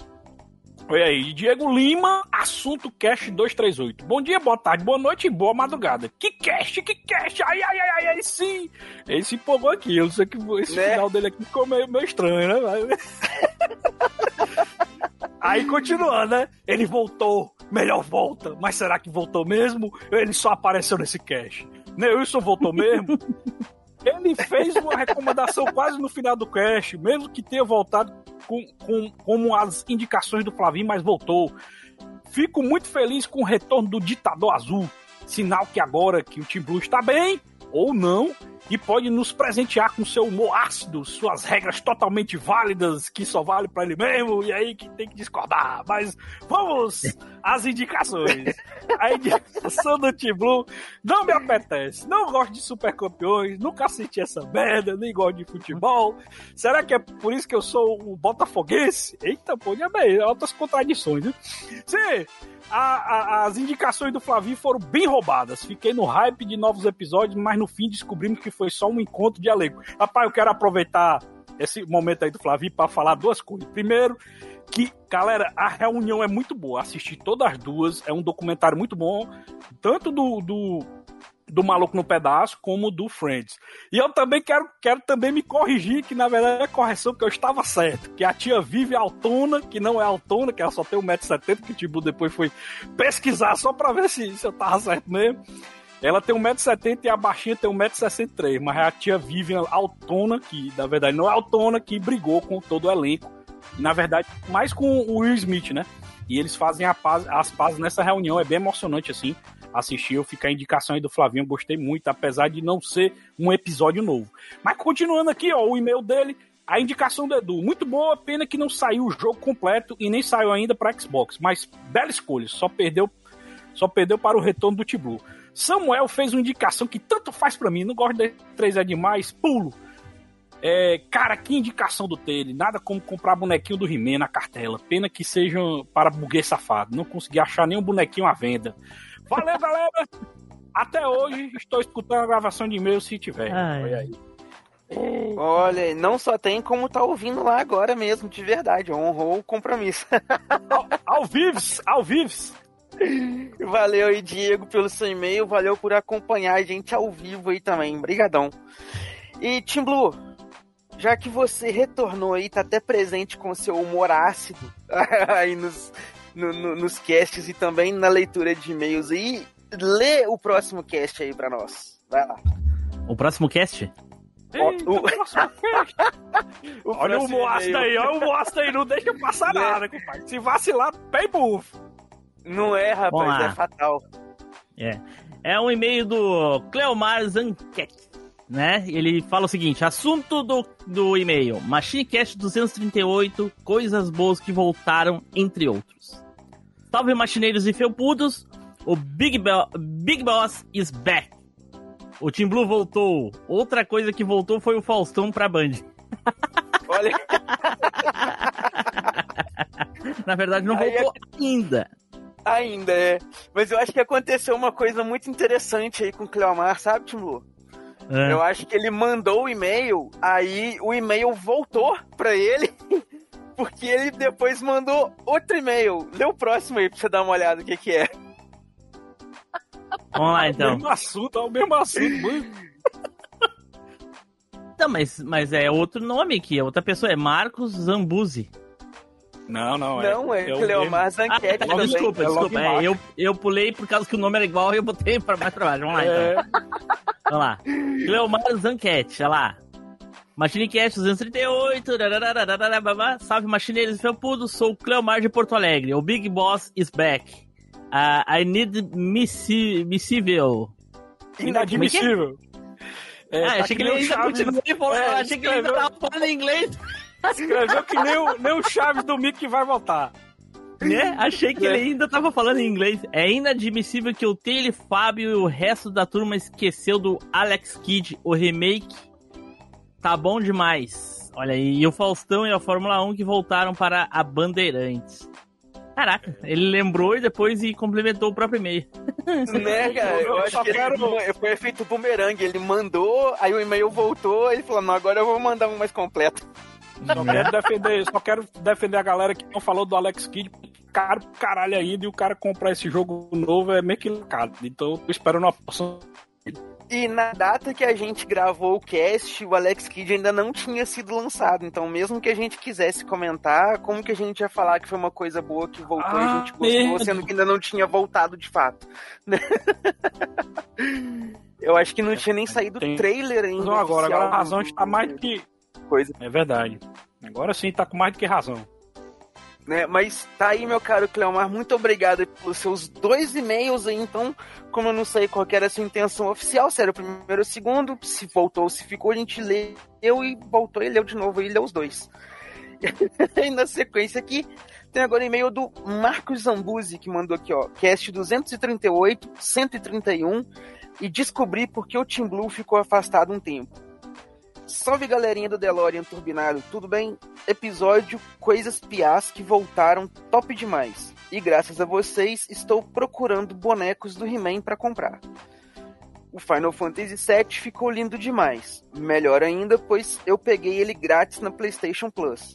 Olha aí, Diego Lima, assunto Cast 238. Bom dia, boa tarde, boa noite e boa madrugada. Que cast, que cast, ai, ai, ai, ai, ai, sim. Ele se empolgou aqui, eu sei que esse
Né?
final dele aqui ficou meio, meio estranho, né? Aí continuando, né? Ele voltou, melhor volta, mas será que voltou mesmo? Ele só apareceu nesse cast. Neilson voltou mesmo? Ele fez uma recomendação quase no final do cast, mesmo que tenha voltado com, com, como as indicações do Flavinho, mas voltou. Fico muito feliz com o retorno do Ditador Azul. Sinal que agora que o Team Blue está bem, ou não, e pode nos presentear com seu humor ácido, suas regras totalmente válidas, que só vale pra ele mesmo, e aí que tem que discordar. Mas vamos às indicações. A indicação do Team Blue não me apetece. Não gosto de super campeões, nunca assisti essa merda, nem gosto de futebol. Será que é por isso que eu sou o Botafoguense? Eita, pô, já bem, altas contradições, viu? Sim, a- a- as indicações do Flavinho foram bem roubadas. Fiquei no hype de novos episódios, mas no fim descobrimos que foi só um encontro de elenco. Rapaz, eu quero aproveitar esse momento aí do Flavinho para falar duas coisas. Primeiro, que, galera, a reunião é muito boa. Assisti todas as duas, é um documentário muito bom, tanto do, do, do Maluco no Pedaço como do Friends. E eu também quero, quero também me corrigir, que na verdade é correção, que eu estava certo. Que a tia vive altona, que não é altona, que ela só tem 1,70m, que o Tibu depois foi pesquisar só pra ver se, se eu tava certo mesmo. Ela tem 1,70m e a baixinha tem 1,63m, mas é a tia Vivian Altona, que na verdade não é Altona, que brigou com todo o elenco. Na verdade, mais com o Will Smith, né? E eles fazem paz- as pazes nessa reunião, é bem emocionante assim. Assistir, eu ficar a indicação aí do Flavinho, gostei muito, apesar de não ser um episódio novo. Mas continuando aqui, ó, o e-mail dele, a indicação do Edu, muito boa, pena que não saiu o jogo completo e nem saiu ainda para Xbox, mas bela escolha, só perdeu só perdeu para o retorno do Tiblu. Samuel fez uma indicação que tanto faz pra mim, não gosto de 3 é demais, pulo. É, cara, que indicação do Tele. Nada como comprar bonequinho do He-Man na cartela. Pena que sejam para buguês safado. Não consegui achar nenhum bonequinho à venda. Valeu, galera! Até hoje estou escutando a gravação de e-mail se tiver.
Ai.
Olha aí.
Olha, não só tem como tá ouvindo lá agora mesmo, de verdade. Honrou o compromisso.
Ao vives, ao vives.
Valeu aí, Diego, pelo seu e-mail. Valeu por acompanhar a gente ao vivo aí também. Obrigadão. E, Tim Blue, já que você retornou aí, tá até presente com seu humor ácido aí nos, no- no- nos casts e também na leitura de e-mails aí, lê o próximo cast aí pra nós. Vai lá.
O próximo cast?
Ó, o- o
Olha o Moasta aí, olha o Moasta aí, não deixa passar nada, compadre. Se vacilar, pé e bufo.
Não é, rapaz, é fatal.
É. É um e-mail do Cleomar Zanquet, né? Ele fala o seguinte: assunto do, do e-mail: MachineCast 238, coisas boas que voltaram, entre outros. Salve machineiros e felpudos, o Big, Bo- Big Boss is back. O Team Blue voltou. Outra coisa que voltou foi o Faustão pra Band.
Olha,
Na verdade, não
Aí é
voltou ainda.
Ainda é. Mas eu acho que aconteceu uma coisa muito interessante aí com o Cleomar, sabe, Tim Blue?
É.
Eu acho que ele mandou o e-mail, aí o e-mail voltou pra ele, porque ele depois mandou outro e-mail. Lê o próximo aí pra você dar uma olhada o que que é.
Vamos lá, então.
É o mesmo assunto, é o mesmo assunto. mano.
Não, mas, mas é outro nome aqui, é outra pessoa, é Marcos Zambuzi.
Não, não,
Não, é Cleomar Zanquete
Ah, desculpa,
É
desculpa. É, eu, eu pulei por causa que o nome era igual e eu botei pra mais pra baixo. Vamos lá,
É.
então. Vamos lá. Cleomar Zanquete, olha lá. Machine Cast 238, rararararara, babá. salve machineiros felpudos, sou o Cleomar de Porto Alegre, o Big Boss is back. Ah, I need missível.
Inadmissível. É,
ah,
tá
achei que ele ainda e falou,
É,
achei que ele ainda tava falando inglês.
Escreveu que nem o, nem o Chaves do Mickey que vai voltar.
Né? Achei que ele ainda tava falando em inglês. É inadmissível que o Taylor Fábio e o resto da turma esqueceu do Alex Kidd, o remake. Tá bom demais. Olha aí, e o Faustão e a Fórmula 1 que voltaram para a Bandeirantes. Caraca, ele lembrou e depois e complementou o próprio e-mail.
Né, cara? Eu,
Eu
acho
só
que
quero-
ele, foi efeito bumerangue. Ele mandou, aí o e-mail voltou, ele falou, não, agora eu vou mandar um mais completo.
Só quero defender, só quero defender a galera que não falou do Alex Kidd. Caro pro caralho ainda e o cara comprar esse jogo novo é meio que caro. Então eu tô esperando uma porção.
E na data que a gente gravou o cast, o Alex Kidd ainda não tinha sido lançado. Então, mesmo que a gente quisesse comentar, como que a gente ia falar que foi uma coisa boa que voltou e a
Ah,
gente gostou, sendo que ainda não tinha voltado de fato? né? Eu acho que não tinha nem saído o trailer ainda.
Não, agora, agora a razão está mais que.
Coisa.
É verdade. Agora sim tá com mais do que razão.
né? Mas tá aí, meu caro Cleomar, muito obrigado pelos seus dois e-mails aí. Então, como eu não sei qual era a sua intenção oficial, se era o primeiro ou o segundo, se voltou ou se ficou, a gente leu e voltou e leu de novo e leu os dois. e na sequência aqui, tem agora e-mail do Marcos Zambuzi, que mandou aqui, ó, cast 238, 131, e descobri por que o Team Blue ficou afastado um tempo. Salve galerinha do DeLorean Turbinado, tudo bem? Episódio Coisas Piás que voltaram top demais. E graças a vocês estou procurando bonecos do He-Man para comprar. O Final Fantasy VII ficou lindo demais. Melhor ainda, pois eu peguei ele grátis na PlayStation Plus.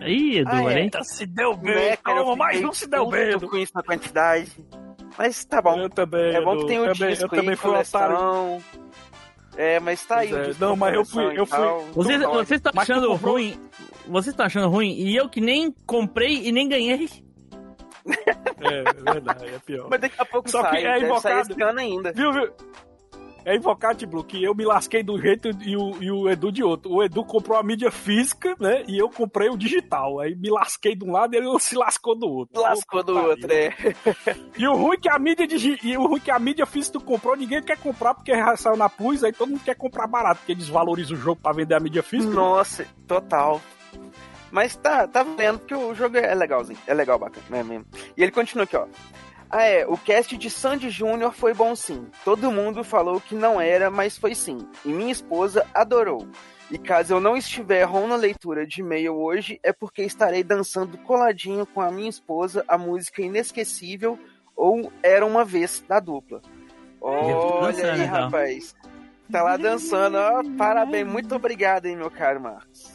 Ih, Edu,
Ah, é.
aí.
Se deu bem,
Né, cara, eu
calma,
fiquei
um se deu bem. Edu.
com isso na quantidade. Mas tá bom.
Eu também.
É bom que tem o
também,
disco
Eu também
aí,
fui um otário.
É, mas tá aí
é. Não, mas eu fui- eu fui-.
Vocês
Então,
vocês estão
Mas tu
achando
comprou?
ruim? Vocês estão achando ruim? E eu que nem comprei e nem ganhei.
É, é verdade, é pior.
Mas daqui a pouco
Só que
sai,
é
deve sair
invocado.
esse ano ainda.
Viu, viu? É invocado, Blue, que eu me lasquei de um jeito e o, e o Edu de outro. O Edu comprou a mídia física, né? E eu comprei o digital. Aí me lasquei de um lado e ele se lascou do outro.
Lascou do outro, é.
E o ruim que a mídia digi... e o ruim que a mídia física tu comprou, ninguém quer comprar porque saiu na Plus, aí todo mundo quer comprar barato, porque desvaloriza o jogo pra vender a mídia física.
Nossa, total. Mas tá, tá vendo que o jogo é legalzinho. É legal, bacana, né mesmo. E ele continua aqui, ó. Ah, é, o cast de Sandy Júnior foi bom sim. Todo mundo falou que não era, mas foi sim. E minha esposa adorou. E caso eu não estiver on na leitura de e-mail hoje, é porque estarei dançando coladinho com a minha esposa a música inesquecível ou Era Uma Vez da dupla. Olha
dançando,
aí,
então.
rapaz. Tá lá dançando, ó. Parabéns, muito obrigado, hein, meu caro Marcos.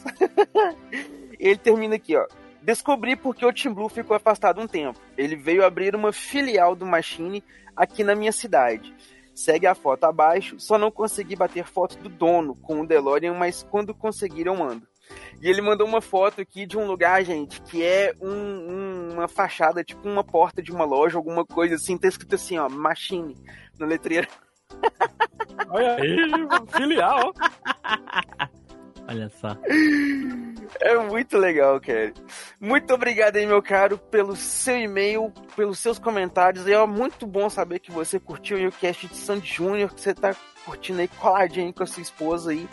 Ele termina aqui, ó. Descobri porque o Team Blue ficou afastado um tempo. Ele veio abrir uma filial do Machine aqui na minha cidade. Segue a foto abaixo, só não consegui bater foto do dono com o DeLorean, mas quando conseguir eu mando. E ele mandou uma foto aqui de um lugar, gente, que é um- um- uma fachada, tipo uma porta de uma loja, alguma coisa assim, tá escrito assim, ó, Machine, na letreira.
Olha aí, filial.
Olha só.
É muito legal, cara. Muito obrigado aí, meu caro, pelo seu e-mail, pelos seus comentários. É muito bom saber que você curtiu o cast de Sandy Júnior, que você tá curtindo aí coladinho com a sua esposa aí.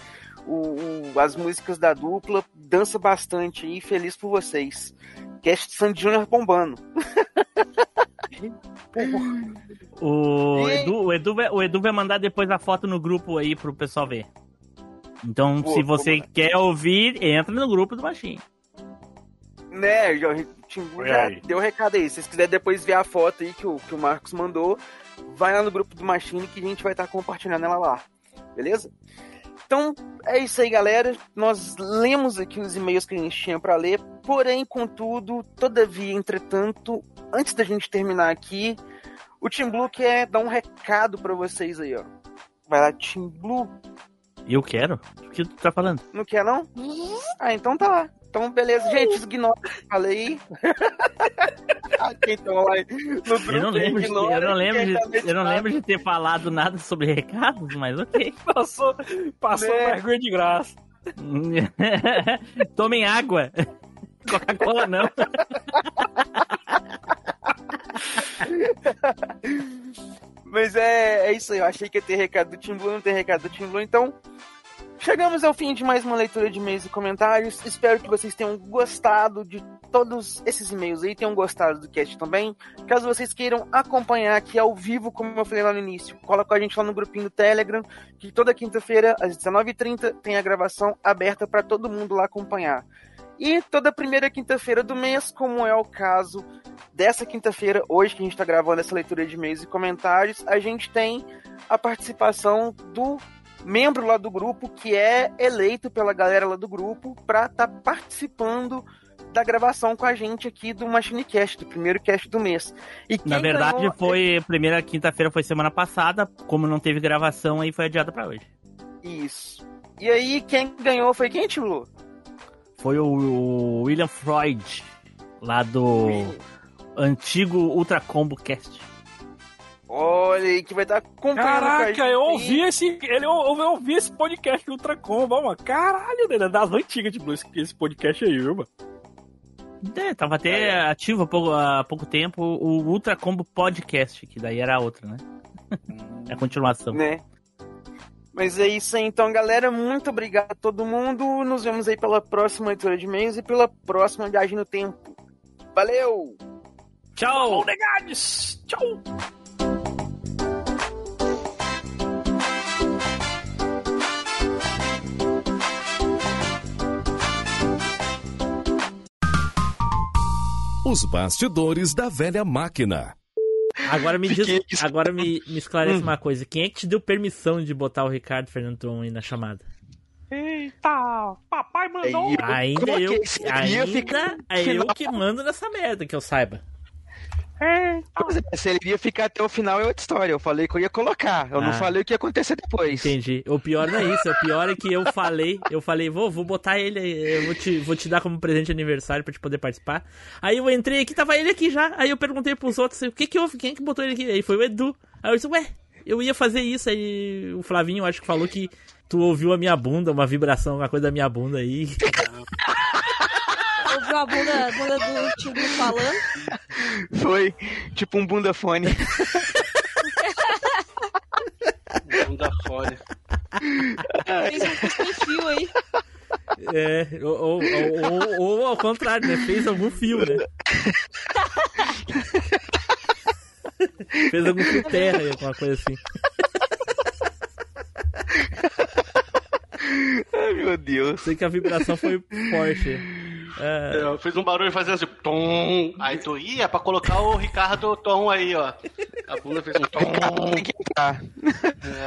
O, o- as músicas da dupla, dança bastante aí, feliz por vocês. Cast de Sandy Júnior bombando.
O Edu, o, Edu vai, o Edu vai mandar depois a foto no grupo aí pro pessoal ver. Então,
Boa,
se você
mandar.
quer ouvir, entra no grupo do Machine.
Né, já, o Timbu
Olha
já deu o recado aí. Se vocês quiserem depois ver a foto aí que o, que o Marcos mandou, vai lá no grupo do Machine que a gente vai estar compartilhando ela lá. Beleza? Então, é isso aí, galera. Nós lemos aqui os e-mails que a gente tinha para ler. Porém, contudo, todavia, entretanto, antes da gente terminar aqui, O Team Blue quer dar um recado pra vocês aí, ó. Vai lá, Team Blue.
Eu quero? O que tu tá falando?
Não quer, não? Ah, então tá lá. Então, beleza. Gente, ignora o que eu falei. Quem tá lá no grupo,
Eu não lembro, de,
ignora.
eu não lembro, de, eu não lembro de ter falado nada sobre recados, mas ok.
Passou, passou
Né?
vergonha de graça.
Tomem água. Coca-Cola não.
Mas é, é isso aí, eu achei que ia ter recado do Team Blue, não tem recado do Team Blue, então chegamos ao fim de mais uma leitura de e-mails e comentários. Espero que vocês tenham gostado de todos esses e-mails aí, tenham gostado do cast também. Caso vocês queiram acompanhar aqui ao vivo, como eu falei lá no início, cola com a gente lá no grupinho do Telegram, que toda quinta-feira, às 19h30, tem a gravação aberta para todo mundo lá acompanhar. E toda primeira quinta-feira do mês, como é o caso dessa quinta-feira, hoje que a gente está gravando essa leitura de e-mails e comentários, a gente tem a participação do membro lá do grupo que é eleito pela galera lá do grupo para estar participando da gravação com a gente aqui do MachineCast, do primeiro cast do mês. E
Na verdade,
ganhou-
foi primeira quinta-feira, foi semana passada. Como não teve gravação, aí foi adiada pra hoje.
Isso. E aí, quem ganhou foi quem, Tilo?
Foi o, o William Freud, lá do antigo Ultra Combo Cast.
Olha aí, que vai estar acompanhando
Caraca, eu ouvi esse. Ele, eu, eu ouvi esse podcast do Ultra Combo, mano. Caralho, ele é das antigas de Blues, esse podcast aí, viu, mano?
É, tava até ativo há pouco, há pouco tempo o Ultra Combo Podcast, que daí era a outra, né? é a continuação.
né? Mas é isso aí, então, galera. Muito obrigado a todo mundo. Nos vemos aí pela próxima leitura de e-mails e pela próxima viagem no tempo. Valeu!
Tchau!
Negades! Tchau!
Os bastidores da velha máquina.
Agora me diz, agora me, me esclarece
Hum.
uma coisa. Quem é que te deu permissão de botar o Ricardo Fernando Tron aí na chamada?
Eita! Papai mandou.
Ainda eu, ainda é eu que mando nessa merda, que eu saiba.
Pois é, se ele ia ficar até o final é outra história. Eu falei que eu ia colocar. Eu não
Ah.
falei o que ia acontecer depois.
Entendi. O pior não é isso, o pior é que eu falei, eu falei, vou, vou botar ele, aí, eu vou te, vou te dar como presente de aniversário pra te poder participar. Aí eu entrei aqui, tava ele aqui já. Aí eu perguntei pros outros, o que que houve? Quem que botou ele aqui? Aí foi o Edu. Aí eu disse, ué, eu ia fazer isso. Aí o Flavinho, acho que falou que tu ouviu a minha bunda, uma vibração, uma coisa da minha bunda aí.
Ouviu a bunda, a bunda do Team Blue falando?
Foi tipo um bunda fone.
Bunda fora.
Fez um custo fio aí.
É, ou, ou, ou- ou- ou ao contrário, né? Fez algum fio, né? Fez algum fio terra, alguma coisa assim.
Ai, meu Deus.
Sei que a vibração foi forte. É,
Eu fiz um barulho fazendo assim, tom. Aí tu ia pra colocar o Ricardo Tom aí, ó. A bunda fez um tom.
Tem que entrar.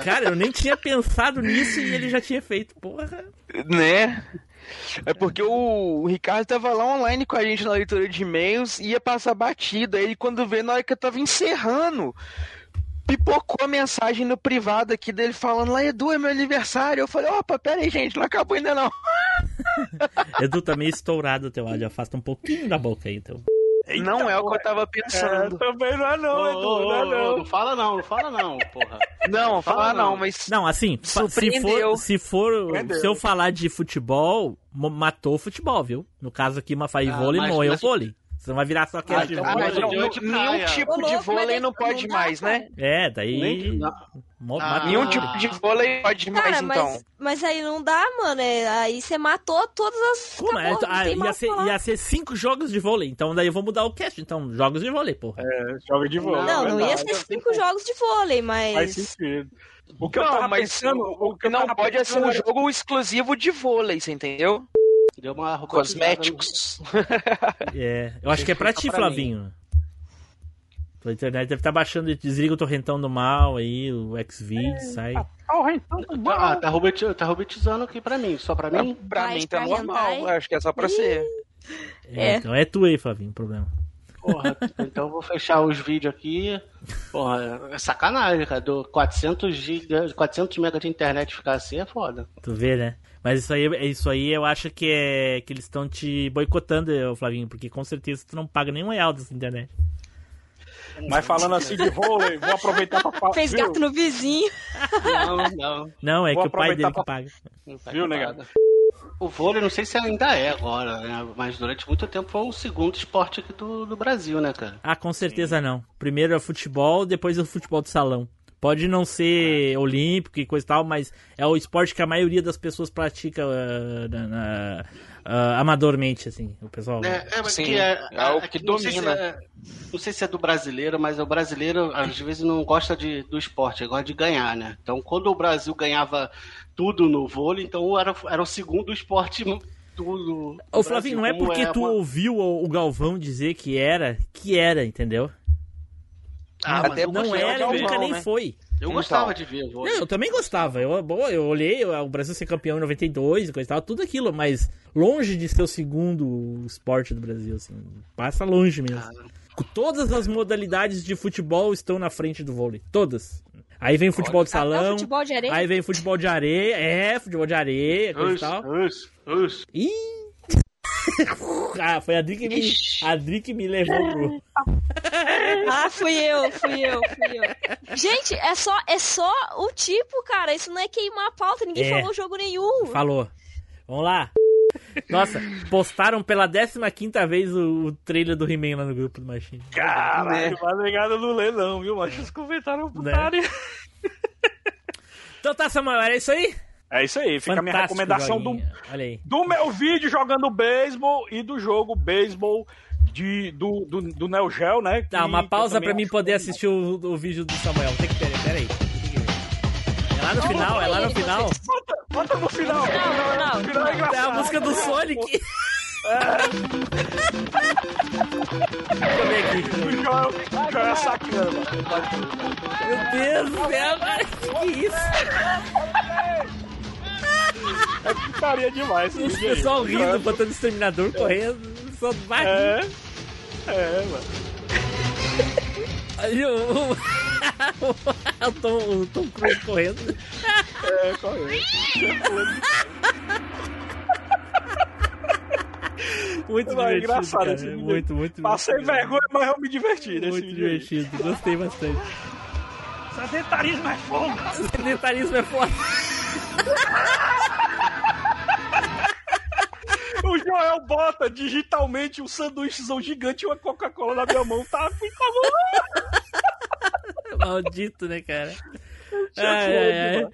cara, eu nem tinha pensado nisso e ele já tinha feito. Porra.
Né? É porque o, o Ricardo tava lá online com a gente na leitura de e-mails e ia passar batida. Aí quando veio na hora que eu tava encerrando, pipocou a mensagem no privado aqui dele falando lá, Edu, é meu aniversário. Eu falei, opa, pera aí, gente, não acabou ainda não.
Edu tá meio estourado o teu áudio. Afasta um pouquinho da boca aí, então.
não é o que eu tava
É,
pensando.
também não é não,
Ô,
Edu,
ô,
não é
ô,
não.
Não fala não, não fala não, porra.
Não, fala
Fala
não,
não.
mas.
Não, assim, fa- se
Surpreendeu.
for, se for,
Surpreendeu.
se eu falar de futebol, matou o futebol, viu? No caso aqui, Mafai
Ah,
vôlei,
mas-
morreu o
mas-
vôlei. Você não vai virar só cast de
então
Ah,
vôlei.
mas não, não,
praia.
nenhum tipo de vôlei
mas
não
não
pode mais, né?
É, daí.
Não. Ah,
Nenhum tipo de vôlei pode mais,
Cara,
então.
mas, mas aí não dá, mano. é- aí você matou todas as.
Como é?
Não
Ah, ia, ser, ia ser cinco jogos de vôlei. Então daí eu vou mudar o cast. Então, jogos de vôlei, porra.
É, joga de vôlei.
Não, não ia
verdade.
ser cinco jogos de vôlei,
Faz
mas.
sentido. O que eu
Não,
tava
mas
pensando,
o
que eu
não pode é ser um jogo exclusivo de vôlei, você entendeu?
Deu uma
Cosméticos.
É, eu acho que é pra ti,
pra mim.
Flavinho. Tua internet deve estar baixando, desliga o torrentão do mal aí, o Xvideos, sai.
Ah, o rentão do
Ah,
mal.
tá, robot- tá robotizando aqui pra mim, só pra mim?
Pra
Mas
mim tá
pra
normal, acho que é só pra você.
É,
É.
Então é tu aí, Flavinho, o problema.
Porra, então eu vou fechar os vídeos aqui. Porra, é sacanagem, cara. Do 400 GB, 400 MB de internet ficar assim é foda.
Tu vê, né? Mas isso aí, isso aí eu acho que é que eles estão te boicotando, Flavinho, porque com certeza tu não paga nenhum real dessa internet.
Mas falando assim de vôlei, vou aproveitar pra falar.
Fez gato no vizinho.
Não, não.
Não, é
Vou
que o pai dele que
pra-
paga.
não tá
Viu, negado?
O vôlei, não sei se ainda é agora, né? Mas durante muito tempo foi o segundo esporte aqui do, do Brasil, né, cara?
Ah, com certeza não. Primeiro é futebol, depois é o futebol de salão. Pode não ser olímpico e coisa e tal, mas é o esporte que a maioria das pessoas pratica ah, na- na- ah, amadormente, assim. O pessoal.
É, é, mas
Sim,
que é,
é o
aqui
que
não sei se
domina.
é- não sei se é do brasileiro, mas o brasileiro às vezes não gosta de, do esporte, ele gosta de ganhar, né? Então, quando o Brasil ganhava tudo no vôlei, então era, era o segundo esporte do.
Ô, Flavinho, não é porque tu
uma-
ouviu o, o Galvão dizer que era, que era, entendeu?
Ah, mas
Até
eu
Não
gostava
era
de
e
ver.
nunca nem
né?
foi.
Eu
Então.
gostava de ver vôlei.
Não, eu também gostava. Eu, bom, eu olhei o Brasil ser campeão em 92 e coisa e tal, tudo aquilo, mas longe de ser o segundo esporte do Brasil, assim. Passa longe mesmo. Com Todas as modalidades de futebol estão na frente do vôlei. Todas. Aí vem o futebol de
o
salão.
futebol de areia.
Aí vem futebol de areia. É, futebol de areia, coisa e tal.
us, us.
Ih! ah, foi a Adri que me, a Adri que me levou pro.
Ah, fui eu, fui eu, fui eu. Gente, é só, é só o tipo, cara. Isso não é queimar a pauta. Ninguém
É.
falou jogo nenhum.
Falou. Vamos lá. Nossa, postaram pela 15 vez o, o trailer do He-Man lá no grupo do Machine.
Caralho, mas ligado não lê não, viu? Mas os comentários putaria.
Então tá, Samuel, era isso aí?
É isso aí, fica a minha
Fantástico
recomendação do,
joguinho. Olha aí.
do meu vídeo jogando beisebol e do jogo beisebol de, do, do, do Neo Geo, né?
Tá, uma pausa pra mim poder assistir o, o vídeo do Samuel. Tem que peraí, peraí. É lá no final, é lá no final.
Bota, bota no final.
Não, não,
No final é
É a música do Sonic. Deixa eu ver aqui.
O Joel, é sacana.
Meu Deus do céu, que isso?
É putaria demais.
Os pessoal rindo, botando exterminador correndo. Só vai.
É, é, mano.
Aí o, o, Tom, o Tom Cruise correndo.
É, correndo.
Muito
Não, é
divertido,
engraçado
cara.
esse vídeo.
Muito, muito,
Passei
muito.
vergonha, mas eu me diverti
Muito divertido, gostei bastante.
Sedentarismo é fogo.
Sedentarismo é foda.
O Joel bota digitalmente um sanduíchezão gigante e uma Coca-Cola na minha mão. Tá muito bom.
Maldito, né, cara? Ai, ai, ai.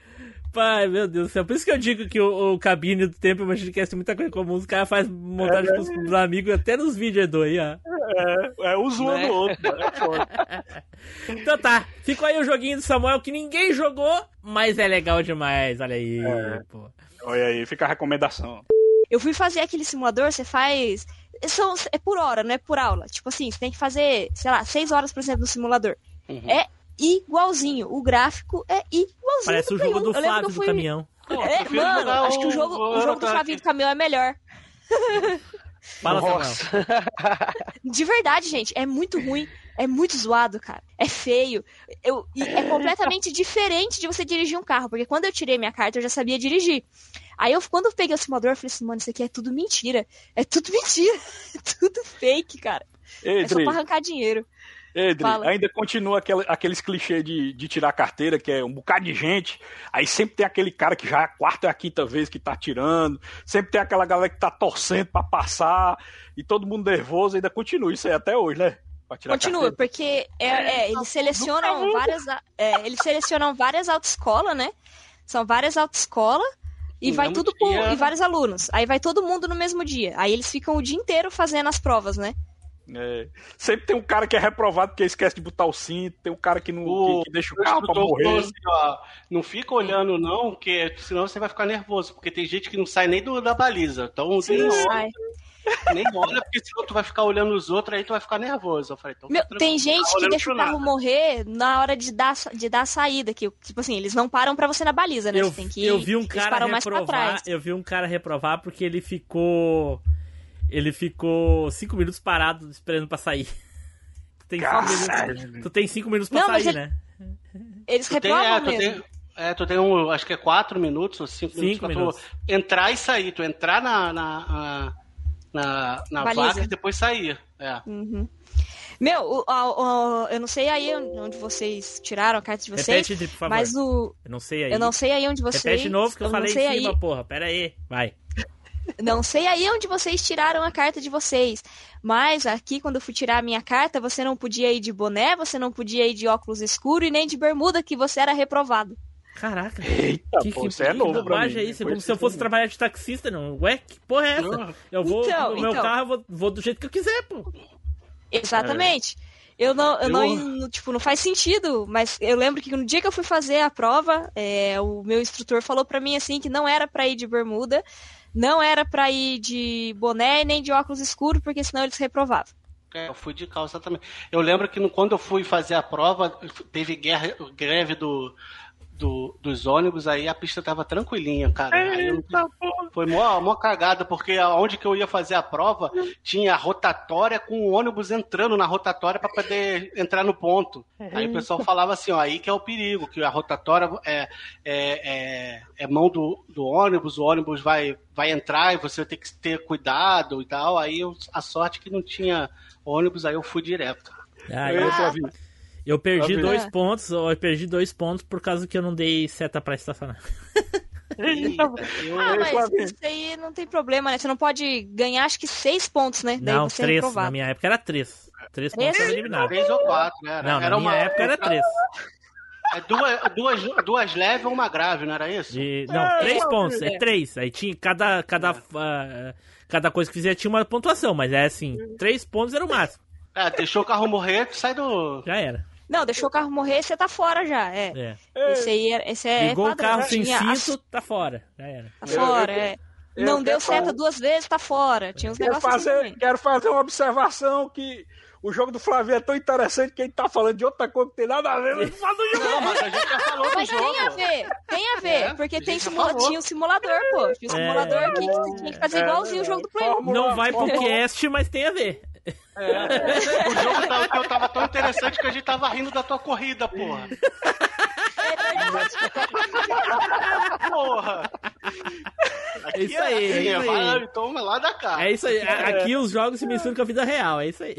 Pai, meu Deus do céu. Por isso que eu digo que o, o Cabine do Tempo Imagina que tem muita coisa comum. Os caras fazem montagem
É,
com os, amigos, até nos vídeos é aí, ó.
É, é um zoando o outro, mano. É.
Então tá, ficou aí o joguinho do Samuel que ninguém jogou, mas é legal demais. Olha aí,
É.
pô.
Olha aí, fica a recomendação.
Eu fui fazer aquele simulador, você faz. São, é por hora, não é por aula. Tipo assim, você tem que fazer, sei lá, seis horas, por exemplo, no simulador. É igualzinho. O gráfico é igualzinho.
Parece o jogo
1.
do
Eu lembro que
Flávio
eu
do
fui-
caminhão.
É,
prefiro
mano, acho que o jogo, o jogo do. Flavinho do caminhão é melhor.
Fala,
Nossa.
De verdade, gente, é muito ruim. É muito zoado, cara. É feio. Eu, e é completamente diferente de você dirigir um carro. Porque quando eu tirei minha carta, eu já sabia dirigir. Aí, eu, quando eu peguei o simulador, eu falei assim, mano, isso aqui é tudo mentira. É tudo mentira. É tudo fake, cara. É só pra arrancar dinheiro.
Edri,
Fala.
ainda continua aquele- aqueles clichês de, de tirar carteira, que é um bocado de gente. Aí sempre tem aquele cara que já é a quarta ou a quinta vez que tá tirando. Sempre tem aquela galera que tá torcendo pra passar. E todo mundo nervoso. Ainda continua isso aí até hoje, né?
Continua,
carteira.
porque é, é, eles selecionam várias. é, eles selecionam várias autoescolas, né? São várias autoescolas. E
No
vai tudo e vários alunos. Aí vai todo mundo no mesmo dia. Aí eles ficam o dia inteiro fazendo as provas, né?
É. Sempre tem um cara que é reprovado porque esquece de botar o cinto. Tem um cara que, não,
O-
que, que deixa o carro pra morrer.
assim, ó, não fica olhando não, porque senão você vai ficar nervoso, porque tem gente que não sai nem do, da baliza. Então nem
Sim,
olha,
sai.
nem olha, porque senão tu vai ficar olhando os outros, aí tu vai ficar nervoso. Eu falei, então
Meu, tem gente
tá
que deixa o carro
nada.
morrer na hora de dar, de dar a saída. Que, tipo assim, eles não param pra você na baliza, né?
Eu,
você tem que
eu vi um cara
param mais pra
reprovar.
trás.
Eu vi um cara reprovar porque ele ficou. Ele ficou cinco minutos parado esperando pra sair. tem
Caralho.
cinco minutos. Tu tem cinco minutos pra
Não,
sair,
ele-
né?
Eles
Tu tem, é, tu
mesmo.
tem, é, tu tem um, acho que é quatro minutos ou cinco, minutos
Cinco
pra
minutos.
tu entrar e sair. Tu entrar na, na, na, na, vaga e depois sair. É.
Uhum. Meu, o- o- o- eu não sei aí onde vocês tiraram a carta de vocês,
Repete, por favor.
mas o
Eu não sei aí.
eu não sei aí onde vocês
Repete de novo que eu,
eu
falei em cima,
aí,
porra. Pera aí. Vai.
Não sei aí onde vocês tiraram a carta de vocês, mas aqui quando eu fui tirar a minha carta, você não podia ir de boné, você não podia ir de óculos escuros e nem de bermuda que você era reprovado.
Caraca.
Eita,
Que,
pô,
que,
isso é
que
novo pra mim.
é isso? É como se eu fosse trabalhar de taxista, não. Ué, que porra é essa? Eu vou,
Então,
no meu
então.
carro, eu vou, vou do jeito que eu quiser, pô.
Exatamente. Eu não, eu não, não- tipo, não faz sentido, mas eu lembro que no dia que eu fui fazer a prova, é, o meu instrutor falou pra mim assim que não era pra ir de bermuda, não era pra ir de boné nem de óculos escuros, porque senão eles reprovavam.
É, eu fui de calça também. Eu lembro que no- quando eu fui fazer a prova, teve guerra, greve do, do- dos ônibus, aí a pista tava tranquilinha, cara. Aí eu não- foi mó, mó cagada, porque aonde que eu ia fazer a prova tinha rotatória com o ônibus entrando na rotatória para poder entrar no ponto. Aí o pessoal falava assim, ó, aí que é o perigo, que a rotatória é, é, é, é mão do, do ônibus, o ônibus vai, vai entrar e você tem que ter cuidado e tal. Aí eu- a sorte que não tinha ônibus, aí eu fui direto.
Ah,
Eu,
eu, perdi dois
é.
pontos, eu perdi dois pontos por causa que eu não dei seta pra estacionar.
Eita, eu-
Ah, mas isso aí não tem problema, né? Você não pode ganhar, acho que seis pontos, né? Daí
não,
você é
três.
reprovado.
Na minha época era três. Três
Três?
pontos era eliminado.
Três ou quatro, né? Era,
Não, na
era
minha
uma
época era três.
é duas, duas, duas leves ou uma grave, não era isso?
De- não, três pontos, é três. Aí tinha cada, cada, ah, cada coisa que fizia tinha uma pontuação, mas é assim, três pontos era o máximo.
É, deixou o carro morrer, tu sai do.
Já era.
Não, deixou o carro morrer, você tá fora já. É.
É.
Esse aí é, esse é
Ligou o
padrão.
carro sem
as-
cinto, tá fora. Já era.
Tá fora,
Eu-
é.
eu
Não deu seta
falar-
duas vezes, tá fora. Tinha uns
Quero
negócios assim
fazer,
também.
quero fazer uma observação que o jogo do Flávio é tão interessante que ele tá falando de outra coisa que tem nada a ver. Ele fala do jogo.
Não, mas a gente já falou do
Mas
jogo.
tem a ver, tem a ver,
É,
porque
a
tem simula- tinha um simulador, pô. Tinha um
É.
simulador aqui que tinha que fazer
É,
igualzinho o jogo do Play 1.
Fórmula-
Não vai pro cast, mas tem a ver.
O jogo tava, eu tava tão interessante que a gente tava rindo da tua corrida, porra. Porra!
É isso aí, é isso aí.
vai, Toma lá da cá.
É isso aí. Aqui os jogos se misturam com a vida real, é isso aí.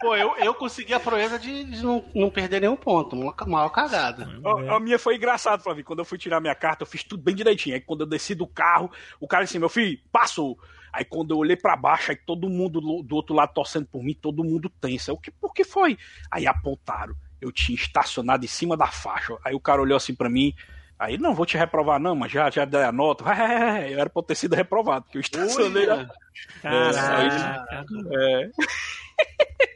Pô, eu, eu consegui a proeza de, de não, não perder nenhum ponto. Uma maior cagada.
A, a minha foi engraçado, Flávio. Quando eu fui tirar minha carta, eu fiz tudo bem direitinho. Aí quando eu desci do carro, o cara disse, meu filho, passou. Aí quando eu olhei pra baixo, aí todo mundo do outro lado torcendo por mim, todo mundo tenso. O que, por que foi? Aí apontaram. Eu tinha estacionado em cima da faixa. Aí o cara olhou assim pra mim. Aí, não, vou te reprovar não, mas já, já dei a nota. Eu era pra ter sido reprovado, porque eu estacionei.
Ui,
Caraca.
É.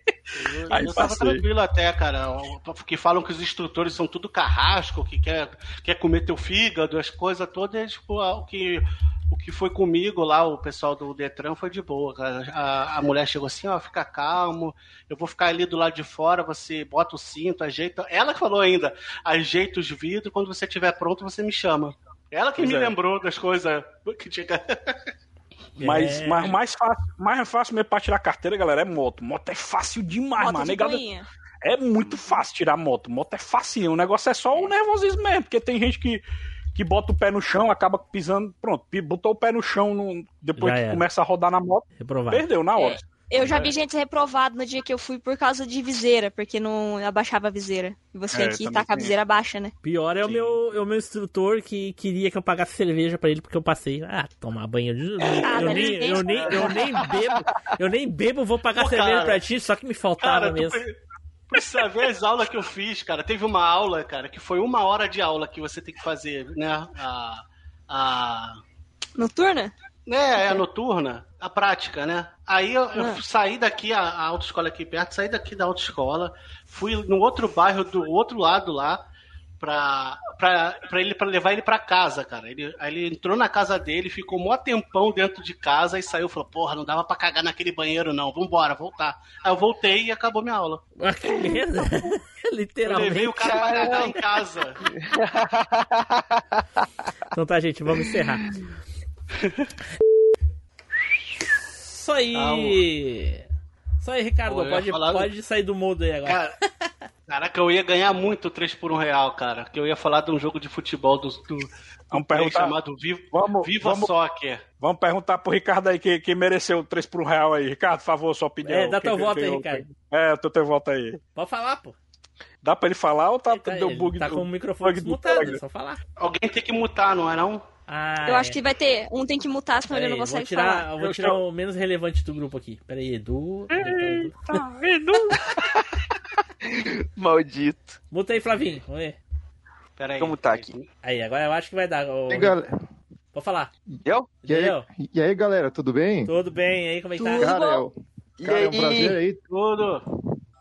Eu,
Aí
eu tava tranquilo até, cara. Porque falam que os instrutores são tudo carrasco, que quer, quer comer teu fígado, as coisas todas. Tipo, o que, o que foi comigo lá, o pessoal do Detran, foi de boa, cara. A, a mulher chegou assim, ó, fica calmo, eu vou ficar ali do lado de fora, você bota o cinto, ajeita. Ela que falou ainda, ajeita os vidros, quando você estiver pronto, você me chama. Ela que
Pois
me
é.
lembrou das coisas que tinha.
Mas,
É.
mas mais fácil, mais fácil mesmo pra tirar carteira, galera, é moto. Moto é fácil demais,
Moto
mano.
de
Negada, é muito fácil tirar moto. Moto é fácil. O negócio é só o nervosismo mesmo, porque tem gente que, que bota o pé no chão, acaba pisando. Pronto, botou o pé no chão, no- depois
Já
que
era.
começa a rodar na moto,
Reprovado.
perdeu na hora.
Eu já vi gente reprovado no dia que eu fui por causa de viseira, porque não abaixava a viseira. E você
É,
que
também
tacar a viseira baixa, né?
Pior é o meu, é o meu instrutor que queria que eu pagasse cerveja pra ele porque eu passei. Ah, tomar banho. Eu,
Ah,
eu nem, eu, nem, eu nem bebo. Eu nem bebo, vou pagar
Pô,
cerveja
cara.
pra ti, só que me faltava
Cara,
mesmo.
precisa ver as aulas que eu fiz, cara. Teve uma aula, cara, que foi uma hora de aula que você tem que fazer, né? A. a
Noturna?
né, é a noturna, a prática, né? Aí eu, eu
Ah.
saí daqui, a, a autoescola aqui perto, saí daqui da autoescola, fui no outro bairro do outro lado lá, pra, pra, pra, ele, pra levar ele pra casa, cara. Ele, aí ele entrou na casa dele, ficou mó tempão dentro de casa e saiu, falou, porra, não dava pra cagar naquele banheiro não, vambora, voltar. Aí eu voltei e acabou minha aula.
Que merda.
Eu
Literalmente.
levei o cara pra cagar em casa.
Então tá, gente, vamos encerrar. Isso aí. Isso aí, Ricardo,
Pô,
pode,
falar-
pode sair do mudo aí agora.
Cara, caraca, eu ia ganhar muito 3 por 1 real, cara. Que eu ia falar de um jogo de futebol do, do,
Vamos perguntar-
chamado Viva,
Vamos,
Viva
vamos,
Soccer.
vamos perguntar pro Ricardo aí que, que mereceu 3 por 1 real aí. Ricardo, por favor, sua opinião.
É, dá
Quem-
teu
quem
voto aí? Ricardo.
É, eu tô teu voto aí.
Pode falar, pô.
Dá pra ele falar ou tá,
Tá,
deu
ele
bug
tá
do-
com o microfone desmutado, é só falar.
Alguém tem que mutar, não é não?
Ah,
Eu
é.
acho que vai ter. Um tem que mutar, senão ele
Peraí,
não
vou
consegue
tirar,
falar.
eu vou tirar o menos relevante do grupo aqui. Pera aí, Edu. Edu.
Maldito.
Muta aí, Flavinho. Vamos ver.
Pera aí.
Como tá aqui?
Aí, agora eu acho que vai dar.
E, galera,
Pode falar.
Eu?
e, aí, e aí, galera, tudo bem?
Tudo bem aí? Como é que tá?
Cara, é, o-
E
cara, é um
aí?
prazer aí.
Tudo.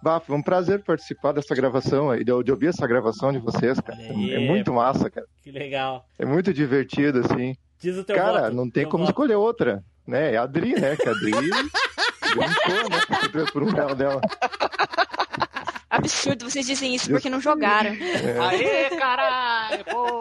Bah, foi um prazer participar dessa gravação aí, de, de ouvir essa gravação de vocês, cara.
Aí.
É muito massa, cara.
Que legal.
É muito divertido, assim.
Diz o teu
cara,
voto.
não tem
teu
como
voto.
escolher outra, né? É a Adri, né? Que a Adri brincou, né? por um real dela.
Absurdo, vocês dizem isso porque não jogaram.
É.
Aê, caralho! Pô.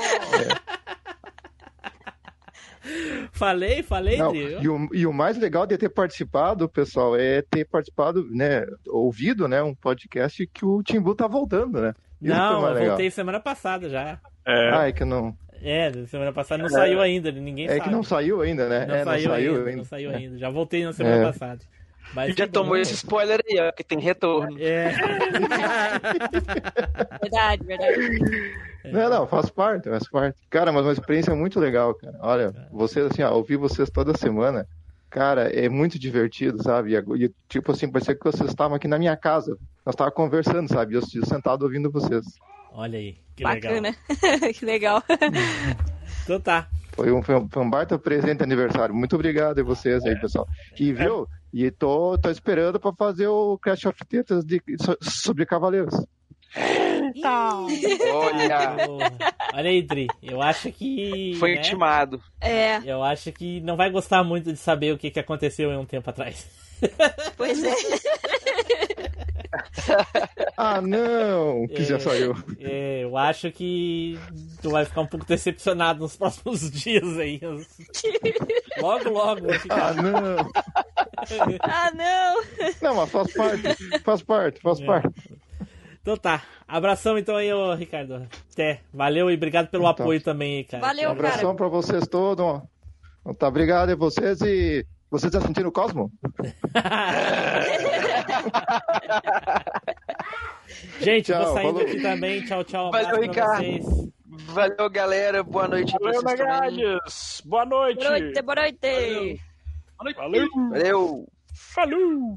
Falei, falei,
Não, e, o, e o mais legal de ter participado, pessoal, é ter participado, né? Ouvido, né? Um podcast que o Timbu tá voltando, né? Isso é
Não, eu
legal.
voltei semana passada já.
Ah, é que não.
É, semana passada não saiu ainda, ninguém
É
sabe.
que não saiu ainda, né?
Não
é,
saiu,
não saiu
ainda,
ainda.
Não saiu
É.
ainda. Já voltei na semana
É.
passada. Mas
Já
que
tomou
bom.
esse spoiler aí, ó, que tem retorno.
É.
Verdade, verdade.
Não, não, faz parte, faz parte. Cara, mas uma experiência muito legal, cara. Olha, vocês, assim, ó, ouvir vocês toda semana, cara, é muito divertido, sabe? E, e, tipo assim, parecia que vocês estavam aqui na minha casa. Nós estávamos conversando, sabe? Eu, eu sentado ouvindo vocês.
Olha aí, que legal.
Bacana. que legal.
Então tá.
Foi um, foi um, foi um baita presente aniversário. Muito obrigado a vocês aí, pessoal. E viu? E tô, tô esperando pra fazer o Crash of Tetas de, so- sobre Cavaleiros.
Olha,
Olha aí, Dri. Eu acho que.
foi
né,
intimado.
É,
Eu acho que não vai gostar muito de saber o que, que aconteceu em um tempo atrás.
pois é.
Ah, não! Que já saiu.
É, eu acho que tu vai ficar um pouco decepcionado nos próximos dias aí. Logo, logo ficar.
Ah, não!
Ah, não.
Não, mas faz parte. Faz parte, faz
É.
parte.
Então tá. Abração então aí, ô Ricardo. Até. Valeu e obrigado pelo
Então.
apoio também aí, cara.
Valeu,
Um abração pra vocês todos. ó. Então Tá, obrigado a vocês e. Vocês já sentiram o Cosmo?
Gente,
Tchau,
vou saindo
falou.
aqui também. Tchau, tchau.
Valeu, Ricardo.
vocês.
Valeu, galera. Boa noite pra
Valeu,
vocês também.
Boa noite.
Boa noite, boa noite.
Valeu.
Valeu.
Falou.